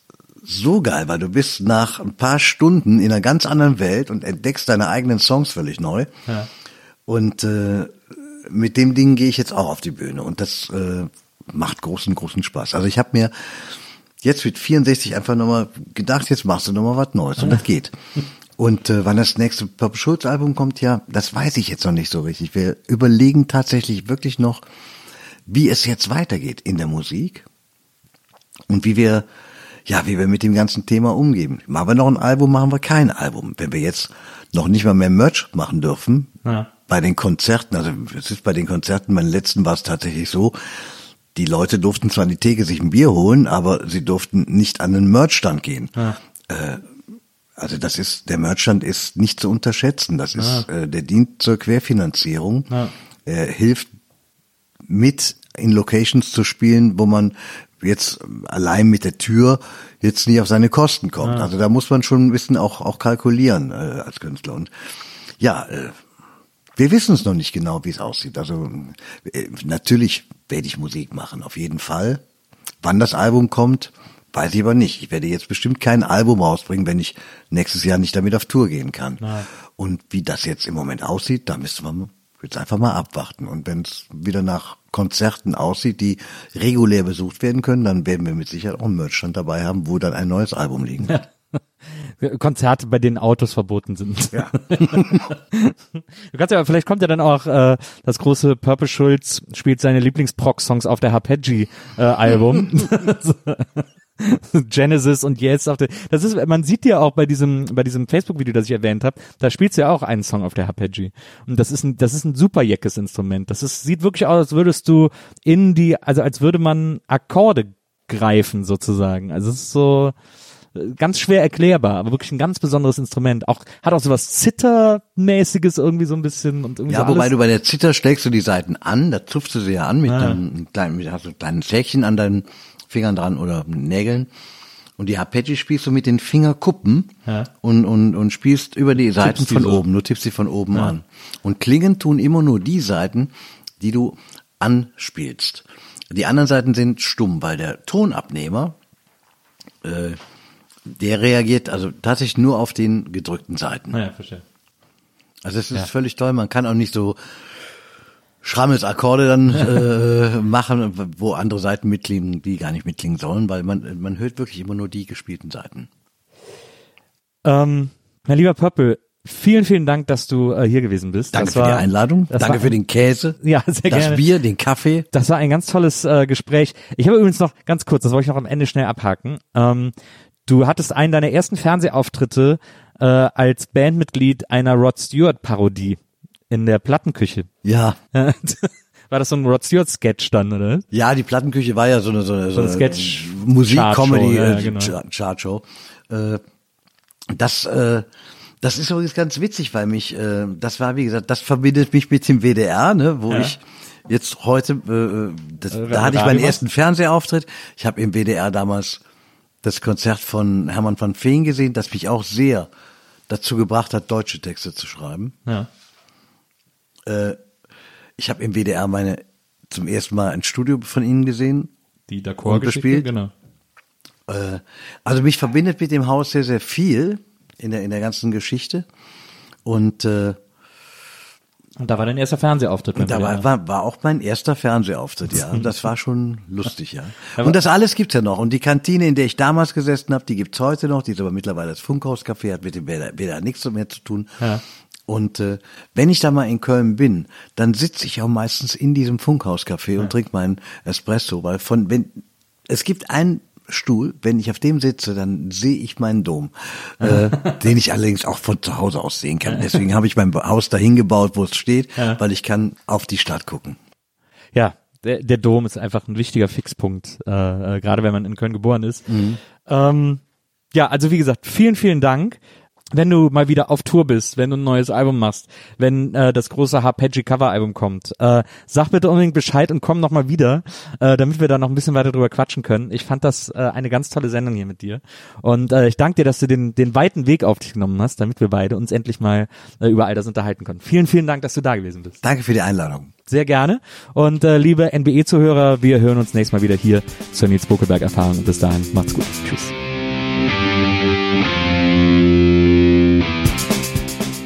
S1: so geil, weil du bist nach ein paar Stunden in einer ganz anderen Welt und entdeckst deine eigenen Songs völlig neu. Und äh, mit dem Ding gehe ich jetzt auch auf die Bühne und das äh, macht großen, großen Spaß. Also ich habe mir jetzt mit 64 einfach nochmal gedacht, jetzt machst du nochmal was Neues und das geht. Und äh, wann das nächste Pop Schulz Album kommt, ja, das weiß ich jetzt noch nicht so richtig. Wir überlegen tatsächlich wirklich noch, wie es jetzt weitergeht in der Musik und wie wir, ja, wie wir mit dem ganzen Thema umgehen. Machen wir noch ein Album, machen wir kein Album. Wenn wir jetzt noch nicht mal mehr Merch machen dürfen,
S3: Ja.
S1: bei den Konzerten, also es ist bei den Konzerten, beim letzten war es tatsächlich so, die Leute durften zwar an die Theke sich ein Bier holen, aber sie durften nicht an den Merchstand gehen. Äh, also das ist, der Merchstand ist nicht zu unterschätzen. Das ist, äh, der dient zur Querfinanzierung. Er hilft mit in Locations zu spielen, wo man jetzt allein mit der Tür jetzt nicht auf seine Kosten kommt. Also da muss man schon ein bisschen auch, auch kalkulieren äh, als Künstler. Und ja, äh, wir wissen es noch nicht genau, wie es aussieht. Also äh, natürlich werde ich Musik machen, auf jeden Fall. Wann das Album kommt, weiß ich aber nicht. Ich werde jetzt bestimmt kein Album rausbringen, wenn ich nächstes Jahr nicht damit auf Tour gehen kann. Und wie das jetzt im Moment aussieht, da müsste man jetzt einfach mal abwarten. Und wenn es wieder nach Konzerten aussieht, die regulär besucht werden können, dann werden wir mit Sicherheit auch einen Merchstand dabei haben, wo dann ein neues Album liegen wird.
S3: Konzerte, bei denen Autos verboten sind.
S1: Ja.
S3: Du kannst ja, vielleicht kommt ja dann auch äh, das große Purple Schulz spielt seine Lieblings-Proc-Songs auf der Harpeggi äh. Genesis und jetzt auf der das ist man sieht ja auch bei diesem bei diesem Facebook Video das ich erwähnt habe da spielst du ja auch einen Song auf der Harpeggi und das ist ein das ist ein super jeckes Instrument das ist sieht wirklich aus als würdest du in die also als würde man Akkorde greifen sozusagen. Also es ist so ganz schwer erklärbar, aber wirklich ein ganz besonderes Instrument. Auch hat auch sowas Zittermäßiges irgendwie so ein bisschen und irgendwie
S1: Ja,
S3: so
S1: wobei du bei der Zither schlägst du die Seiten an, da zupfst du sie ja an mit
S3: Ah.
S1: einem kleinen, mit, hast du ein kleines Säckchen an deinen Fingern dran oder Nägeln. Und die Arpeggi spielst du mit den Fingerkuppen
S3: Ja.
S1: und, und, und spielst über die Seiten von
S3: so.
S1: oben. Du tippst sie von oben an. Und klingen tun immer nur die Seiten, die du anspielst. Die anderen Seiten sind stumm, weil der Tonabnehmer, äh, der reagiert also tatsächlich nur auf den gedrückten Seiten.
S3: Ja, verstehe.
S1: Also es ist völlig toll. Man kann auch nicht so Schrammelsakkorde dann äh, machen, wo andere Seiten mitklingen, die gar nicht mitklingen sollen, weil man man hört wirklich immer nur die gespielten Seiten.
S3: Ähm, mein lieber Pöppel, vielen, vielen Dank, dass du äh, hier gewesen bist.
S1: Danke
S3: das
S1: für
S3: war,
S1: die Einladung.
S3: das
S1: Danke
S3: war
S1: für den Käse.
S3: Ja, sehr
S1: das
S3: gerne.
S1: Bier, den Kaffee.
S3: Das war ein ganz tolles äh, Gespräch. Ich habe übrigens noch ganz kurz, das wollte ich noch am Ende schnell abhaken. Ähm, du hattest einen deiner ersten Fernsehauftritte äh, als Bandmitglied einer Rod Stewart Parodie in der Plattenküche.
S1: Ja.
S3: War das so ein Rod Stewart Sketch dann, oder?
S1: Ja, die Plattenküche war ja so eine, so eine,
S3: So ein Sketch-
S1: Musik-Comedy,
S3: Chartshow, ja,
S1: äh,
S3: genau.
S1: Char- Chartshow. Äh, das, äh, das ist übrigens ganz witzig, weil mich, äh, das war, wie gesagt, das verbindet mich mit dem WDR, ne, wo
S3: Ja.
S1: ich jetzt heute, äh, das,
S3: Äh,
S1: da hatte ich meinen ersten Fernsehauftritt. Ich habe im WDR damals das Konzert von Hermann van Veen gesehen, das mich auch sehr dazu gebracht hat, deutsche Texte zu schreiben.
S3: Ja.
S1: Äh, ich habe im WDR meine zum ersten Mal ein Studio von Ihnen gesehen.
S3: Die D'accord-Geschichte,
S1: gespielt?
S3: genau.
S1: Äh, also mich verbindet mit dem Haus sehr, sehr viel in der, in der ganzen Geschichte. Und äh,
S3: Und da war dein erster Fernsehauftritt. beim
S1: da war, war, war auch mein erster Fernsehauftritt, ja. Und das war schon lustig, ja. Und das alles gibt's ja noch. Und die Kantine, in der ich damals gesessen habe, die gibt's heute noch. Die ist aber mittlerweile das Funkhauscafé, hat mit dem WDR, WDR nichts mehr zu tun.
S3: Ja.
S1: Und äh, wenn ich da mal in Köln bin, dann sitze ich auch meistens in diesem Funkhauscafé und trinke meinen Espresso, weil von wenn es gibt einen Stuhl, wenn ich auf dem sitze, dann sehe ich meinen Dom, äh, den ich allerdings auch von zu Hause aus sehen kann. Deswegen habe ich mein Haus dahin gebaut, wo es steht,
S3: Ja.
S1: weil ich kann auf die Stadt gucken.
S3: Ja, der, der Dom ist einfach ein wichtiger Fixpunkt, äh, äh, gerade wenn man in Köln geboren ist. Ähm, ja, also wie gesagt, vielen, vielen Dank. Wenn du mal wieder auf Tour bist, wenn du ein neues Album machst, wenn äh, das große Harpeggi Cover Album kommt, äh, sag bitte unbedingt Bescheid und komm noch mal wieder, äh, damit wir da noch ein bisschen weiter drüber quatschen können. Ich fand das äh, eine ganz tolle Sendung hier mit dir und äh, ich danke dir, dass du den den weiten Weg auf dich genommen hast, damit wir beide uns endlich mal äh, über all das unterhalten können. Vielen, vielen Dank, dass du da gewesen bist.
S1: Danke für die Einladung.
S3: Sehr gerne. Und äh, liebe NBE-Zuhörer, wir hören uns nächstes Mal wieder hier zur Nils Bokelberg-Erfahrung. Und bis dahin, macht's gut. Tschüss.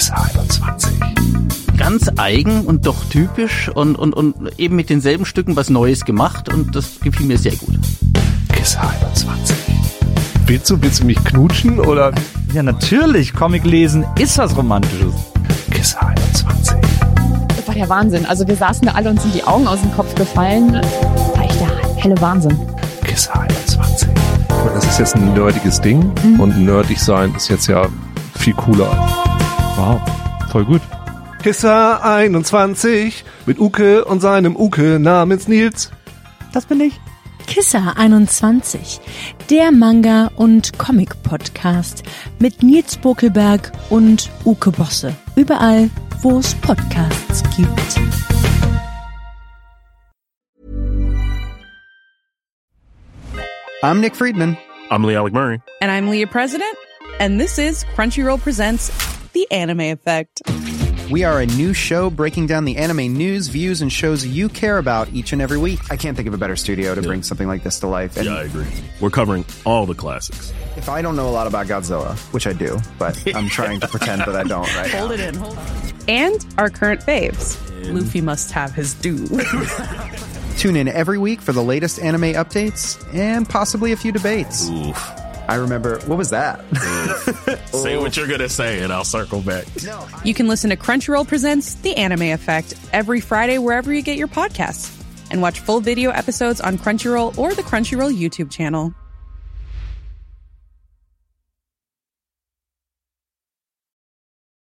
S4: Kiss 21.
S5: ganz eigen und doch typisch und, und, und eben mit denselben Stücken was Neues gemacht und das gefiel mir sehr gut.
S4: Kiss 21. Willst du, willst du mich knutschen oder
S3: Ja, natürlich. Comic lesen ist was Romantisches.
S4: Kiss 21?
S6: Das war der Wahnsinn. Also wir saßen da alle und sind die Augen aus dem Kopf gefallen. Das war echt der helle Wahnsinn.
S4: Kiss 21. Das ist jetzt ein nerdiges Ding und nerdig sein ist jetzt ja viel cooler.
S3: Wow. Voll gut.
S4: Kisser 21 mit Uke und seinem Uke namens Nils.
S3: Das bin ich.
S7: Kisser 21, der Manga- und Comic-Podcast mit Nils Bokelberg und Uke Bosse. Überall, wo es Podcasts gibt.
S8: I'm Nick Friedman.
S9: I'm Lee Alec Murray.
S10: And I'm Leah President, and this is Crunchyroll Presents The Anime Effect.
S8: We are a new show breaking down the anime news, views, and shows you care about each and every week.
S11: I can't think of a better studio to bring something like this to life. And
S9: Yeah, I agree. We're covering all the classics.
S11: if I don't know a lot about Godzilla, which I do, but I'm trying to pretend that I don't right
S10: Hold
S11: now.
S10: it in, hold it. And our current faves. Luffy must have his due.
S8: Tune in every week for the latest anime updates and possibly a few debates.
S9: Oof.
S11: I remember, what was that?
S9: Say what you're gonna say, and I'll circle back.
S10: you can listen to Crunchyroll Presents The Anime Effect every Friday wherever you get your podcasts. And watch full video episodes on Crunchyroll or the Crunchyroll YouTube channel.